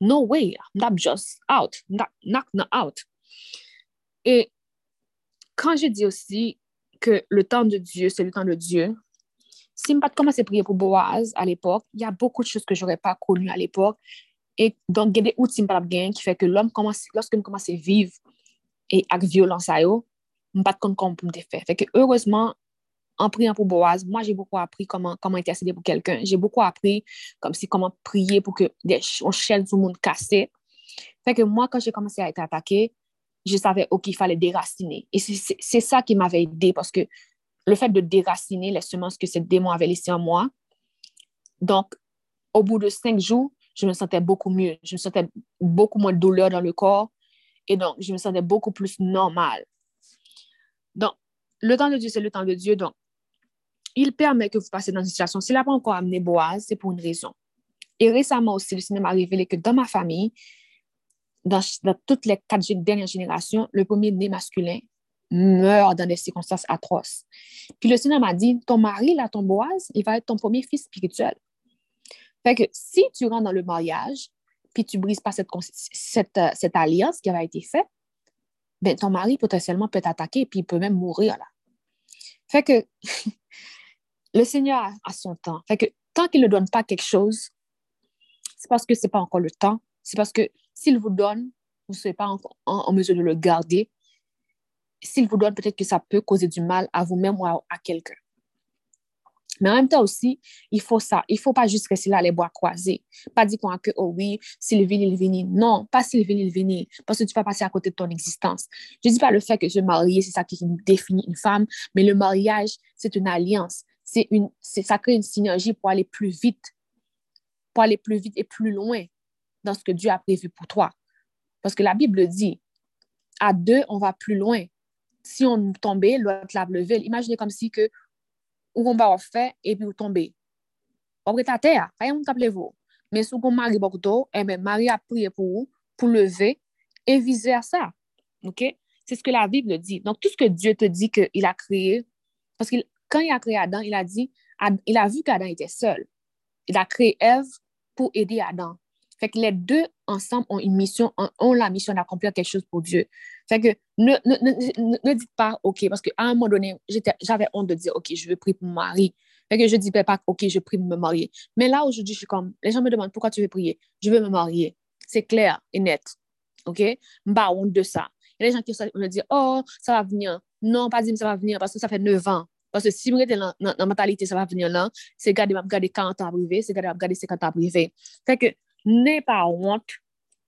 [SPEAKER 9] No way, I'm just out, not, not, not out. Et quand je dis aussi que le temps de Dieu, c'est le temps de Dieu, si je pas commencé à prier pour Boaz à l'époque, il y a beaucoup de choses que je n'aurais pas connues à l'époque. Et donc, il y a des outils qui fait que l'homme commence, lorsque nous commence à vivre et avec violence à eux, je ne pas comment me faire. Fait que heureusement, en priant pour Boaz, moi, j'ai beaucoup appris comment, comment intercéder pour quelqu'un. J'ai beaucoup appris comme si comment prier pour que des chaînes tout le monde cassait. Fait que moi, quand j'ai commencé à être attaquée, je savais qu'il fallait déraciner. Et c'est ça qui m'avait aidé parce que le fait de déraciner les semences que ce démon avait laissées en moi. Donc, au bout de cinq jours, je me sentais beaucoup mieux. Je me sentais beaucoup moins de douleur dans le corps. Et donc, je me sentais beaucoup plus normal. Donc, le temps de Dieu, c'est le temps de Dieu. Donc, il permet que vous passez dans une situation. S'il n'a pas encore amené Boaz, c'est pour une raison. Et récemment aussi, le cinéma a révélé que dans ma famille, dans, toutes les quatre dernières générations, le premier-né masculin meurt dans des circonstances atroces. Puis le Seigneur m'a dit, ton mari, là, ton Boaz, il va être ton premier fils spirituel. Fait que si tu rentres dans le mariage, puis tu brises pas cette, cette, euh, cette alliance qui avait été faite, ben, ton mari potentiellement peut t'attaquer, puis il peut même mourir là. Fait que le Seigneur a, son temps. Fait que tant qu'il ne donne pas quelque chose, c'est parce que ce n'est pas encore le temps. C'est parce que s'il vous donne, vous ne serez pas en, mesure de le garder. S'il vous donne, peut-être que ça peut causer du mal à vous-même ou à quelqu'un. Mais en même temps aussi, il faut ça. Il ne faut pas juste rester là, les bois croisés. Pas dire qu'on que, oh oui, Sylvie, il vient. Non, pas Sylvie, il vient. Parce que tu vas passer à côté de ton existence. Je ne dis pas le fait que se marier, c'est ça qui définit une femme, mais le mariage, c'est une alliance. Ça crée une synergie pour aller plus vite, pour aller plus vite et plus loin dans ce que Dieu a prévu pour toi. Parce que la Bible dit, à deux, on va plus loin. Si on tombait, l'autre lave le Imaginez comme si que ou qu'on va faire et puis vous tombez. Vous êtes à terre, rien ne vous. Mais si vous mari beaucoup eh bien, Marie a prié pour vous, pour lever et viser à ça. OK? C'est ce que la Bible dit. Donc, tout ce que Dieu te dit qu'il a créé, parce que quand il a créé Adam, il a dit, il a vu qu'Adam était seul. Il a créé Ève pour aider Adam. Fait que les deux ensemble ont une mission, ont la mission d'accomplir quelque chose pour Dieu. Fait que ne, ne, ne, ne dites pas OK, parce qu'à un moment donné, j'avais honte de dire OK, je veux prier pour mon mari. Fait que je disais pas OK, je prie pour me marier. Mais là, aujourd'hui, je suis comme, les gens me demandent pourquoi tu veux prier? Je veux me marier. C'est clair et net. OK? Pas honte de ça. Il y a des gens qui me disent Oh, ça va venir. Non, pas dire ça va venir parce que ça fait 9 ans. Parce que si vous êtes dans la mentalité, ça va venir là, c'est garder, garder 40 ans privé, c'est garder, garder 50 ans privé. Fait que n'aie pas honte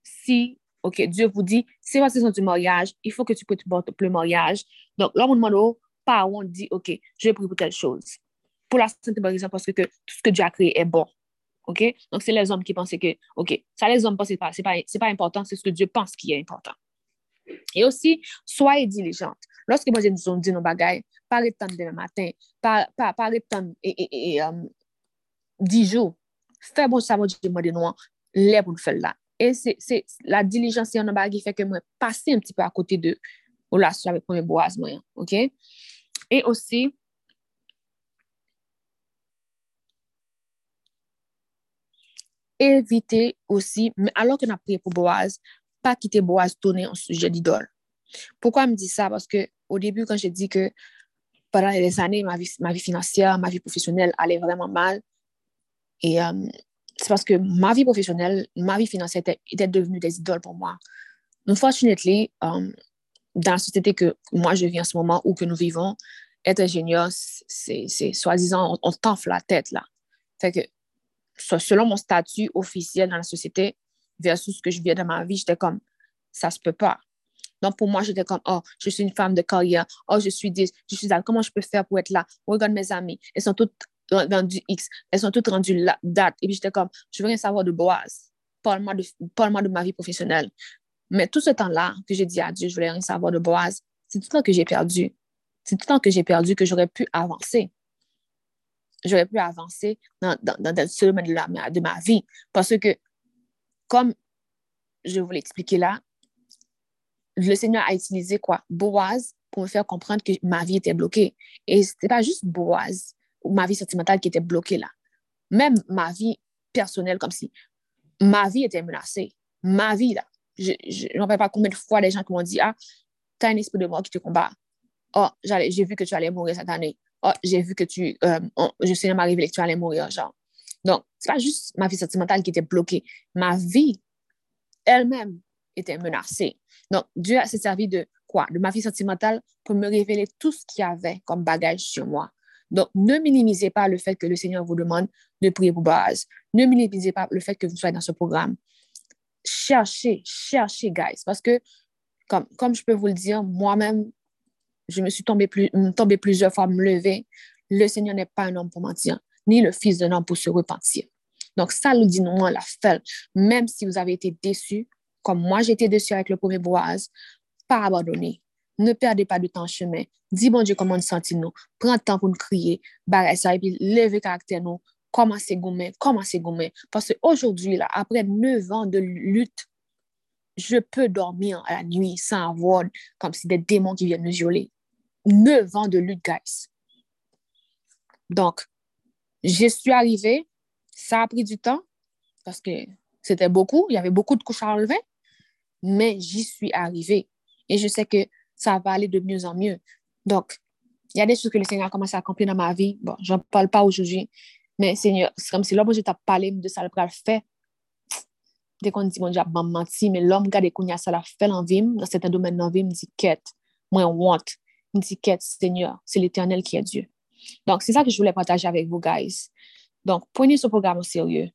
[SPEAKER 9] si, OK, Dieu vous dit, c'est la saison du mariage, il faut que tu pries pour le mariage. Donc, là, on demande pas honte, dit, OK, je prier pour telle chose. Pour la santé, par parce que tout ce que Dieu a créé est bon. OK? Donc, c'est les hommes qui pensent que, OK, ça, les hommes pensent pas, c'est pas, pas important, c'est ce que Dieu pense qui est important. Et aussi, soyez diligente. Lorsque moi, je nous dis nos bagailles, pas temps demain matin, pas, pas, pas temps et, et, et um, 10 jours. Fais bon ça, moi, je demande nous, lè pou nou fèl la. E se la dilijansi an an bagi fè ke mwen pase un pti pè a kote de ou la sou avè pwè mwen boaz mwen. Ok? E osi evite osi alò ke nan priye pou boaz pa kite boaz tonè an suje di dol. Poukwa m di sa? Paske ou debu kan jè di ke padan les anè ma vi financier, ma vi profesyonel alè vreman mal e an c'est parce que ma vie professionnelle, ma vie financière était, devenue des idoles pour moi. Unfortunately, um, dans la société que moi je vis en ce moment ou que nous vivons, être ingénieur, c'est soi-disant, on, on t'enfle la tête là. Fait que selon mon statut officiel dans la société versus ce que je vis dans ma vie, j'étais comme, ça se peut pas. Donc, pour moi, j'étais comme, oh, je suis une femme de carrière. Oh, je suis des, je suis là. Comment je peux faire pour être là? Regarde mes amis. Elles sont toutes rendu X. Elles sont toutes rendues la date. Et puis j'étais comme, je veux rien savoir de Boaz. Parle-moi de, parle de ma vie professionnelle. Mais tout ce temps-là que j'ai dit à Dieu, je voulais rien savoir de Boaz, c'est tout le temps que j'ai perdu. C'est tout le temps que j'ai perdu que j'aurais pu avancer. J'aurais pu avancer dans, dans, dans ce domaine de, la, de ma vie. Parce que, comme je vous l'ai expliqué là, le Seigneur a utilisé quoi? Boaz pour me faire comprendre que ma vie était bloquée. Et ce n'était pas juste Boaz ma vie sentimentale qui était bloquée là. Même ma vie personnelle, comme si ma vie était menacée. Ma vie, là. Je ne rappelle pas combien de fois les gens qui m'ont dit Ah, tu as un esprit de mort qui te combat. Oh, j'ai vu que tu allais mourir cette année. Oh, j'ai vu que tu. Euh, je sais, m'arriver que tu allais mourir, genre. Donc, c'est pas juste ma vie sentimentale qui était bloquée. Ma vie elle-même était menacée. Donc, Dieu s'est servi de quoi? De ma vie sentimentale pour me révéler tout ce qu'il y avait comme bagage sur moi Donc, ne minimisez pas le fait que le Seigneur vous demande de prier pour base. Ne minimisez pas le fait que vous soyez dans ce programme. Cherchez, cherchez, guys. Parce que, comme, je peux vous le dire, moi-même, je me suis tombée, plus, tombée plusieurs fois, me lever. Le Seigneur n'est pas un homme pour mentir, ni le fils d'un homme pour se repentir. Donc, ça nous dit non, la fait. Même si vous avez été déçus, comme moi été déçu avec le premier boise, pas abandonner. Ne perdez pas de temps en chemin. Dis bon Dieu comment nous sentons nous. Prends le temps pour nous crier, barrer ça et puis lever caractère nous. Commencez gommer, commencez gommer. Parce qu'aujourd'hui, après neuf ans de lutte, je peux dormir la nuit sans avoir comme si des démons qui viennent nous violer. Neuf ans de lutte, guys. Donc, je suis arrivée, ça a pris du temps parce que c'était beaucoup, il y avait beaucoup de couches à enlever, mais j'y suis arrivée. Et je sais que ça va aller de mieux en mieux. Donc, il y a des choses que le Seigneur a commencé à accomplir dans ma vie. Bon, je n'en parle pas aujourd'hui, mais Seigneur, c'est comme si l'homme, je t'ai parlé de ça, le fait. Dès qu'on dit, bon, j'ai menti, mais l'homme, regarde, qu'on y a ça, l'a fait en vie, dans certains domaines de vie, me dit, quête, moi, want. Me dit, quête, Seigneur, c'est l'éternel qui est Dieu. Donc, c'est ça que je voulais partager avec vous, guys. Donc, prenez ce programme au sérieux,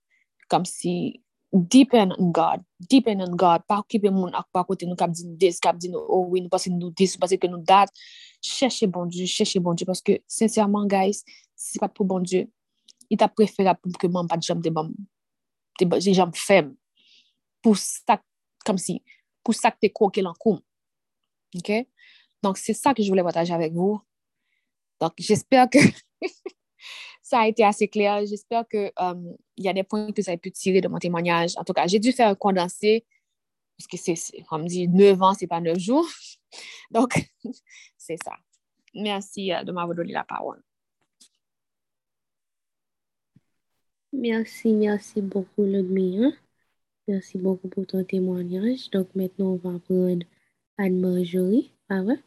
[SPEAKER 9] comme si depend on God, depend on God, pa kipe moun ak pa kote nou kap di oh nou pase nou dis, pase ke nou dat, chèche bon Dieu, chèche bon Dieu, parce que, sincèrement, guys, si pas pour bon Dieu, il t'a préféré pour que moi, pas de jambes de faibles, pour ça, comme si, ça que t'es croqué l'encoum. OK? Donc, c'est ça que je voulais partager avec vous. Donc, j'espère que ça a été assez clair. J'espère qu'il um, y a des points que vous avez pu tirer de mon témoignage. En tout cas, j'ai dû faire un condensé parce que c'est, comme dit, 9 ans, c'est pas 9 jours. Donc, c'est ça. Merci euh, de m'avoir donné la parole.
[SPEAKER 2] Merci, merci beaucoup, Ludmilla. Merci beaucoup pour ton témoignage. Donc, maintenant, on va prendre Anne-Marjorie. Ah ouais?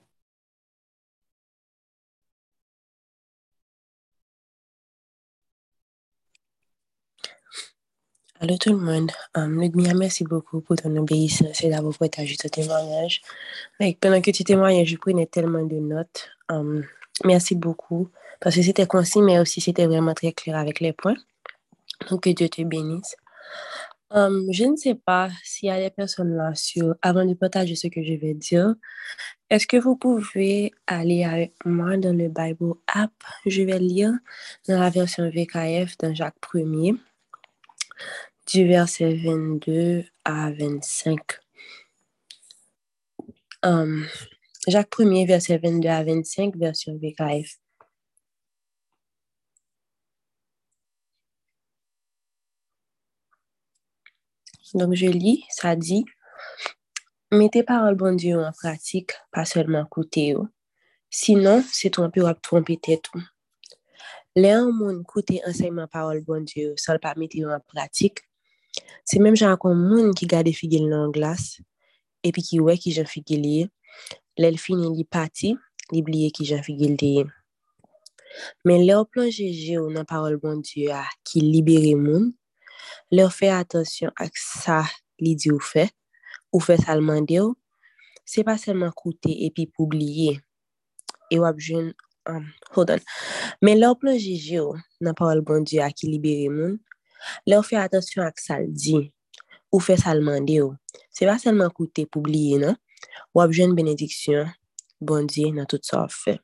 [SPEAKER 10] Allô tout le monde. Um, merci beaucoup pour ton obéissance et d'avoir partagé ton témoignage. Like, pendant que tu témoignais, je prenais tellement de notes. Um, merci beaucoup parce que c'était concis, mais aussi c'était vraiment très clair avec les points. Donc, que Dieu te bénisse. Um, je ne sais pas s'il y a des personnes là sur, avant de partager ce que je vais dire, est-ce que vous pouvez aller avec moi dans le Bible app? Je vais lire dans la version VKF dans Jacques 1er du verset 22 à 25. Um, Jacques 1er, verset 22 à 25, version VKF. Donc, je lis, ça dit, Mettez parole bon Dieu en pratique, pas seulement écouter. Sinon, c'est tromper ou tromper tête. Les gens écoutent enseignement parole bon Dieu, sans pas mettre en pratique, Se menm jan akon moun ki gade figil nan glas, epi ki we ki jan figil ye, lèl fini li pati, li bliye ki jan figil deye. Men lè ou plonje je ou nan parol bon Diyo a ki libere moun, lè ou fè atensyon ak sa li di ou fè, ou fè salman de ou, se pa selman koute epi pou bliye. E wap jen, um, hold on, men lè ou plonje je ou nan parol bon Diyo a ki libere moun, Le ou fè atensyon ak sal di, ou fè salman de ou. Se va selman koute pou bliye nan, wap jwen benediksyon, bondye nan tout sa ou fè.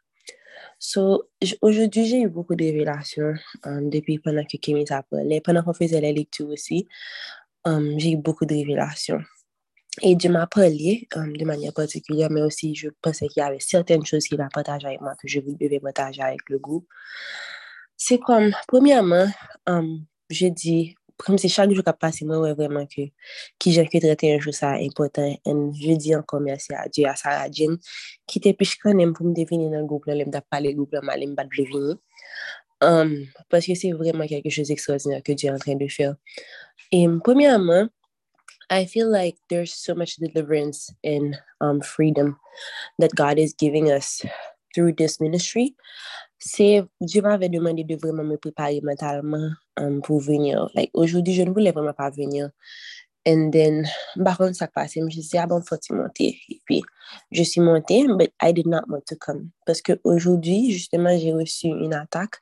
[SPEAKER 10] So, aujourd'hui, j'ai eu beaucoup de révélations um, depuis pendant que Kémy s'appelait. Pendant qu'on faisait la lecture aussi, um, j'ai eu beaucoup de révélations. Et Dieu m'a parlé um, de manière particulière, mais aussi je pensais qu'il y avait certaines choses qu'il a partagées avec moi que je devais partager avec le groupe. C'est comme, premièrement, um, je di, kom se chak jou ka pase, mwen wè vreman ki jen kwe trete yon jou sa impotant, en je di ankon mersi a Diyo, a Sarah Jean, ki te pish konen pou m devini nan goup la, lem da pale goup la, ma lem bat blevini, paske se vreman kelke chose ekstraordinary ke Diyo an tren de fè. Et premièrement, I feel like there's so much deliverance and um, freedom that God is giving us through this ministry. Se Diyo m'ave demande de vreman me prepare mentalman um, pour venir. Like, aujourd'hui, je ne voulais vraiment pas venir. And then, par contre, ça passe. Je me suis dit, ah bon, faut-il monter? Et puis, je suis montée, but I did not want to come. Parce qu'aujourd'hui, justement, j'ai reçu une attaque.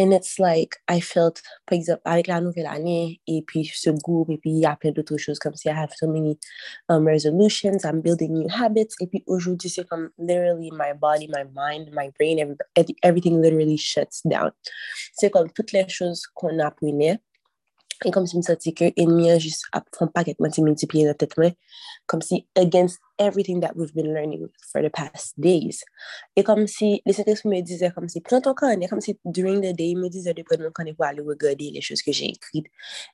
[SPEAKER 10] And it's like, I felt, par exemple, avec la nouvelle année, et puis ce groupe, et puis il y a plein d'autres choses comme si I have so many um, resolutions, I'm building new habits. Et puis aujourd'hui, c'est comme literally my body, my mind, my brain, every, everything literally shuts down. C'est comme toutes les choses qu'on apprenait Et comme si me senti que ennemi juste font pas quelque chose multiplier dans tête comme si against everything that we've been learning for the past days. Et comme si les me disait comme si prends ton carnet comme si during the day me disait de prendre mon carnet pour aller regarder les choses que j'ai écrites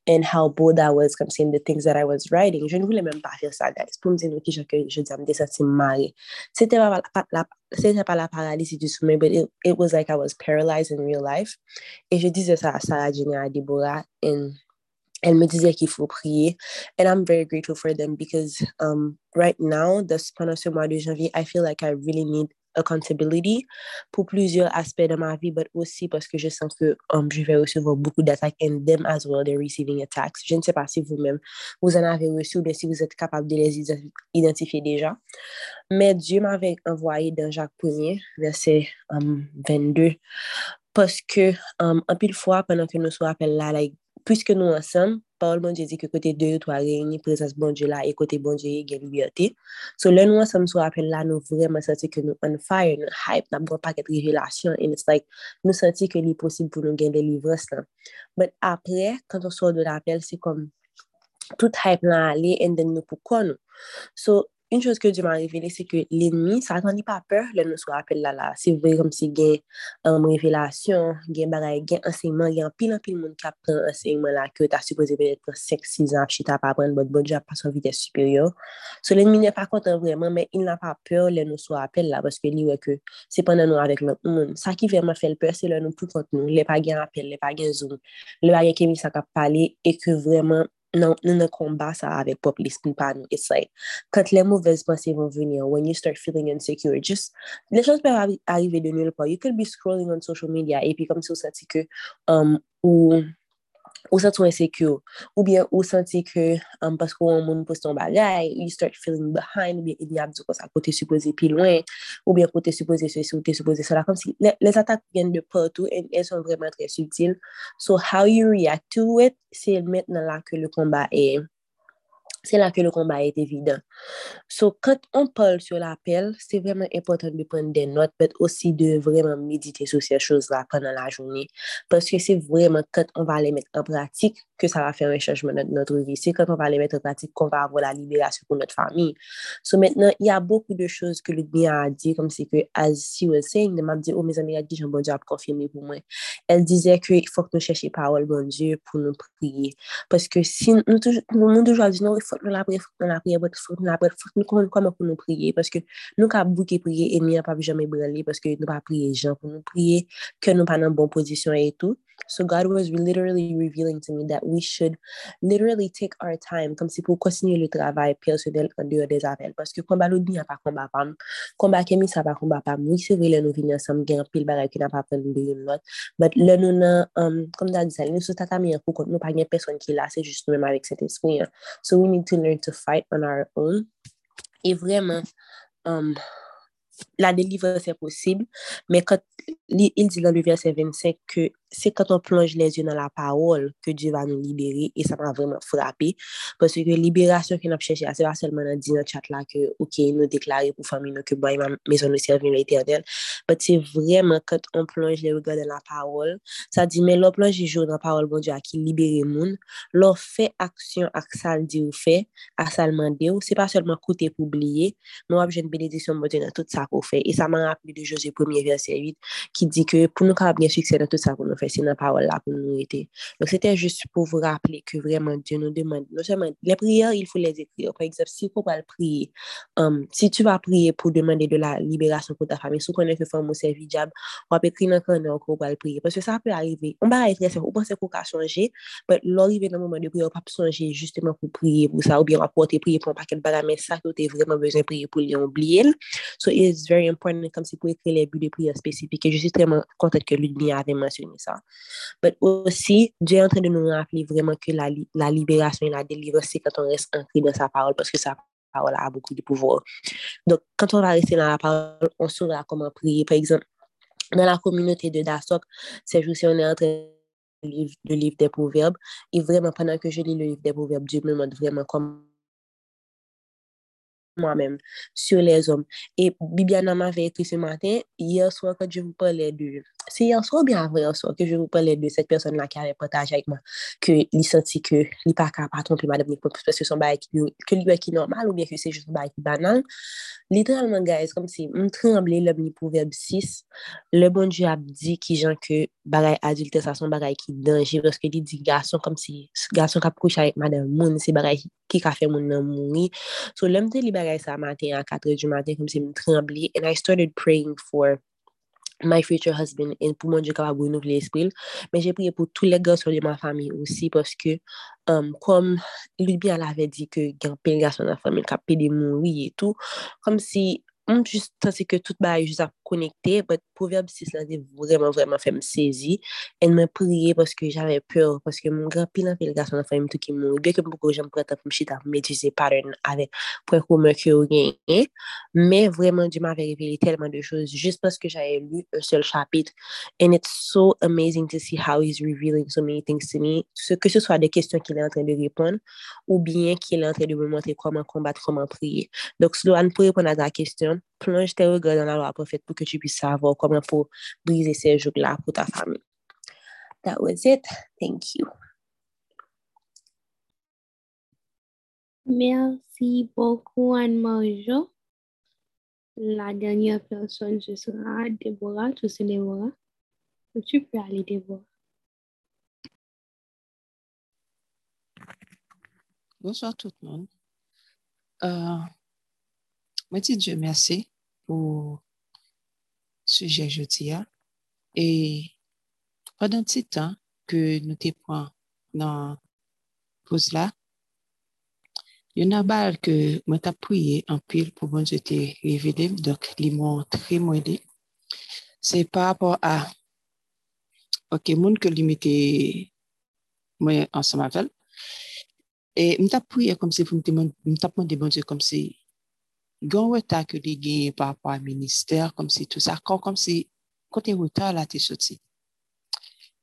[SPEAKER 10] and how bold I was comme si the things that I was writing. Je ne voulais même pas faire ça guys. Pour me dire ok je, je disais ah, me senti mal. C'était pas la, c'était pas la paralysie du sommeil but it, it was like I was paralyzed in real life. Et je disais ça à Sarah à Deborah and elle me disait qu'il faut prier. And I'm very grateful for them because um, right now, this, pendant ce mois de janvier, I feel like I really need accountability pour plusieurs aspects de ma vie, but aussi parce que je sens que um, je vais recevoir beaucoup d'attaques and them as well, they're receiving attacks. Je ne sais pas si vous-même vous en avez reçu ou bien si vous êtes capable de les identifier déjà. Mais Dieu m'avait envoyé dans Jacques 1er, verset um, 22, parce que um, un pile fois pendant que nous sommes appelés là, like, pwiske nou ansam, parol bon Dje di ki kote 2 ou 3 reyni, prezans bon Dje la, e kote bon Dje gen liberté. So lè nou ansam sou apel la, nou vreman senti ke nou on fire, nou hype, nan bon paket revelasyon, and it's like, nou senti ke li posib pou nou gen delivres lan. But apre, kanton sou do l'apel, se kom, tout hype lan ale, and then nou pou kon nou. So, un chos ke Diyo m'a revele se ke l'enmi, satan li pa peur lè nou sou apel la la. Se vwe kom si gen euh, um, revelasyon, gen bagay, gen anseyman, gen pil an pil moun kap pren anseyman la ke ta supose pe etre 5-6 an, chita pa pren bot bot jap pa son vites superior. So l'enmi ne pa kontan vreman, men il nan pa peur lè nou sou apel la, paske li wè ke se pandan nou avèk lè moun. Sa ki vreman fèl peur, se lè nou pou kont nou, lè pa gen apel, lè pa gen zoom, lè pa gen kemi sa kap pale, e ke vreman nou nan komba sa avek pop listin pa nou. It's like, kat le mouvez panse yon venye, when you start feeling insecure, just, le chans pe arrive de nil pa, you could be scrolling on social media, epi kom se ou sati ke, um, ou, ou senti insecure, ou bien ou senti que um, parce qu'on moun pose ton bagay, you start feeling behind, ou bien il y a besoin ça côté supposé plus loin, ou bien côté supposé ceci ou côté supposé cela, comme si les, attaques viennent de partout et elles sont vraiment très subtiles. So how you react to it, c'est maintenant là que le combat est c'est là que le combat est évident. So, quand on parle sur l'appel, c'est vraiment important de prendre des notes, mais aussi de vraiment méditer sur ces choses-là pendant la journée. Parce que c'est vraiment quand on va les mettre en pratique que ça va faire un changement dans notre vie. C'est quand on va les mettre en pratique qu'on va avoir la libération pour notre famille. So, maintenant, il y a beaucoup de choses que Ludmilla a dit, comme c'est que, as she was saying, elle m'a dit, oh, mes amis, elle dit, bon Dieu a confirmé pour moi. Elle disait qu'il faut que nous cherchions parole, bon Dieu, pour nous prier. Parce que si nous, toujours, nous, toujours dit, non, il faut faut la prière, faut la prière, faut la faut nous comment pour nous prier parce que nous quand bouquer prier et nous pas jamais branler parce que nous pas prier gens pour nous prier que nous pas dans bonne position et tout. So God was literally revealing to me that we should literally take our time comme si pou konsinye le travay personel an deyo des apel. Paske komba lout ni apak komba pam. Komba kemi sa apak komba pam. Oui, se vre le nou vini ansam gen pil baray ki nan pa pren de yon lot. But le nou nan, um, kom da di sa, nou sou tatami an pou kont nou pa gen person ki la, se just nou menm avik set espri. So we need to learn to fight on our own. E vreman, um, la délivrance est possible, mais quand il dit dans le verset 25 que c'est quand on plonge les yeux dans la parole que Dieu va nous libérer et ça m'a vraiment frappé parce que libération qu'on a cherché, c'est pas seulement dans le chat là que, ok, nous déclarer pour famille que et ma maison nous servir l'éternel, mais c'est vraiment quand on plonge les regards dans la parole, ça dit, mais l'on plonge les jours dans la parole, bon Dieu, à qui libérer monde, l'on fait action à ça dit ou fait, à ça demander, c'est pas seulement côté pour oublier, nous avons une bénédiction bon Dieu dans tout ça qu'on fè. E sa man rappele de José 1er verset 8 ki di ke pou nou kapab gen suksè nan tout sa pou nou fè, se nan parol la pou nou ete. Donc, c'était juste pou vous rappeler que vraiment Dieu nous demande, non seulement les prières, il faut les écrire. Par exemple, si pou pa le prier, um, si tu va prier pou demander de la libération pou ta femme, sou konen ke femme ou se vijab, wap ekri nan konen pou pa le prier. Parce que ça peut arriver. On va être, ou pense pou ka sonje, but l'orive nan mouman de prier, ou pa sonje justement pou prier pou sa, ou bien wap pote prier pou pa ket baga, men sa, ou te vreman bezen prier pou li oublier. So, it's very important comme si pour écrire les buts de prière spécifiques. Et je suis vraiment contente que Ludmilla avait mentionné ça. Mais aussi, Dieu est en train de nous rappeler vraiment que la, la libération et la délivrance, c'est quand on reste ancré dans sa parole, parce que sa parole a beaucoup de pouvoir. Donc, quand on va rester dans la parole, on saura comment prier. Par exemple, dans la communauté de Dasok, ces jours-ci, on est en train de lire le livre des proverbes. Et vraiment, pendant que je lis le livre des proverbes, Dieu me demande vraiment comment moi-même sur les hommes. Et Bibiana m'avait écrit ce matin, hier soir, quand je vous parlais de... c'est hier soir ou bien avant hier soir que je vous parlais de cette personne-là qui avait partagé avec moi que il sentit que il pas capable de tromper madame Nicole parce que son bail que lui est qui normal ou bien que c'est juste un bail qui banal. Littéralement, guys, comme si on tremblait l'homme ni proverbe 6, le bon Dieu a dit qui gens que bagay adulte sa son bagay ki dange parce que il dit garçon comme si garçon qui couche avec madame moun, c'est bagay qui a fait mon nan mouri. So l'homme te li bagay sa matin à 4 heures du matin comme si me tremblait and I started praying for my future husband, et pour mon Dieu capable de renouveler l'esprit. Mais j'ai prié pour tous les garçons de ma famille aussi, parce que, um, comme Luby, elle avait dit que il y a un garçon dans la famille qui a pédé mourir et tout, comme si, on juste senti que tout bail juste à konekte, but proverb 6 la di vreman vreman fèm sezi, en mwen priye paske javè peur, paske mwen gran pilan fèl gason la fèm tou ki moun, bè ke mwen pou jèm prata fèm chita meduze paren avè pwen kou mwen ki ou genye, mè vreman di mwen avè reveli telman de chòz, jist paske javè lu un sol chapit, and it's so amazing to see how he's revealing so many things to me, se ke se swa de kestyon ki lè an tren de repon, ou bien ki lè an tren de mwen montre koman kombat, koman priye. Dok, slo an pou repon a da kestyon, plonj te regè dan la lwa profet pou que tu puisses savoir comment il faut briser ces jours-là pour ta famille. That was it. Thank you.
[SPEAKER 2] Merci beaucoup, Anne-Marjo. La dernière personne, ce sera Déborah. Tu sais, Déborah? Tu peux aller, Déborah?
[SPEAKER 11] Bonsoir tout le monde. Euh, moi, dis Dieu merci pour sujet jeudi. Et pendant ce temps que nous te prenons dans pause là, il y en a balle que moi t'ai prié en pile pour bon Dieu te très aidé. C'est par rapport à OK, moi ensemble avec et m't'a prié comme si vous me demandez bon Dieu comme si Gon weta ke li genye pa apwa minister, kom si tout sa, kon kom si kote weta la te soti.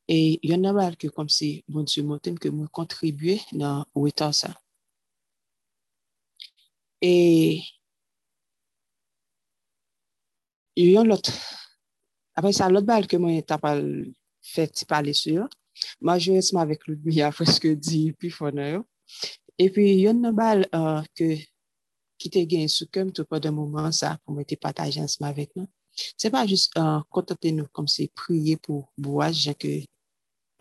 [SPEAKER 11] E yon nan mal ke kom si moun sou moten ke moun kontribuye nan weta sa. E yon lot, apre sa lot bal ke moun etapal ti pale sou yo, majoretman vek lout mi a fweske di pi fwene yo. E pi yon nan bal uh, ke ki te gen sou kem tou pa de mouman sa pou mwen te pataje ansman vek nou. Se pa jist uh, kontote nou kom se priye pou bouaj, jan ke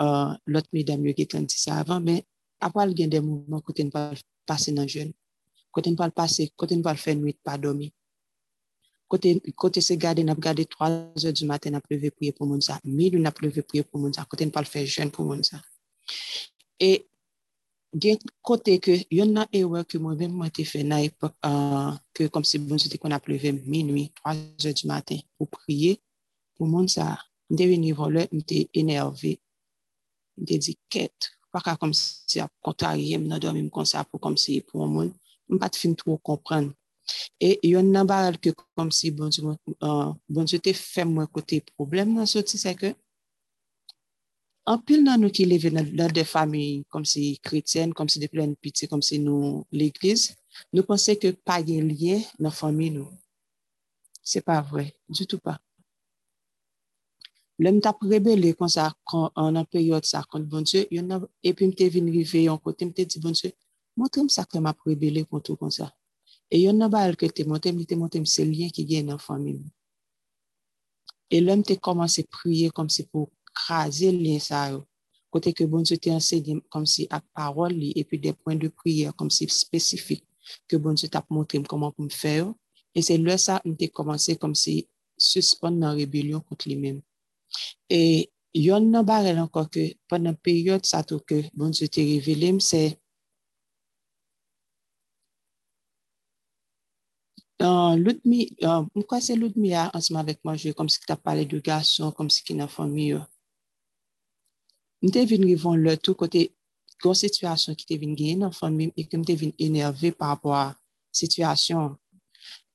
[SPEAKER 11] uh, lot mi dam yo ki tan di sa avan, men apal gen de mouman kote nou pal pase nan jen. Kote nou pal pase, kote nou pal fe nwit pa domi. Kote, kote se gade nap gade 3 oe du maten ap leve priye pou moun sa, mi nou nap leve priye pou moun sa, kote nou pal fe jen pou moun sa. E gen kote ke yon nan ewe ke mwen ven mwen te fe na epok uh, ke kom se bon sote kon ap leve minwi, 3 je di maten pou priye pou moun sa mte veni vole mte enerve. Mte di ket waka kom se ap kontarye m nan dormi m sa pou kom se pou moun m pat fin tou kompran. E yon nan baral ke kom se bon sote uh, bon fe mwen kote problem nan soti se ke an pil nan nou ki leve nan, nan de fami kom si kretyen, kom si de plen piti, kom si nou l'eglize, nou pense ke pa gen liye nan fami nou. Se pa vre, du tout pa. Lèm tap rebele kon sa kon, an an peryode sa kont bon Diyo, yon nan epi mte vin rive yon kote, mte di bon Diyo, montre m sa ke m ap rebele kontou kon sa. E yon nan bal ke te monte, m te monte m se liyen ki gen nan fami nou. E lèm te komanse priye kom se pou krasè lè sa yo. Kote ke bon Dieu te enseigne kom si ak parol li, epi de point de priyer kom si spesifik ke bon Dieu tap montre m koman pou m fè yo. E se lè sa m te komanse kom si suspon nan rebelyon kont li men. E yon nan barel anko ke panan peryode sa tou ke bon Dieu te revele m se Uh, Loutmi, uh, mkwa se loutmi a ansman vek manje, kom si ki ta pale de gason, kom si ki nan fami yo. Mwen te vin rivon lè tou kote goun situasyon ki te vin gen nan fon mwen e ke mwen te vin enerve par apwa situasyon.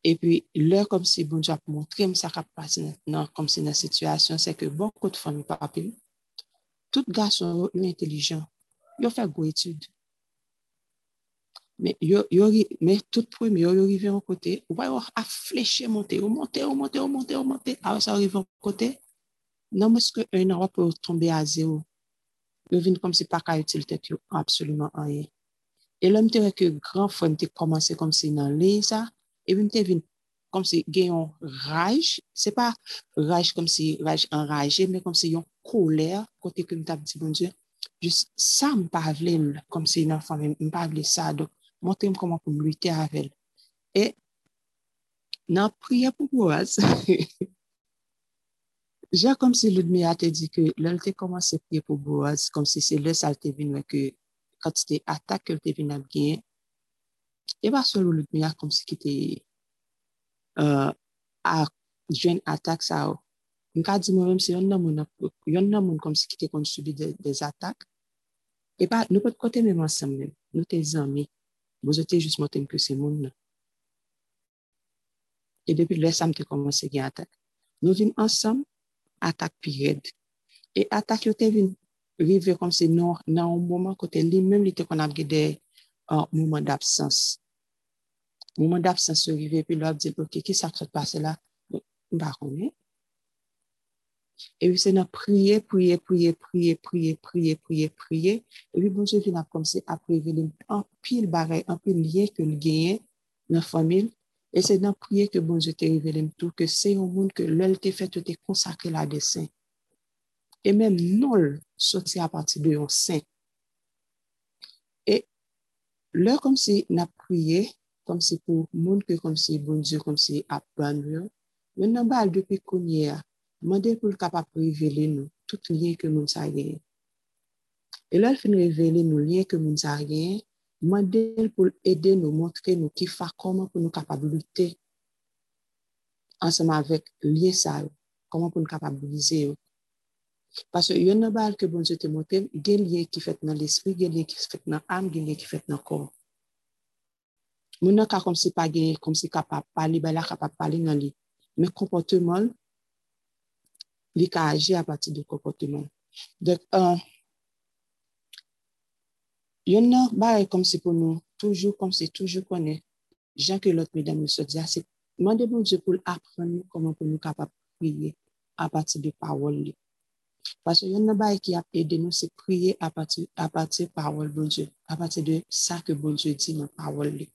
[SPEAKER 11] E pi lè kom si bon jap montre mwen sa kap pati nan kom si nan situasyon se ke bon kote fon mwen pa apil. Tout gason yon intelijan, yon fè gwo etude. Men, yo, yo, men tout pou mi yo yo rive yon kote, wè yo a fleche monte, yo monte, yo monte, yo monte, yo monte, a wè sa rive yon kote, nan mwen se ke un an wè pou tombe a zero. yo vin kom si pa ka itil tet yo absolumen anye. E lèm te reke gran fwen te komanse kom si nan leza, e vin te vin kom si gen yon raj, se pa raj kom si raj enraje, men kom si yon kolèr, kote ke mta pti bon Diyo, jis sa mpa avlel kom si nan fwen, mpa avle sa, dok montre m koman pou m lute avèl. E nan priye pou boaz, Jè kom si Ludmilla te di ke lèl te komanse pye pou Boaz, kom si se lè sal te vinwe ke kat se te atak ke te vinab gen, e ba sol ou Ludmilla kom si ki te uh, a jwen atak sa ou. Mka di mwen mwen se yon nan moun, yon nan moun kom si ki te kon subi de, des atak, e ba nou pot kote mwen ansem mwen, nou te zanmi, bozo te jist moten ke se moun nan. E depi lè sam te komanse gen atak. Nou vin ansam, atak pi red. E atak yo te vin rive kom se nou nan ou mouman kote li menm li te kon ap gede uh, mouman d'absens. Mouman d'absens yo rive pi lop di, ok, ki sa kote pase la? Mba konen. E vi se nan priye, priye, priye, priye, priye, priye, priye, priye. E vi bonjou vin ap kom se ap rive li an pil barey, an pil liye ke li genye nan famil E se nan priye ke bonjou te revele mtou, ke se yon moun ke lèl te fè, te te konsakre la desen. E mèm nol soti a pati de yon sen. E lè kom si nan priye, kom si pou moun ke kom si bonjou, kom si ap banjou, men nan bal depi konye a, mande pou l kapap revele nou, tout liye ke moun sa genye. E lèl fin revele nou liye ke moun sa genye, Mande pou ede nou, montre nou ki fa koman pou nou kapabilite ansama vek liye sa yo, koman pou nou kapabilize yo. Paswe yon nan bal ke bonjou te montre, gen liye ki fet nan l'espri, gen liye ki fet nan am, gen liye ki fet nan kor. Moun nan ka kom si pa gen, kom si kapap pali, bala kapap pali nan li. Men kompote moun, li ka aji apati de kompote. Dek an, uh, Yon nan ba e kom se pou nou, toujou kom se toujou konen, jan ke lot medan nou se diya, se mande bon Diyo pou apren nou koman pou nou kapap priye apati de pawol li. Paswe yon nan ba e ki ap ede nou se priye apati pawol bon Diyo, apati de sa ke bon Diyo di nan pawol li.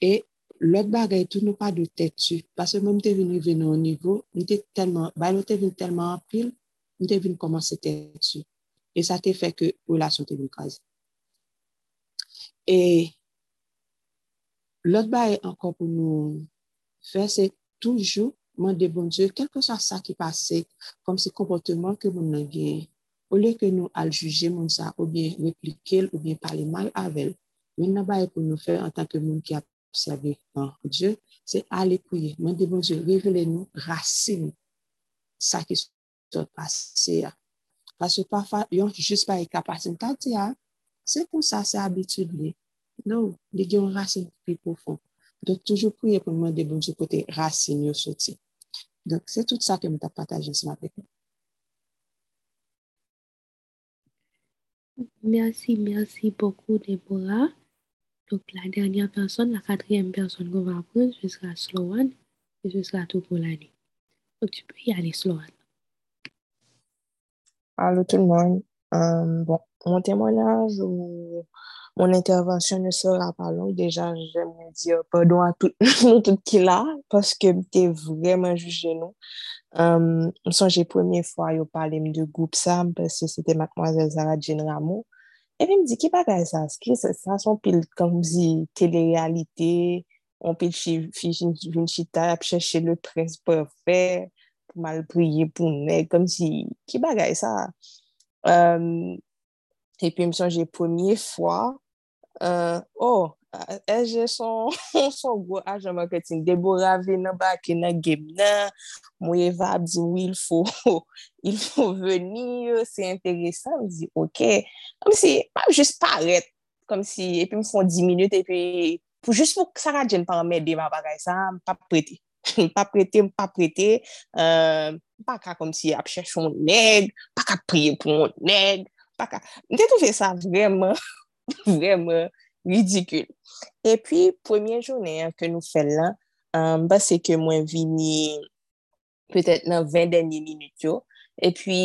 [SPEAKER 11] E lot bagay tou nou pa do tetu, paswe mwen te vini veni ou nivou, mwen te telman, bay nou te vini telman apil, mwen te vini koman se tetu. E sa te fe ke ou la son te vini kazi. E lot bagay ankon pou nou fè, se toujou mwen de bon Diyo, kelke sa sa ki pase, kom se komportement ke moun nan gen, ou le ke nou al juje moun sa, ou bien replike, ou bien pale mal avel, mwen nan bagay pou nou fè an tanke moun ki ap observer par Dieu, c'est aller prier. Bon Dieu, révélez-nous, racine, ça qui s'est passé. Parce que parfois, juste pas les capacités. C'est comme ça, c'est habitude. Non, il y a une racine plus profonde. Donc, toujours prier pour demander bon Dieu côté racine sorti. Donc, c'est tout ça que je vais partager ce matin.
[SPEAKER 2] Merci, merci beaucoup, Déborah. Donc, la dernière personne, la quatrième personne qu'on va prendre, ce sera Sloan et ce sera tout pour l'année. Donc, tu peux y aller, Sloan.
[SPEAKER 12] Allô tout le monde. Euh, bon, mon témoignage ou mon intervention ne sera pas longue. Déjà, j'aimerais dire euh, pardon à tout, tout qui là parce que t'es vraiment jugé nous. Euh, um, m sonje premye fwa yo pale m de goup sa, m pese se te Matmoazel Zara Rameau. E epi m di ki bagay sa, ki sa son pil kom zi telerealite, on pil vin chita ap chèche le pres perfè, pou mal priye pou mè, kom zi ki bagay sa. Um, euh, Te pi msonje pwemye fwa, uh, oh, euh, eje son, son gwo ajan marketing, debo rave nan baki nan gem nan, mwenye va ap di wou il fwo, il fwo veni, se interesan, mwenye di, ok, kom si, mwenye jist paret, kom si, epi mfon 10 minute, epi, pou jist pou sa radjen pa mède ma bagay sa, mpa prete, mpa prete, mpa prete, uh, mpa ka kom si ap chèchon neg, mpa ka priye pou neg, Paka. Mwen te touve sa vremen, vremen ridikul. E pi, premye jounen ke nou fel lan, um, ba se ke mwen vini petet nan 20 denye minut yo. E pi,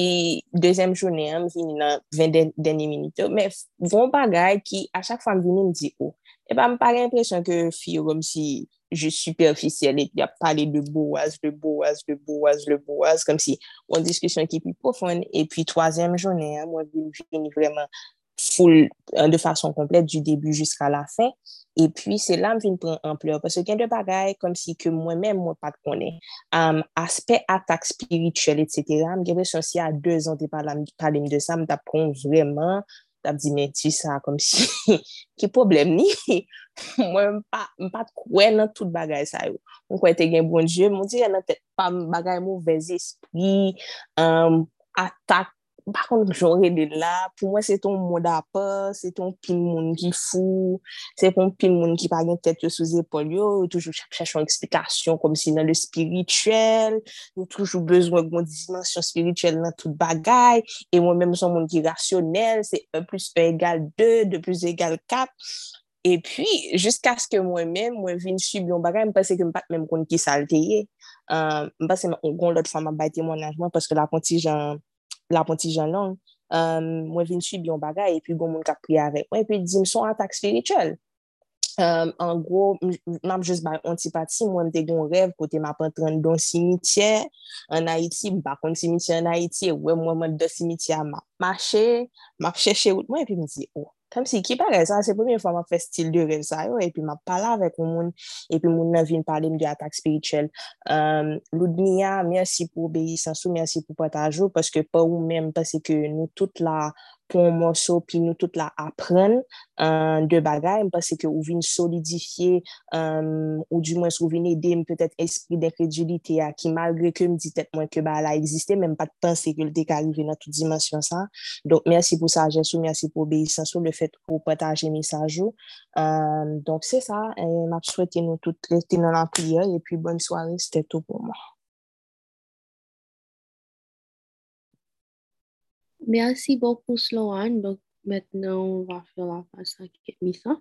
[SPEAKER 12] dezem jounen, mwen vini nan 20 denye minut yo. Men, von bagay ki a chak fwa mwen vini mdi, ou. Oh, e pa mwen pare impresyon ke fi yo kom si juste superficielle et puis a parlé de Boaz, de Boaz, de Boaz, de Boaz, comme si on discussion qui est plus profonde. Et puis, troisième journée, hein, moi, je vraiment full, de façon complète du début jusqu'à la fin. Et puis, c'est là que je prends ampleur parce qu'il y a des bagailles comme si que moi-même, moi, pas de connais. Um, aspect attaque spirituelle, etc. J'ai l'impression si à deux ans, tu parles de ça, je t'apprends vraiment, tu dit, mais tu sais, comme si, qui problème ni? mwen pat kwen nan tout bagay sa yo. Mwen kwen te gen bon dje, mwen gen nan te pa bagay mou vez espri, um, atak, bakon jore de la, pou mwen se ton moun da pa, se ton pin moun ki fou, se ton pin moun ki pa gen tet yo sou zepol yo, yo toujou chachon eksplikasyon kom si nan le spirituel, yo toujou bezwen goun dismansyon spirituel nan tout bagay, e mwen menm son moun ki rasyonel, se 1 plus 1 egal 2, 2 plus egal 4, E pi, jiska sk mwen men, mwen vin sub yon bagay, mwen pase ke mwen pat men kon ki salteye. Uh, mwen pase mwen kon lot fwa mwen bay temonajman, paske la ponti jan, jan lang. Um, mwen vin sub yon bagay, e pwi goun moun kak priya avek. Mwen pwi di mson atak spirituel. Um, an gro, mam jes bay antipati, mwen te goun rev kote map entran don simitye an Haiti, mba kon simitye an Haiti, wè mwen mwen do simitye a map mache, map chèche out mwen, epi mwen di, oh, Kam si ki pare sa, se pwemye fwa ma fe stil de rev sa yo, epi ma pala vek moun, epi moun nan vin pale m de atak spirituel. Um, euh, Loudnia, mersi pou obeyis ansou, mersi pou patajou, paske pa ou menm, paske nou tout la pou monsou, pi nou tout la apren de bagay, mpase ke ou vin solidifiye, ou di mwen sou vin ede, mpetet espri dekredulite ya, ki malgre ke m ditet mwen ke ba la egziste, men pat panse ke lte ka arrive nan tout dimensyon sa. Donk, mersi pou sa jensou, mersi pou obeysansou, le fet pou pataje mesajou. Donk, se sa, m ap souwete nou tout rete nan an priye, e pi bonn soare, ste tout pou mwen.
[SPEAKER 2] Merci beaucoup, Sloane. Donc, maintenant, on va faire la face à Misa.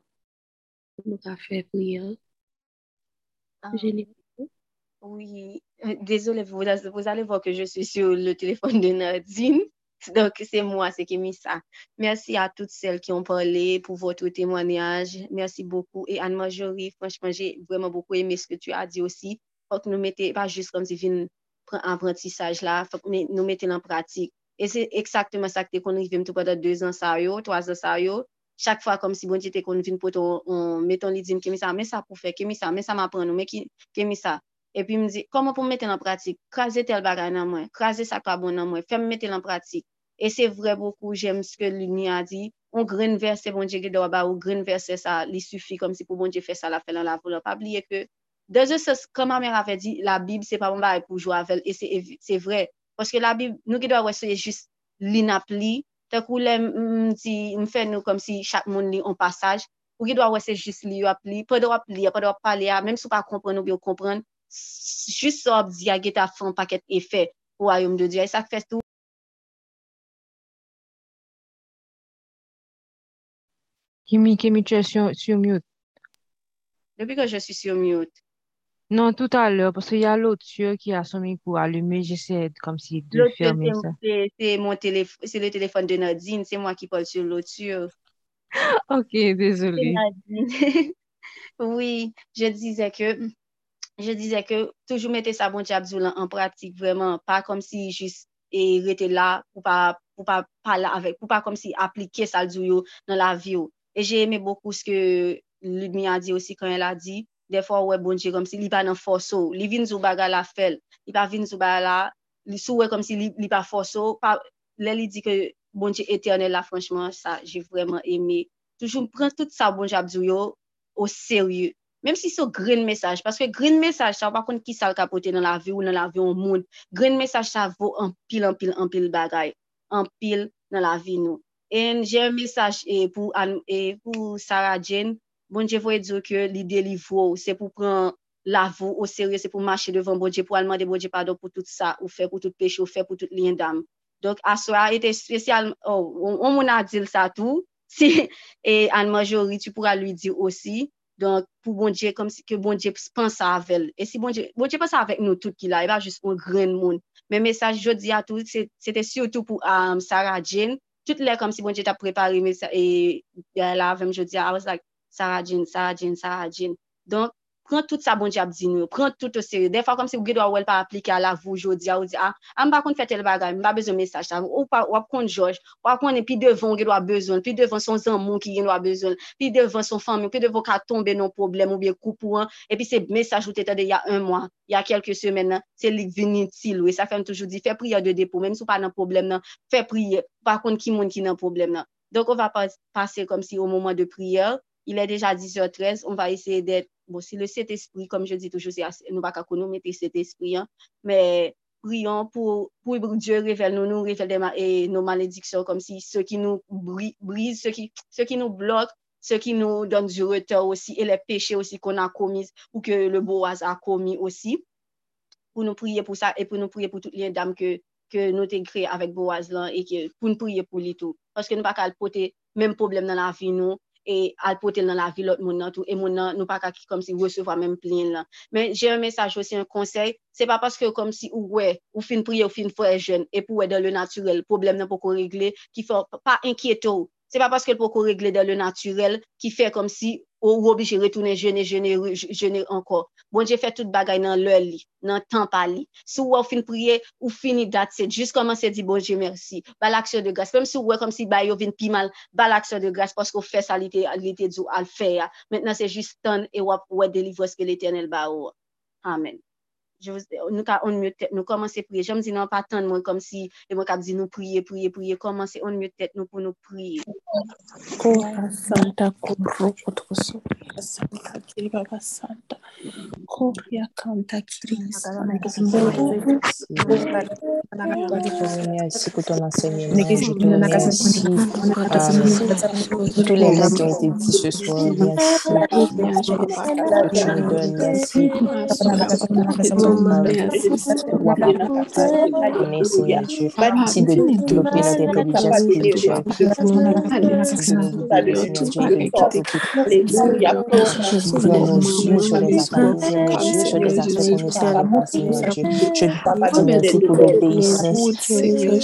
[SPEAKER 2] On va faire prière.
[SPEAKER 8] Ah. Oui, euh, désolé, vous, vous, allez voir que je suis sur le téléphone de Nadine. Donc, c'est moi, c'est Kémissa. Merci à toutes celles qui ont parlé pour votre témoignage. Merci beaucoup. Et Anne-Marjorie, franchement, j'ai vraiment beaucoup aimé ce que tu as dit aussi. Faut que nous mettions, pas juste comme si un apprentissage là, faut que nous mettions en pratique. E se eksaktman sa ki te kon rive mtou pwada 2 an sa yo, 3 an sa yo, chak fwa kom si bon ti te kon vin poto, meton li di m kemi sa, men sa pou fe, kemi sa, men sa ma pran nou, men ki, kemi sa. E pi m di, koman pou m mette lan pratik? Kraze tel bagay nan mwen, kraze sakwa bon nan mwen, fem mette lan pratik. E se vre boku, jem ske lini a di, on gren verse bonje ge do ba, ou gren verse sa, li sufi kom si pou bon bonje fe sa la fe lan la volan. Pa bliye ke, deje se, koman mè rave di, la bib se pa bon ba e pou jou vel, e, se vre, Paske la bib, nou ki do a wè se jist li nap li, te kou lè m fè nou kom si chak moun li an pasaj, ou ki do a wè se jist li yo ap li, pa do ap li, pa do ap pale ya, mèm sou pa kompren ou bi yo kompren, jist so ap di a get a fon paket efè ou a yom de di, a e sak fè tou.
[SPEAKER 13] Kimi, Kimi, tu es sur, sur mute.
[SPEAKER 8] Depi ke je suis sur mute.
[SPEAKER 13] Non, tout à l'heure, parce qu'il y a l'autre yeux qui a son micro allumé, j'essaie comme si de fermer ça.
[SPEAKER 8] C'est mon téléphone, c'est le téléphone de Nadine, c'est moi qui parle sur l'autre yeux.
[SPEAKER 13] ok, désolée.
[SPEAKER 8] oui, je disais que je disais que toujours mettez ça bon diable en pratique vraiment, pas comme si juste et rester là pour pas pour pas parler avec, pour pas comme si appliquer ça dans la vie. Et j'ai aimé beaucoup ce que Ludmilla a dit aussi quand elle a dit defo wè bonje kom si li pa nan foso, li vin sou baga la fel, li pa vin sou baga la, li sou wè kom si li, li pa foso, pa, lè li di ke bonje eternel la, franchman, sa, jè vreman eme. Toujou pren tout sa bonje abdou yo, o serye, menm si sou green mesaj, paske green mesaj sa wakon ki sal kapote nan la vi ou nan la vi ou moun, green mesaj sa vò anpil, anpil, anpil bagay, anpil nan la vi nou. En jè mesaj e pou, an, e pou Sarah Jane, bon Dje voye diyo ke li delivro, se pou pran la vou bon bon ou serye, se pou mache devan bon Dje, pou alman de bon Dje pardon pou tout sa, ou fe pou tout peche, ou fe pou tout lien dam. Donk aswa ete spesyal, ou oh, moun adil sa tou, si, e anman jori, tu pou alwi diyo osi, donk pou bon Dje, kom si ke bon Dje pansa avel, e si bon Dje, bon Dje pansa avek nou tout ki la, e ba jist moun gren moun. Men mesaj jodi a tou, se te siotou pou um, euh, Sarah Jane, tout lè kom si bon Dje ta prepari, e euh, la avem jodi a, I was like, Sarah Jean, Sarah Jean, Sarah Jean. Don, pran tout sa bon di ap di nou, pran tout o seri. Defa kom se ou gedwa wèl pa aplike a la vouj ou di a ou di a, an ba kon fè tel bagay, mba bezon mesaj ta, ou pa, wap kon George, wap kon epi devan gedwa bezon, pi devan son zanmou ki genwa bezon, pi devan son fami, pi devan ka tombe non problem ou biye koupou an, epi se mesaj ou te tade ya un mwa, ya kelke semen nan, se lik vini til we, sa fèm toujou di, fè priye de depo, menm sou pa nan problem nan, fè priye, pa kon ki moun ki nan problem nan. Donk ou va pase kom si ou mouman de priye, il est déjà 10h13, on va essayer d'être, bon, si le Saint-Esprit, comme je dis toujours, nous ne pas mettre cet esprit, hein, mais prions pour, pour Dieu révèle nous, nous révèle et nos malédictions, comme si ceux qui nous brisent, ceux qui, ceux qui nous bloquent, ceux qui nous donnent du retard aussi, et les péchés aussi qu'on a commis ou que le Boaz a commis aussi, pour nous prier pour ça et pour nous prier pour toutes les dames que, que nous t'ai créées avec Boaz là, et que, pour nous prier pour lui tout. Parce que nous ne pouvons pas porter même problème dans la vie, nous, e al potel nan la vi lot moun nan tou, e moun nan nou pa kaki kom si wesevwa menm plin lan. Men jè yon mesaj wè, se yon konsey, se pa paske kom si ou wè, ou fin priye, ou fin fwe jen, e pou wè dan le naturel, problem nan pou kon regle, ki fò pa enkyeto Se pa paske l pou kon regle dan le naturel ki fe kom si ou obije retounen jene, jene, jene ankor. Bon, je fe tout bagay nan lè li, nan tan pa li. Sou wè ou fin priye, ou fini dat se, jist koman se di bon, je mersi. Ba l'aksyon de gras. Pèm sou wè kom si bay yo vin pi mal, ba l'aksyon de gras, paske ou fe sa li te, li te djou al fe ya. Mètnen se jist tan e wè delivre ske l'Eternel ba ou. Amen. Je vous, nous, ka- on mieux tête, nous commencer à prier. Je me dis non, pas tant moi comme si, et moi, nous prier, prier, prier, commencer, on mieux tête, nous pour nous prier.
[SPEAKER 5] Kora Santa Kuro Kotoso Santa Kiri Baba Santa Koria Kanta Kiri
[SPEAKER 12] Merci pour ton enseignement. Je te remercie euh, tous les mots qui ont été dits ce soir. Merci que tu nous donnes. Merci pour donner, Seigneur Dieu. Merci de développer notre intelligence spirituelle. Ouvre nos yeux sur les affaires, sur les affaires qu'on ne savait pas, Seigneur Dieu. Je te remercie pour l'obéissance.
[SPEAKER 5] Seigneur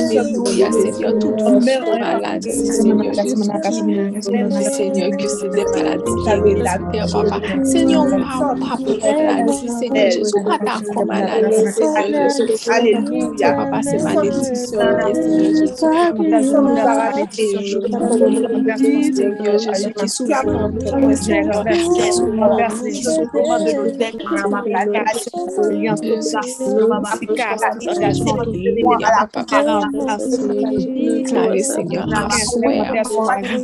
[SPEAKER 12] Seigneur,
[SPEAKER 5] Alléluia, Seigneur. Toute maladie, Seigneur Seigneur, que c'est des maladies Papa. Seigneur, pas maladie, Seigneur Jésus, pas d'accord maladie, Seigneur Jésus. Alléluia, Papa, c'est malédiction, Seigneur Jésus. Seigneur Jésus, qui souffre Déclarer, Seigneur, Papa,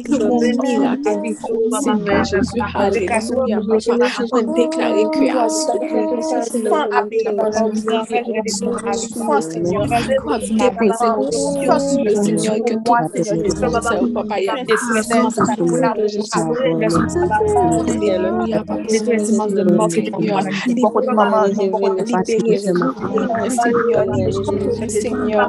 [SPEAKER 5] le miracle. Seigneur Jésus, Alléluia, Papa. On déclare que à Seigneur, que tout papa, y a Seigneur, Seigneur,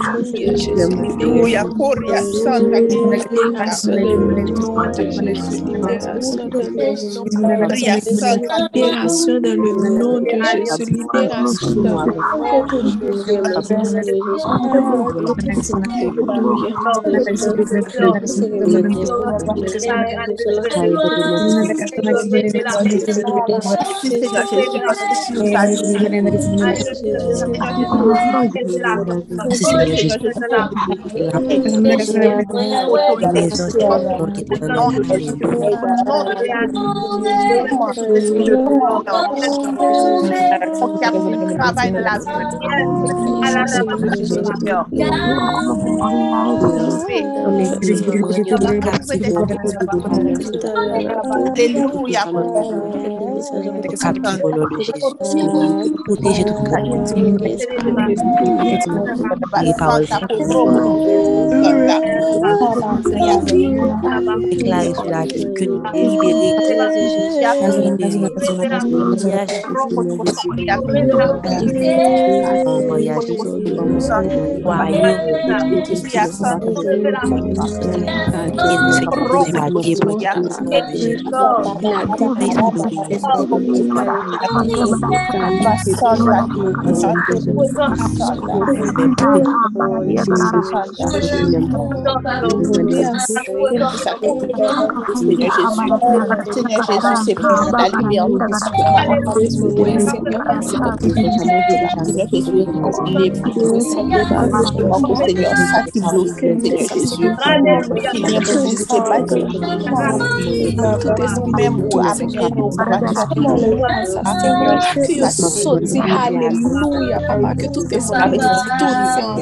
[SPEAKER 5] Hallelujah. Korea Santa Korea Santa Libération dans le nom de Jésus.
[SPEAKER 7] Alléluia.
[SPEAKER 10] Protéger tout Declaro isso Thank you.
[SPEAKER 7] Seigneur Jésus,
[SPEAKER 5] papa, que tout esprit,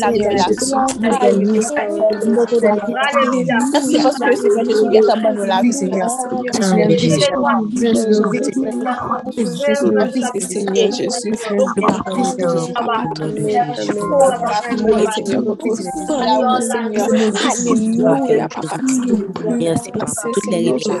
[SPEAKER 5] la
[SPEAKER 7] violación Merci Jésus,
[SPEAKER 10] pour toutes les révélations.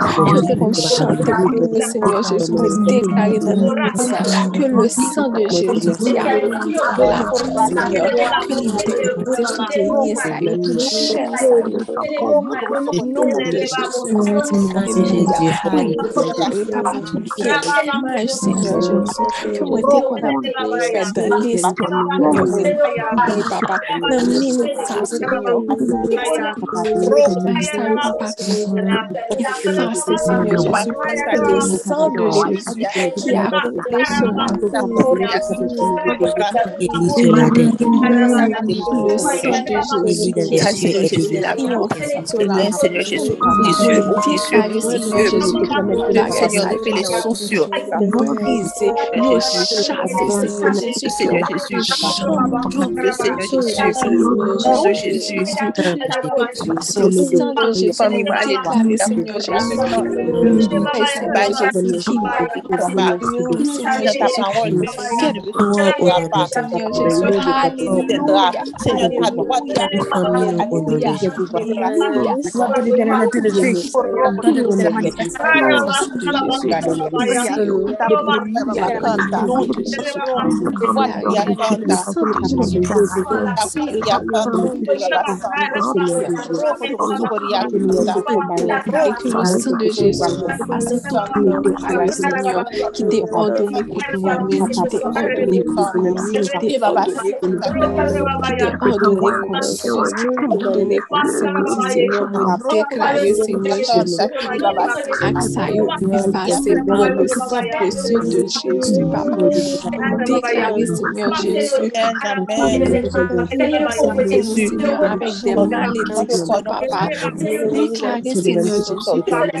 [SPEAKER 5] de Jésus, dans le de Jésus, de Jésus, Seigneur. Jésus, Jésus. De Jésus de Jésus. Jésus. Jésus. Nous, Jésus, déclarer dans notre que le sang de Jésus qui a la Seigneur, que nous déclarons toutes les liens salés, toutes chaînes salées, au nom de Jésus. Papa, tout bien, Seigneur Jésus, que moi, dès qu'on a fait dans l'esprit, nous papa, dans la ça, Seigneur, merci Seigneur Jésus, sang de Jésus sur Jésus,
[SPEAKER 14] Jésus,
[SPEAKER 5] Jésus, Jésus,
[SPEAKER 14] Jésus, Jésus, Jésus,
[SPEAKER 5] Jésus, Seigneur Jésus, Hallelujah de Jésus,
[SPEAKER 14] à
[SPEAKER 5] cette
[SPEAKER 14] parole Seigneur,
[SPEAKER 5] qui qui qui qui
[SPEAKER 14] qui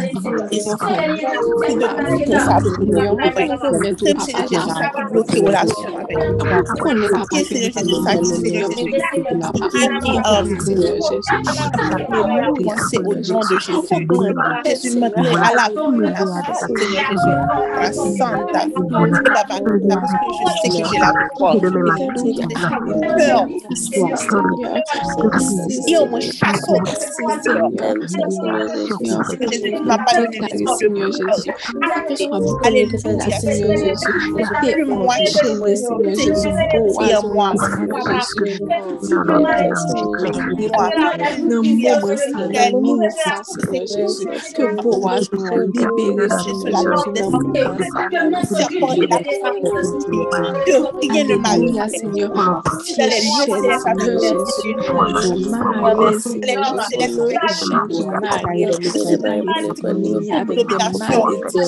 [SPEAKER 14] C'est de que ça bloque. Même Seigneur Jésus, ça qui bloque relation avec nous. Seigneur Jésus, ça qui Seigneur Jésus, qui c'est au nom de Jésus. Jésus maintenant à la Seigneur Jésus. La Santa, parce que je sais que j'ai la foi. Peur. Et au moins chasse au la bénédiction
[SPEAKER 5] Seigneur Jésus. Alléluia. moi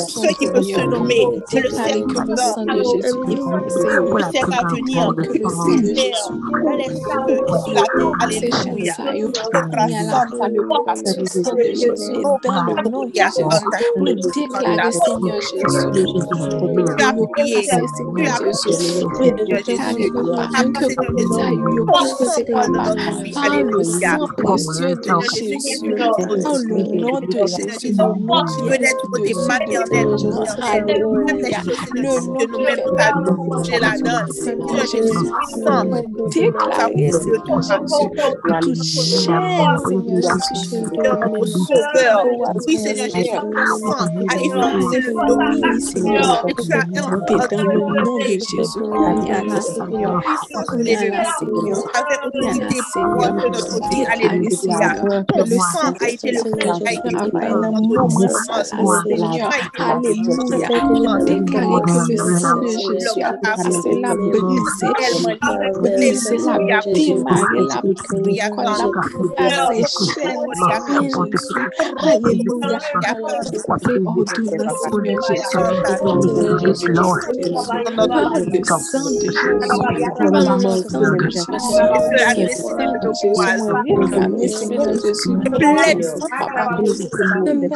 [SPEAKER 14] ceux qui peuvent se nommer.
[SPEAKER 5] que le au
[SPEAKER 14] le terre à venir,
[SPEAKER 5] le Jésus
[SPEAKER 14] Alléluia.
[SPEAKER 5] Le nom de Jésus. qui nous Seigneur, le sang
[SPEAKER 14] a été le
[SPEAKER 5] Seigneur. Alléluia. Déclarer que le sang de Jésus a passé la brisé, brisé la démarré la prière, la séchée, Alléluia. Et ordonnance, Seigneur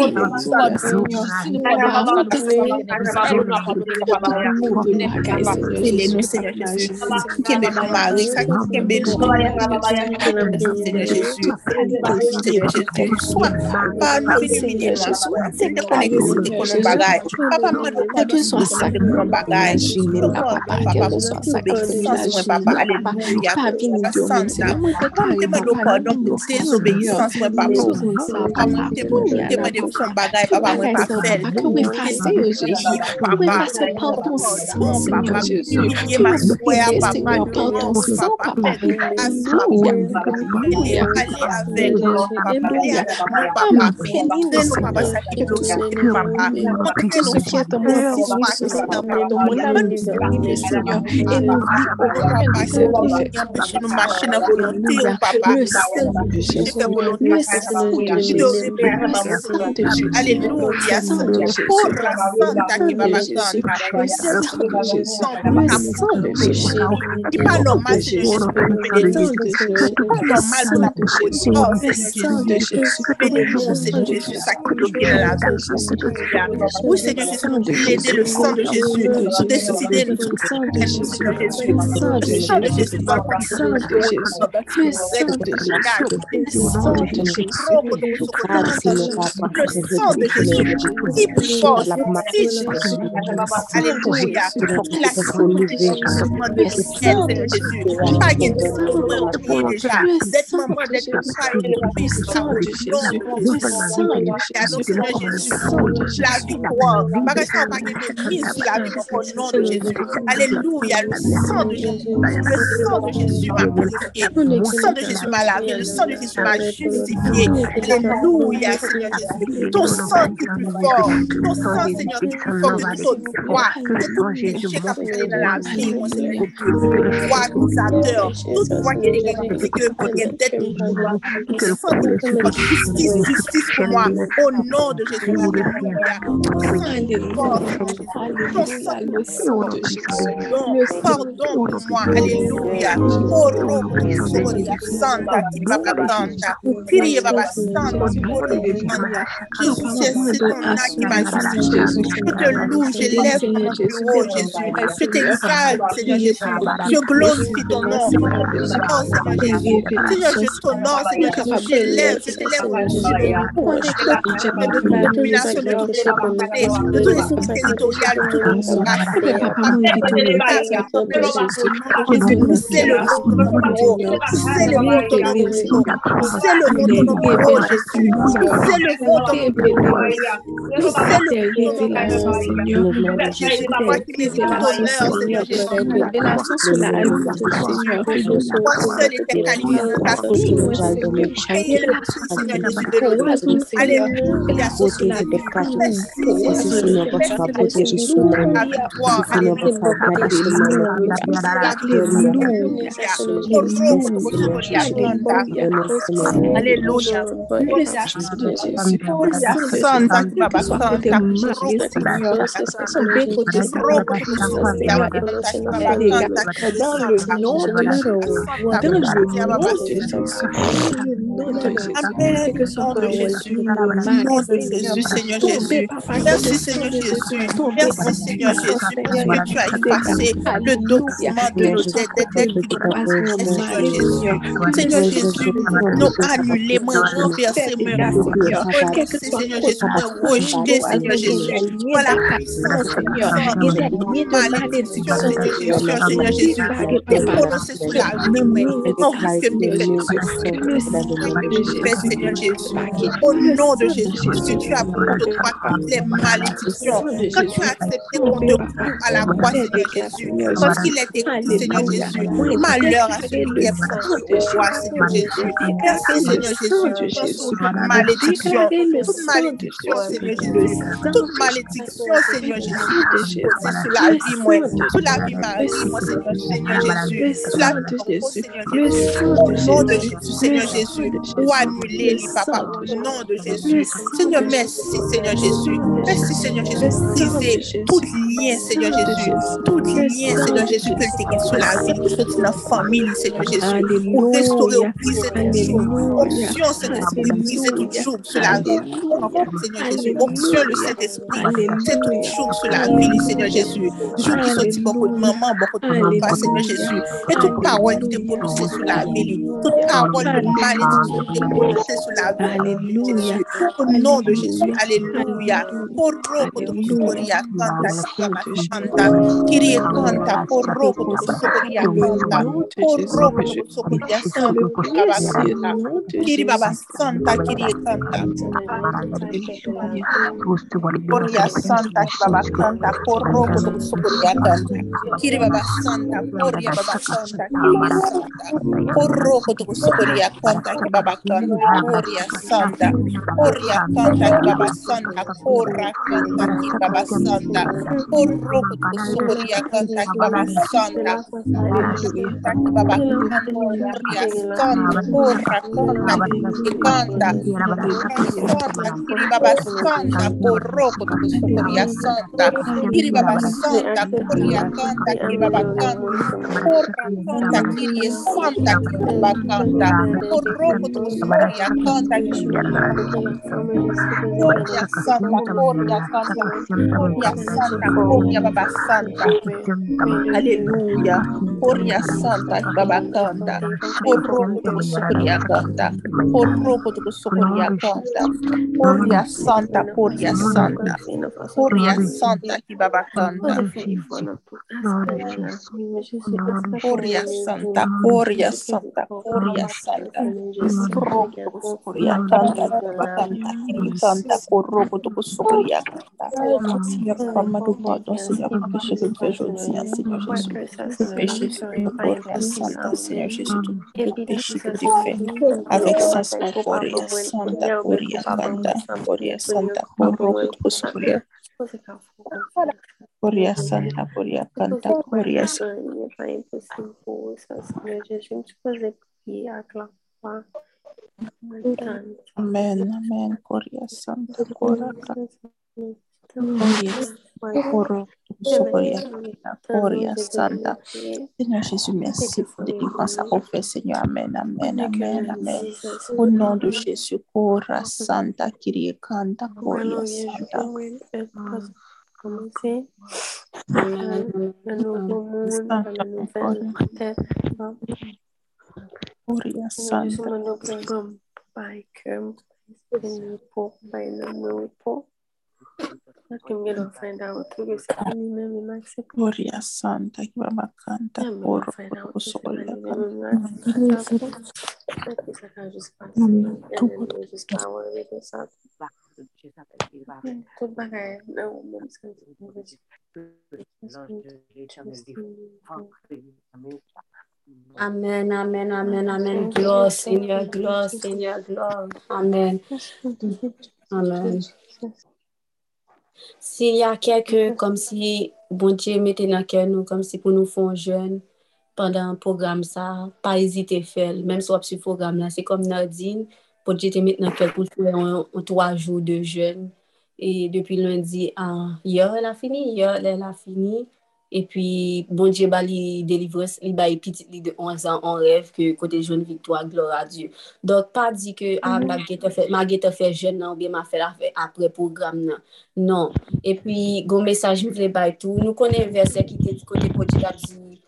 [SPEAKER 5] Papa,
[SPEAKER 10] from bagay papa mwen pa fel. Kou mwen pa se yo Jezu. Kou mwen pa se pa ton
[SPEAKER 14] san Seigneur Jezu. Kou mwen pa se pa Alléluia,
[SPEAKER 5] Seigneur.
[SPEAKER 14] Santa qui va Dis pas normal, c'est juste pas normal pour la de Jésus. Oui, Jésus, nous plaider le sang Jésus. Nous décider le sang de Jésus.
[SPEAKER 5] Le sang de Jésus. Le Jésus. Le sang de Jésus.
[SPEAKER 14] Jésus. Alléluia. De ciel, Jésus. Pas de déjà. D'être maman, d'être Jésus. La victoire. Pas mise sur la au nom Jésus. Alléluia. Le sang de Jésus. Le sang de Jésus m'a purifié. Le sang de Jésus m'a lavé. Le sang de Jésus m'a justifié. Alléluia, Seigneur Jésus. Ton sang est plus fort. Ton sang, Seigneur, est plus fort que toute autre. Que tout péché qui a fait dans la vie, mon Seigneur. Foi accusateur. Toute qui est pour une tête. Le Jésus. Justice, justice pour moi. Au nom de Jésus. Ton sang est plus fort. Ton sang fort. Pardon, pour moi. Alléluia. Oh, Santa, Santa. Baba Santa, Santa. Jésus, c'est c'est ton âme qui m'a justifié. Je te loue, je lève mon Jésus. Je t'exalte, Seigneur Jésus. Je glorifie ton nom. Oh, Seigneur Jésus. Seigneur, je t'honore, Seigneur Jésus. Je lève, je. Je lève de toute domination, de toute de tout esprit territorial, de toute c'est le monde c'est le c'est Jésus c'est Jésus Jésus Jésus
[SPEAKER 5] le nom de Jésus. Jésus. Le nom
[SPEAKER 14] Aleluia. Aleluia. Seigneur. Merci, Seigneur Jésus. Merci, Seigneur Jésus, que tu as effacé le document de nos Seigneur Jésus. Seigneur Jésus, nous renversé, moi renversé, Seigneur Jésus, Seigneur Jésus. Voilà la puissance, Seigneur. Malédiction, Seigneur Jésus, Seigneur Jésus. T'es prononcé sur la vie, mais on risque de faire, Seigneur Jésus. Au nom de Jésus, tu as pris de toi toutes les malédictions. Quand tu as accepté qu'on te coupe à la croix, Seigneur Jésus, parce qu'il est écrit, Seigneur Jésus, malheur à celui qui est sur toi, Seigneur Jésus. Merci, Seigneur Jésus, pour toute malédiction, toute malédiction, Seigneur Jésus, toute malédiction, Seigneur Jésus, c'est sur la vie, moi, sur la vie, Marie, moi, Seigneur Jésus, sur la vie, Seigneur Jésus, au nom de Jésus, Seigneur Jésus, ou annuler, papa, au nom de Jésus. Seigneur, merci, Seigneur Jésus. Merci, Seigneur Jésus, pour briser tout lien, Seigneur Jésus. Tout lien, Seigneur Jésus, que le t'es sur la vie, que soit dans la famille, Seigneur Jésus. Pour restaurer, ou briser tout jour. Option, briser tout jour sur la vie. Seigneur Jésus, option le Saint-Esprit, c'est tout jour sur la vie, Seigneur Jésus. Jour qui sortit beaucoup de maman, beaucoup de papa, Seigneur Jésus. Et toute parole qui te prononcée sur la vie, toute parole de malédiction qui te prononcée sur la vie, Jésus. Au nom de Jésus, Alléluia. Corro koto sokoria kanta kama shanta kirie kanta corro koto sokoria kanta corro koto sokoria santa kiri baba santa kirie kanta Korea Santa Baba Santa Santa Santa Kiri Baba Santa, Porroco, Santa, Kiri Baba Santa, Coria Santa, Kiri Baba Santa, Porra Santa, Kiri Santa, Kiri Baba Santa, Porroco, Socoria Santa, Coria Santa, Coria Santa, Coria Santa, Coria Baba Santa, Aleluia, Coria Santa, Baba Santa, Porroco, Socoria Santa, Porroco, Socoria Santa, Horia Santa, Horia Santa, Horia Santa, Kibaba Santa, Horia Santa, Horia Santa, Horia Santa, Horia Santa, Batanta, Santa, Corrobo do Soria, Senhor, forma do modo, Senhor, porque Jesus vejo o Senhor, Senhor Jesus, peixe de Horia Santa, Senhor Jesus, peixe de fé, avec sa Horia Santa, Horia Santa, Santa, Boria Santa, Borua Kuskuria, Boria Santa, Boria santa Boria santa. Amém, amém, Coria Santa, Coria Santa, Boria Santa. Seigneur Jésus, merci pour délivrance à offrir, Seigneur. Amen, amen, amen, amen. Au nom de Jésus, Gloria Santa, Kyrie Santa.
[SPEAKER 15] commencer un nouveau monde,
[SPEAKER 14] Santa.
[SPEAKER 15] nous. Fucking gonna find out
[SPEAKER 14] Gloria Santa,
[SPEAKER 15] que vamos a cantar por sola.
[SPEAKER 8] Amen, amen, amen, amen. Glory, Senhor, glory, Senhor, glory. Amen. Amen. amen. S'il y a keke mhm. kom si bon diye mette nan ken nou, kom si pou nou fon jen, pandan program sa, pa ezite fel. Mem sou ap su program la, se kom Nadine, bon diye te mette nan ken pou fwe an 3 jou de jen. E depi lundi an, yo la fini, yo la fini, E pi, bon dje ba li delivres, li ba epitit li de 11 an an rev ke kote joun victoire, glora Diyo. Dok pa di ke, a, ah, ma ge te fe jen non, nan, ou bien ma fe la fe apre program nan. Non. E pi, goun mesaj mi vle bay tou. Nou konen verse ki te kote kote la di,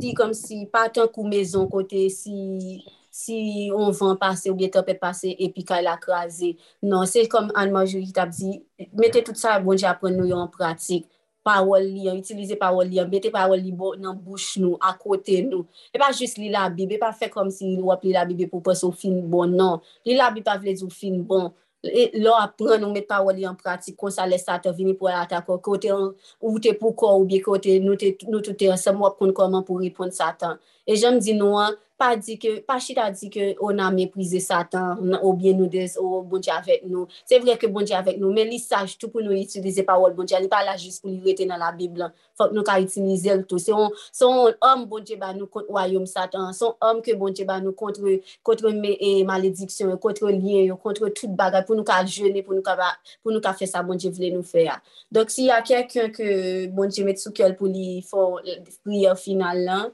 [SPEAKER 8] di kom si patan kou mezon kote si... si on van pase ou bietan pe pase epi ka la krasi. Non, se kom an manjou ki tab di, mette tout sa bon di apren nou yo an pratik. parol li an, itilize parol li an, bete parol li bo, nan bouch nou, akote nou. E pa jist li la bib, e pa fe kom si wap li la bib pou pos ou fin bon, nan. Li la bib pa vle di ou fin bon. E lor apren nou met parol li an pratik, kon sa lesa te vini pou ala ta kon, kote an, ou te pou kon, ou bi kote nou, te, nou tout te ansem wap kon koman pou ripon satan. E jem di nou an, pa di ke, pa chita di ke on a meprize satan, ou bien nou des, ou bon bonje avèk nou. Se vre ke bon bonje avèk nou, men li saj tout pou nou itilize parol bon bonje, li pa la jist pou li rete nan la Biblan. Fok nou ka itilize l tout. Se on, son om bonje ba nou kont wayom satan, son om ke bon bonje ba nou kontre, kontre me, e, malediksyon, kontre liye, kontre tout bagay, pou nou ka jene, pou nou ka, pou nou ka fè sa bonje vle nou fe ya. Dok si ya kèkèn ke bon bonje met sou kèl pou li fò priyo final lan,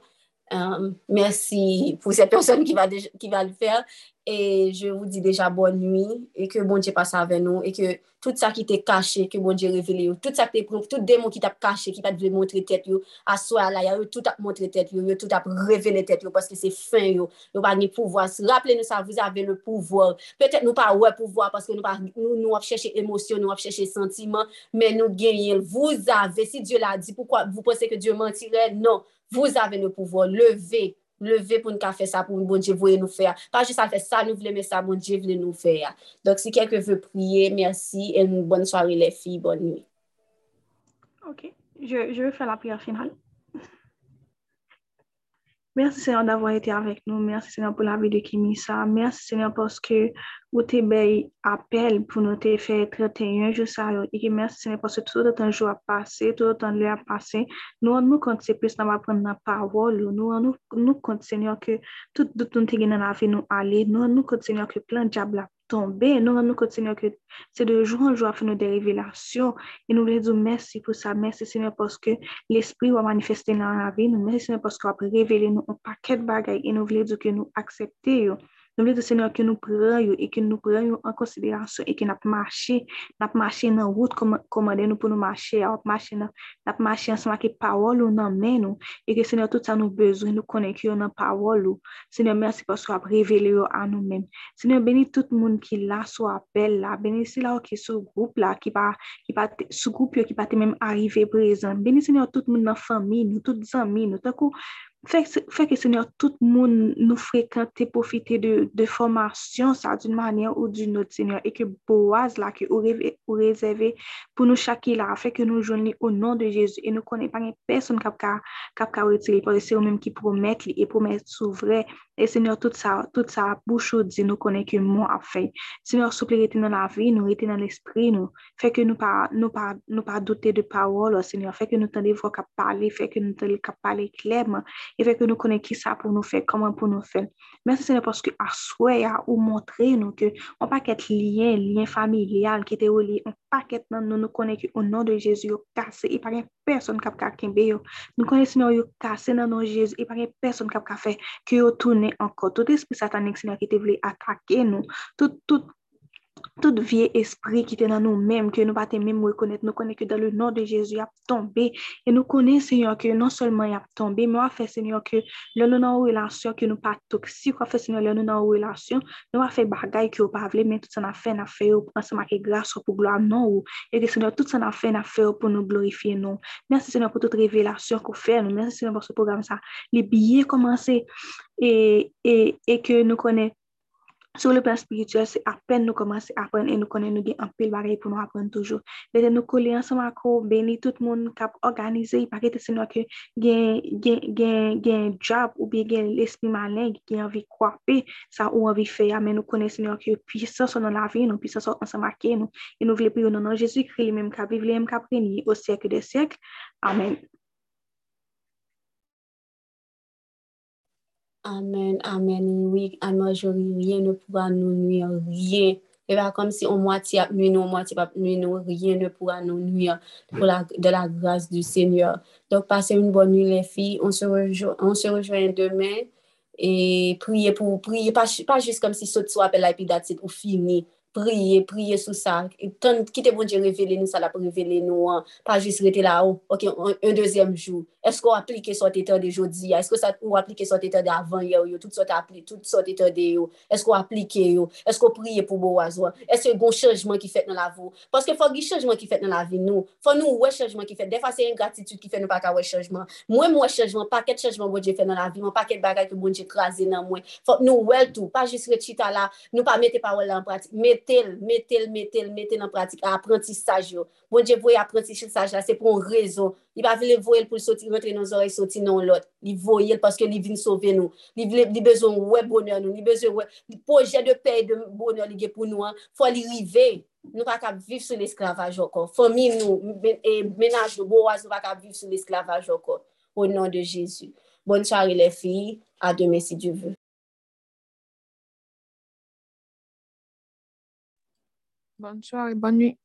[SPEAKER 8] Um, merci pour cette personne qui va, de, qui va le faire. Et je vous dis déjà bonne nuit et que bon Dieu passe avec nous et que tout ça qui t'est caché, que bon Dieu révélé, tout ça qui t'est prouvé, tout démon qui t'a caché, qui t'a dû montrer tête, à soi là, tout a montré tête, tout a révélé tête parce que c'est fin, yo, yo pas ni pouvoir. Rappelez-nous ça, vous avez le pouvoir. Peut-être nous pas ouais pouvoir parce que nous pas, nous, nous chercher émotion, nous chercher sentiment, mais nous gagnons. Vous avez, si Dieu l'a dit, pourquoi vous pensez que Dieu mentirait? Non. Vous avez le pouvoir. Levez. Levez pour nous faire ça, pour bon Dieu voulez nous faire. Pas juste à faire ça, nous voulons mais ça, bon Dieu voulait nous faire. Donc, si quelqu'un veut prier, merci et une bonne soirée les filles, bonne nuit.
[SPEAKER 16] Ok, je, je vais faire la prière finale. Mersi Senyor d'avon ete avek nou, mersi Senyor pou la vi de Kimisa, mersi Senyor poske ou te bey apel pou nou te fe 31 jou sa yo, eke mersi Senyor poske tout an jou ap pase, tout an lè ap pase, nou an nou konti se pwes nan ap pren nan parol, nou an nou konti Senyor ke tout doutoun te gen nan avi nou ale, nou an nou konti Senyor ke plan diable ap tombe, nou ram nou kontinyon ke se de joun jou a fè nou de revelasyon, e nou lè djou mersi pou sa, mersi Senyor, poske l'esprit wè manifestè nan la vi, nou mersi Senyor, poske wè prevele nou an paket bagay, e nou lè djou ke nou aksepte yo. Nou mwen de senyor ke nou pran yo, e ke nou pran yo an konsiderasyon, e ke nap mache, nap mache nan wout komande nou pou nou mache, ap mache nan, nap mache ansama ke pawol ou nan men nou, e ke senyor tout sa nou bezwen, nou konen ki yo nan pawol ou. Senyor, mersi pas wap revele yo an nou men. Senyor, beni tout moun ki la sou apel la, beni si la ou ki sou group la, ki pa, ki pa, sou group yo ki pa te menm arrive prezan. Beni senyor tout moun nan fami, nou tout zami, nou takou, Fè ke sènyor, tout moun nou frekante profite de formasyon sa d'un manyen ou d'un not sènyor e ke boaz la ke ou rezève pou nou chaki la fè ke nou joun li ou nan de Jezu e nou konen pa gen person kap ka wetili pou se ou menm ki promet li e promet sou vre e sènyor tout sa bouchou di nou konen ke moun ap fè. Sènyor souple rete nan la vi, nou rete nan l'esprit nou fè ke nou pa dote de parol sènyor, fè ke nou tande vò kap pale, fè ke nou tande kap pale klem et fait que nous connaissons qui ça pour nous faire, comment pour nous faire. Merci Seigneur parce que à soi, ou montrer nous que on pas qu'être lien, lien familial qui était relié, on nous nous connaissons au nom de Jésus, cassé, et pas personne qui a kembe Nous connaissons Seigneur, cassé dans Jésus, et pas personne qui a fait que encore. Tout esprit satanique Seigneur qui te voulait attaquer nous, tout, tout tout vie esprit qui était dans nous-mêmes, que nous ne pouvons même reconnaître, nous connaissons que dans le nom de Jésus, il a tombé. Et nous connaissons, Seigneur, que non seulement il a tombé, mais on a Seigneur, que nous dans relation, que nous pas toxiques, on a fait, Seigneur, le nous dans relation, nous avons fait que nous pas mais tout ça a fait, n'a fait, ensemble avec grâce pour gloire, non, et que Seigneur, tout ça a fait, n'a fait pour nous glorifier, non. Merci, Seigneur, pour toute révélation qu'on fait, nous. Merci, Seigneur, pour ce programme, ça. Les billets commencé et, et, et que nous connaissons Sou le plan spirituel, se apen nou komanse apen e nou konen nou gen anpil bagay pou nou apen toujou. Bete nou kole ansama akou, beni tout moun kap organize, ipakete se nou ke gen, gen, gen, gen job ou be gen l'esprit malen, gen anvi kwape, sa ou anvi fe, amen nou konen se nou ke pwisan son nan la vi, nou pwisan son ansama ke nou, e nou vle priyo nan nan Jezu kri li menm kap, li vle menm kap renyi o sek de sek, amen.
[SPEAKER 8] Amen, amen, oui, à majori, rien ne pourra nous nuire, rien. Et pas comme si on moitié nuit nous, moitié nuit nous, rien ne pourra nous nuire pour la, de la grâce du Seigneur. Donc, passez une bonne nuit, les filles. On se rejoint, on se rejoint demain et priez pour, prier, pas, pas juste comme si ce soit appelle la ou fini. priye, priye sou sa, e ton, ki bon di revele nou sa la pou revele nou an, pa jis rete la ou, ok, un, un jou, esko aplike sot etan de jodi ya, esko sa ou aplike sot etan de avan ya ou yo, tout sot aplike, tout sot etan de yo, esko aplike yo, esko priye pou bo wazwa, esko yon chanjman ki fet nan la vou, paske fò gi chanjman ki fet nan la vi nou, fò nou wè chanjman ki fet, defa se yon gratitude ki fet nou pa ka wè chanjman, mwen mwen chanjman, pa ket chanjman bon di fet nan la vi, mwen pa ket bagay ki bon di krasen nan mwen, fò nou wè l'tou, pa jis rete chita la, nou pa mette pa wè lan pratik, mette metel, metel, metel, metel nan pratik, aprentisaj yo. Bon dje voye aprentisaj la, se pou an rezon. Li pa vile voye l pou soti, rentre nan zorey soti nan lot. Li voye l paske li vin sove nou. Li, li, li bezon wè bonan nou, li bezon wè, li poje de pey de bonan li ge pou nou an. Fwa li rivey, nou pa kap viv sou l esklavaj okon. Fomi nou, men, e, menaj nou, bo waz nou pa kap viv sou l esklavaj okon. Au nan de Jezu. Bonne chari le fi, a demen si Dieu veut.
[SPEAKER 17] Bonne soirée, bonne nuit.